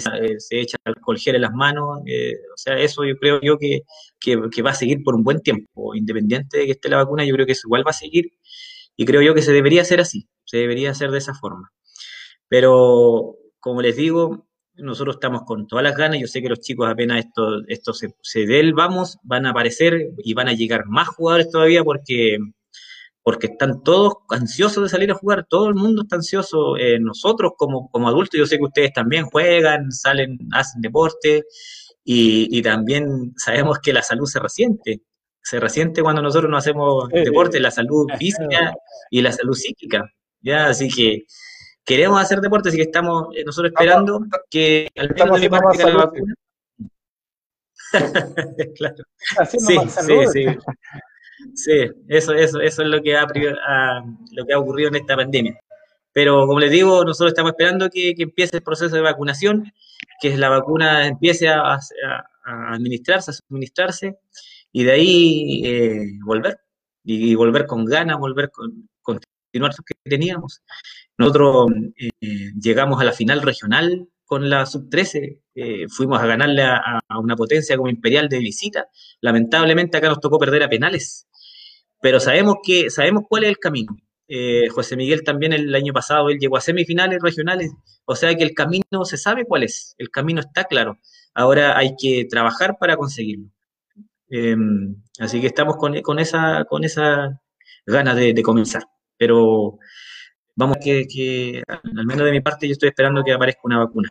se echa alcohol gel en las manos, eh, o sea, eso yo creo yo que, que, va a seguir por un buen tiempo, independiente de que esté la vacuna, yo creo que eso igual va a seguir y creo yo que se debería hacer así, se debería hacer de esa forma. Pero, como les digo, nosotros estamos con todas las ganas, yo sé que los chicos apenas esto, esto se, se dé vamos, van a aparecer y van a llegar más jugadores todavía porque porque están todos ansiosos de salir a jugar, todo el mundo está ansioso, eh, nosotros como, como adultos, yo sé que ustedes también juegan, salen, hacen deporte y, también sabemos que la salud se resiente, se resiente cuando nosotros no hacemos deporte, la salud física y la salud psíquica, ¿ya? Así que queremos hacer deporte, así que estamos eh, nosotros esperando que al menos de parte la vacuna. claro. Sí, sí, sí. Sí, eso, eso, eso es lo que, ha, lo que ha ocurrido en esta pandemia. Pero como les digo, nosotros estamos esperando que, empiece el proceso de vacunación, que la vacuna empiece a, administrarse, a suministrarse, y de ahí eh, volver, y, volver con ganas, volver con continuar lo que teníamos. Nosotros eh, llegamos a la final regional con la sub-13, eh, fuimos a ganarle a, una potencia como Imperial de visita. Lamentablemente acá nos tocó perder a penales pero sabemos que sabemos cuál es el camino. Eh, José Miguel también el año pasado, él llegó a semifinales regionales, o sea que el camino se sabe cuál es, el camino está claro. Ahora hay que trabajar para conseguirlo. Em, así que estamos con, esa con esa ganas de, comenzar. Pero vamos que, que, al menos de mi parte, yo estoy esperando que aparezca una vacuna.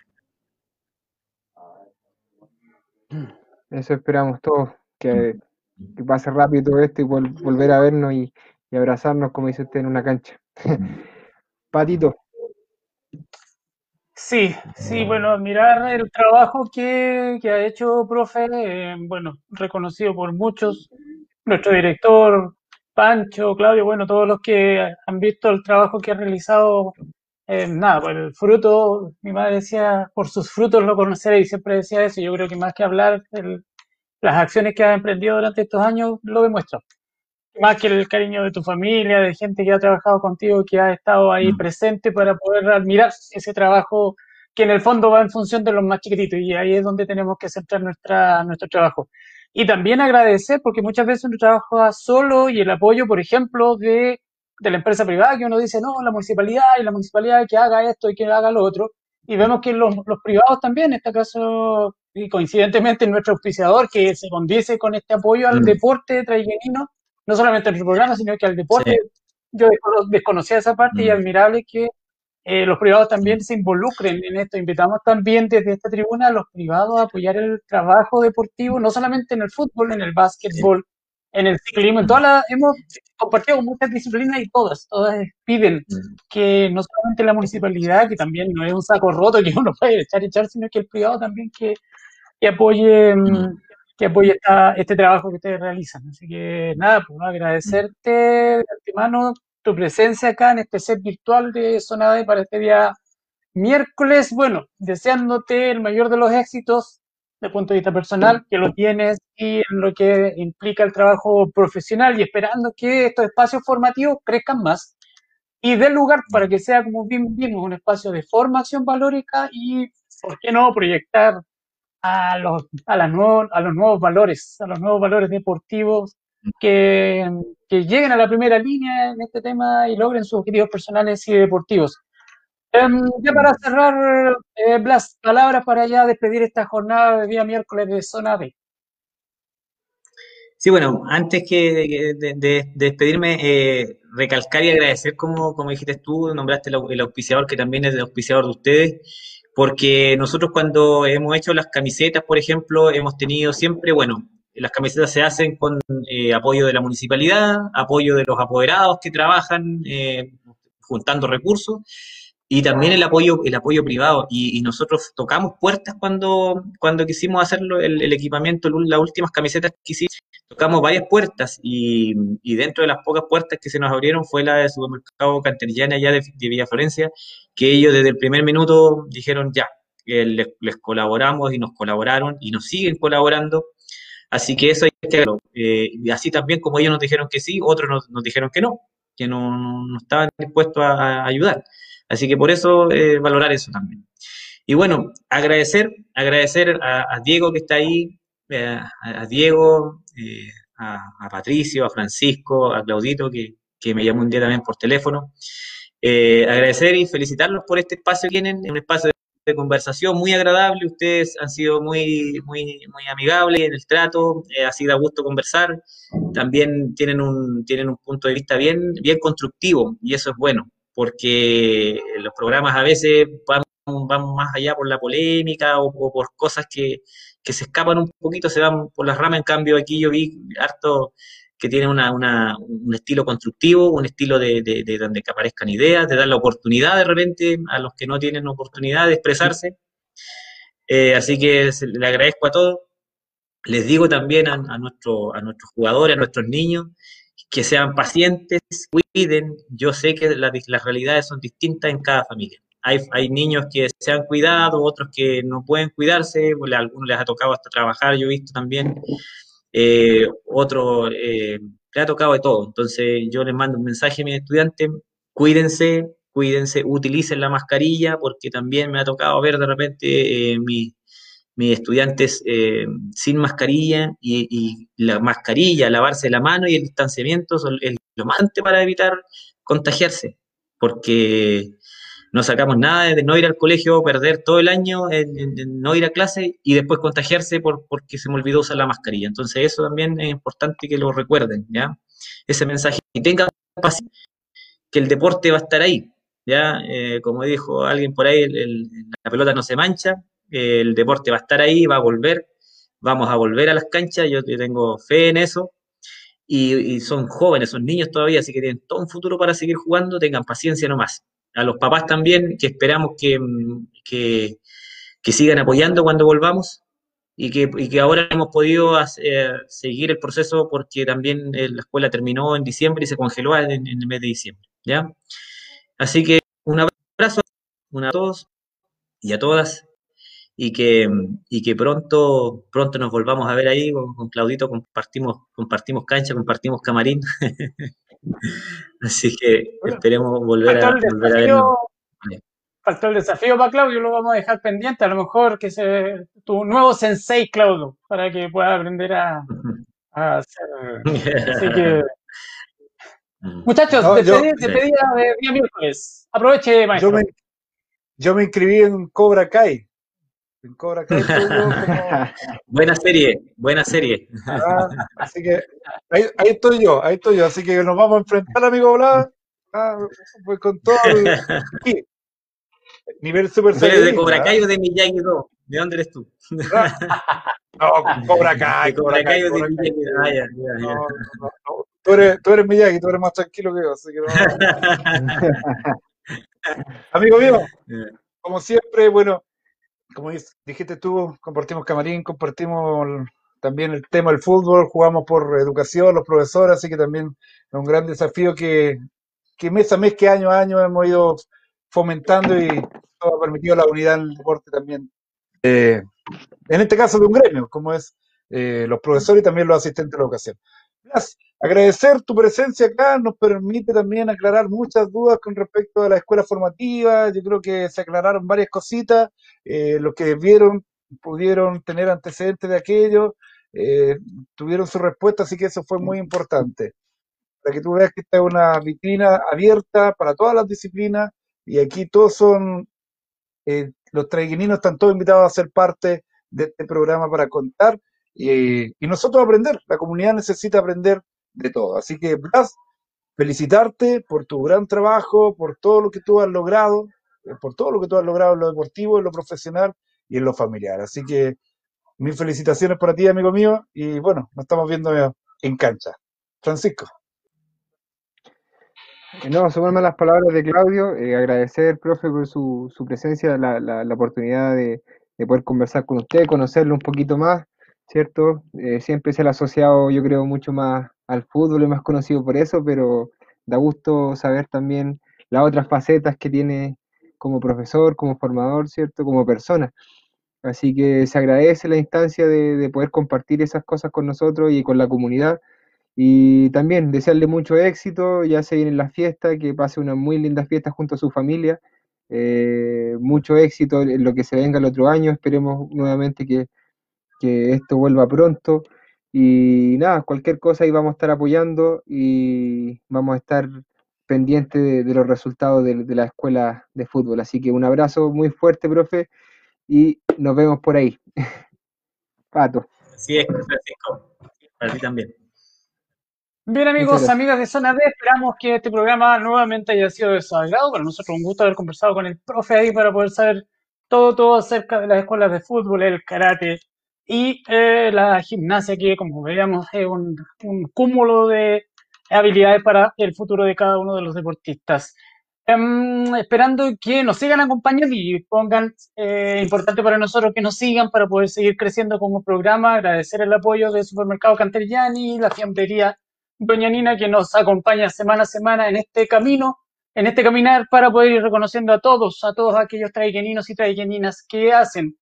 Eso esperamos todos, que que pase rápido todo esto y volver a vernos y, abrazarnos, como dice usted, en una cancha. Patito. Sí, sí, bueno, mirar el trabajo que, ha hecho profe, eh, bueno, reconocido por muchos, nuestro director, Pancho, Claudio, bueno, todos los que han visto el trabajo que ha realizado, eh, nada, pues el fruto, mi madre decía, por sus frutos lo conoceréis, siempre decía eso, yo creo que más que hablar, el, las acciones que has emprendido durante estos años lo demuestran. Más que el cariño de tu familia, de gente que ha trabajado contigo, que ha estado ahí mm. presente para poder admirar ese trabajo que en el fondo va en función de los más chiquititos y ahí es donde tenemos que centrar nuestra, nuestro trabajo. Y también agradecer, porque muchas veces uno trabaja solo y el apoyo, por ejemplo, de, de la empresa privada, que uno dice, no, la municipalidad y la municipalidad que haga esto y que haga lo otro. Y vemos que los, los privados también, en este caso y coincidentemente nuestro auspiciador que se condice con este apoyo al mm. deporte traigenino, no solamente en nuestro programa, sino que al deporte. Yo desconocía esa parte y mm. admirable que eh, los privados también se involucren en esto. Invitamos también desde esta tribuna a los privados a apoyar el trabajo deportivo, no solamente en el fútbol, en el básquetbol, en el ciclismo, en todas las, hemos compartido muchas disciplinas y todas, todas piden que no solamente la municipalidad, que también no es un saco roto que uno puede echar y echar, sino que el privado también que, que apoye, que apoye este trabajo que ustedes realizan. Así que nada, pues agradecerte de antemano tu presencia acá en este set virtual de Zona D para este día miércoles. Bueno, deseándote el mayor de los éxitos el punto de vista personal, que lo tienes y en lo que implica el trabajo profesional y esperando que estos espacios formativos crezcan más y den lugar para que sea, como bien vimos, un espacio de formación valórica y, ¿por qué no?, proyectar a los, a, las nuevos, a los nuevos valores, a los nuevos valores deportivos que, que lleguen a la primera línea en este tema y logren sus objetivos personales y deportivos. Em, ya para cerrar, eh, palabras para ya despedir esta jornada de día miércoles de Zona B. Sí, bueno, antes que de, despedirme, eh, recalcar y agradecer, como, como dijiste tú, nombraste el, auspiciador, que también es el auspiciador de ustedes, porque nosotros cuando hemos hecho las camisetas, por ejemplo, hemos tenido siempre, bueno, las camisetas se hacen con eh, apoyo de la municipalidad, apoyo de los apoderados que trabajan juntando recursos, y también el apoyo, el apoyo privado. Y, nosotros tocamos puertas cuando, cuando quisimos hacerlo, el, equipamiento, las últimas camisetas que hicimos, tocamos varias puertas y, dentro de las pocas puertas que se nos abrieron fue la de supermercado Canterillana allá de, Villa Florencia, que ellos desde el primer minuto dijeron ya, les, les, colaboramos y nos colaboraron y nos siguen colaborando. Así que eso hay que. Eh, y así también como ellos nos dijeron que sí, otros nos, nos dijeron que no. que no, no, estaban dispuestos a, ayudar. Así que por eso eh, valorar eso también. Y bueno, agradecer, agradecer a, Diego que está ahí, eh, a, Diego, eh, a, Patricio, a Francisco, a Claudito, que, que, me llamó un día también por teléfono. agradecer y felicitarlos por este espacio que tienen, un espacio de conversación muy agradable, ustedes han sido muy, muy, muy amigables en el trato, eh, ha sido a gusto conversar, también tienen un, tienen un punto de vista bien, bien constructivo y eso es bueno, porque los programas a veces van, van más allá por la polémica o, por cosas que, que, se escapan un poquito, se van por las ramas, en cambio aquí yo vi harto que tiene una, una, un estilo constructivo, un estilo de, de, donde que aparezcan ideas, de dar la oportunidad de repente a los que no tienen oportunidad de expresarse. Eh, así que le agradezco a todos. Les digo también a, a, nuestro, a nuestros jugadores, a nuestros niños, que sean pacientes, cuiden. Yo sé que las realidades son distintas en cada familia. Hay, hay, niños que se han cuidado, otros que no pueden cuidarse, a algunos les ha tocado hasta trabajar, yo he visto también eh, otro, eh, le ha tocado de todo. Entonces yo les mando un mensaje a mis estudiantes, cuídense, cuídense, utilicen la mascarilla, porque también me ha tocado ver de repente eh, mis, estudiantes eh, sin mascarilla y, la mascarilla, lavarse la mano y el distanciamiento son el, lo más para evitar contagiarse, porque no sacamos nada de no ir al colegio, perder todo el año no ir a clase y después contagiarse por, porque se me olvidó usar la mascarilla. Entonces eso también es importante que lo recuerden, ¿ya? Ese mensaje. Y tengan paciencia, que el deporte va a estar ahí, ¿ya? Eh, como dijo alguien por ahí, la pelota no se mancha, el deporte va a estar ahí, va a volver, vamos a volver a las canchas, yo, tengo fe en eso. Y, son jóvenes, son niños todavía, así que tienen todo un futuro para seguir jugando, tengan paciencia nomás a los papás también, que esperamos que, que, sigan apoyando cuando volvamos y que, y que ahora hemos podido eh, seguir el proceso porque también eh, la escuela terminó en diciembre y se congeló en, el mes de diciembre. ¿ya? Así que un abrazo a todos y a todas y que, y que pronto, pronto nos volvamos a ver ahí con, Claudito, compartimos, compartimos cancha, compartimos camarín. Así que esperemos volver a, volver a. Faltó el desafío para Claudio, lo vamos a dejar pendiente. A lo mejor que se tu nuevo sensei, Claudio, para que pueda aprender a, hacer. Así que. Muchachos, no, despedida, de día miércoles. Aproveche, maestro. Yo me, yo me inscribí en Cobra Kai. buena serie, buena serie. Ah, así que ahí, estoy yo, ahí estoy yo. Así que nos vamos a enfrentar, amigo Blas. Ah, pues con todo el nivel super serio. de Cobra Kai o de Miyagi 2? ¿De dónde eres tú? no, Cobra Kai. Cobra Kai o de Miyagi ah, ya, ya, Tú eres, tú eres Miyagi, tú eres más tranquilo que yo, así que Amigo mío, como siempre, bueno, como dijiste tú, compartimos camarín, compartimos también el tema del fútbol, jugamos por educación, los profesores, así que también es un gran desafío que, que mes a mes, que año a año hemos ido fomentando y todo ha permitido la unidad en el deporte también. Eh, en este caso de un gremio, como es eh, los profesores y también los asistentes de la educación. Gracias. Agradecer tu presencia acá nos permite también aclarar muchas dudas con respecto a la escuela formativa. Yo creo que se aclararon varias cositas. Eh, los que vieron pudieron tener antecedentes de aquello, eh, tuvieron su respuesta, así que eso fue muy importante. Para que tú veas que esta es una vitrina abierta para todas las disciplinas y aquí todos son, eh, los traiguininos están todos invitados a ser parte de este programa para contar y, nosotros aprender. La comunidad necesita aprender de todo. Así que, Blas, felicitarte por tu gran trabajo, por todo lo que tú has logrado, por todo lo que tú has logrado en lo deportivo, en lo profesional y en lo familiar. Así que mis felicitaciones para ti, amigo mío, y bueno, nos estamos viendo en cancha. Francisco. Eh, no, sumarme las palabras de Claudio, eh, agradecer, profe, por su, su presencia, la, la, oportunidad de, de, poder conversar con usted, conocerlo un poquito más, ¿cierto? siempre se le ha asociado, yo creo, mucho más al fútbol, es más conocido por eso, pero da gusto saber también las otras facetas que tiene como profesor, como formador, ¿cierto? Como persona. Así que se agradece la instancia de, poder compartir esas cosas con nosotros y con la comunidad. Y también desearle mucho éxito, ya se viene la fiesta, que pase una muy linda fiesta junto a su familia. Eh, mucho éxito en lo que se venga el otro año, esperemos nuevamente que, que esto vuelva pronto. Y nada, cualquier cosa ahí vamos a estar apoyando y vamos a estar pendientes de, de los resultados de, de la escuela de fútbol. Así que un abrazo muy fuerte, profe, y nos vemos por ahí. Pato. Así es, Francisco. Para ti también. Bien amigos, amigas de Zona D, esperamos que este programa nuevamente haya sido de su agrado. Para nosotros un gusto haber conversado con el profe ahí para poder saber todo, todo acerca de las escuelas de fútbol, el karate y eh, la gimnasia, que como veíamos es un, un cúmulo de habilidades para el futuro de cada uno de los deportistas. Em, esperando que nos sigan acompañando y pongan, eh, importante para nosotros que nos sigan para poder seguir creciendo como programa, agradecer el apoyo del Supermercado Canteriani, la fiambrería Doña Nina que nos acompaña semana a semana en este camino, en este caminar para poder ir reconociendo a todos, a todos aquellos traigueninos y traigueninas que hacen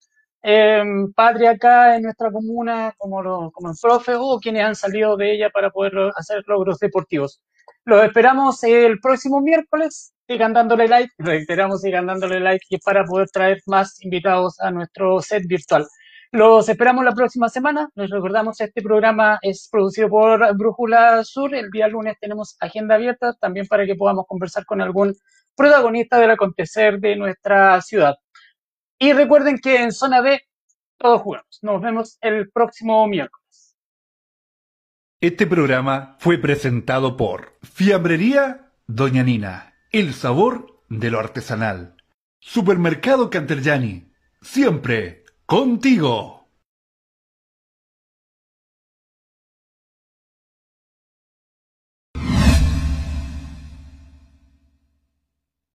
eh, patria acá en nuestra comuna, como, lo- como el profe, o quienes han salido de ella para poder hacer logros deportivos. Los esperamos el próximo miércoles. Sigan dándole like, reiteramos, sigan dándole like y para poder traer más invitados a nuestro set virtual. Los esperamos la próxima semana. Les recordamos, este programa es producido por Brújula Sur. El día lunes tenemos agenda abierta también para que podamos conversar con algún protagonista del acontecer de nuestra ciudad. Y recuerden que en zona D todos jugamos. Nos vemos el próximo miércoles. Este programa fue presentado por Fiambrería Doña Nina, el sabor de lo artesanal. Supermercado Canterjani, siempre contigo.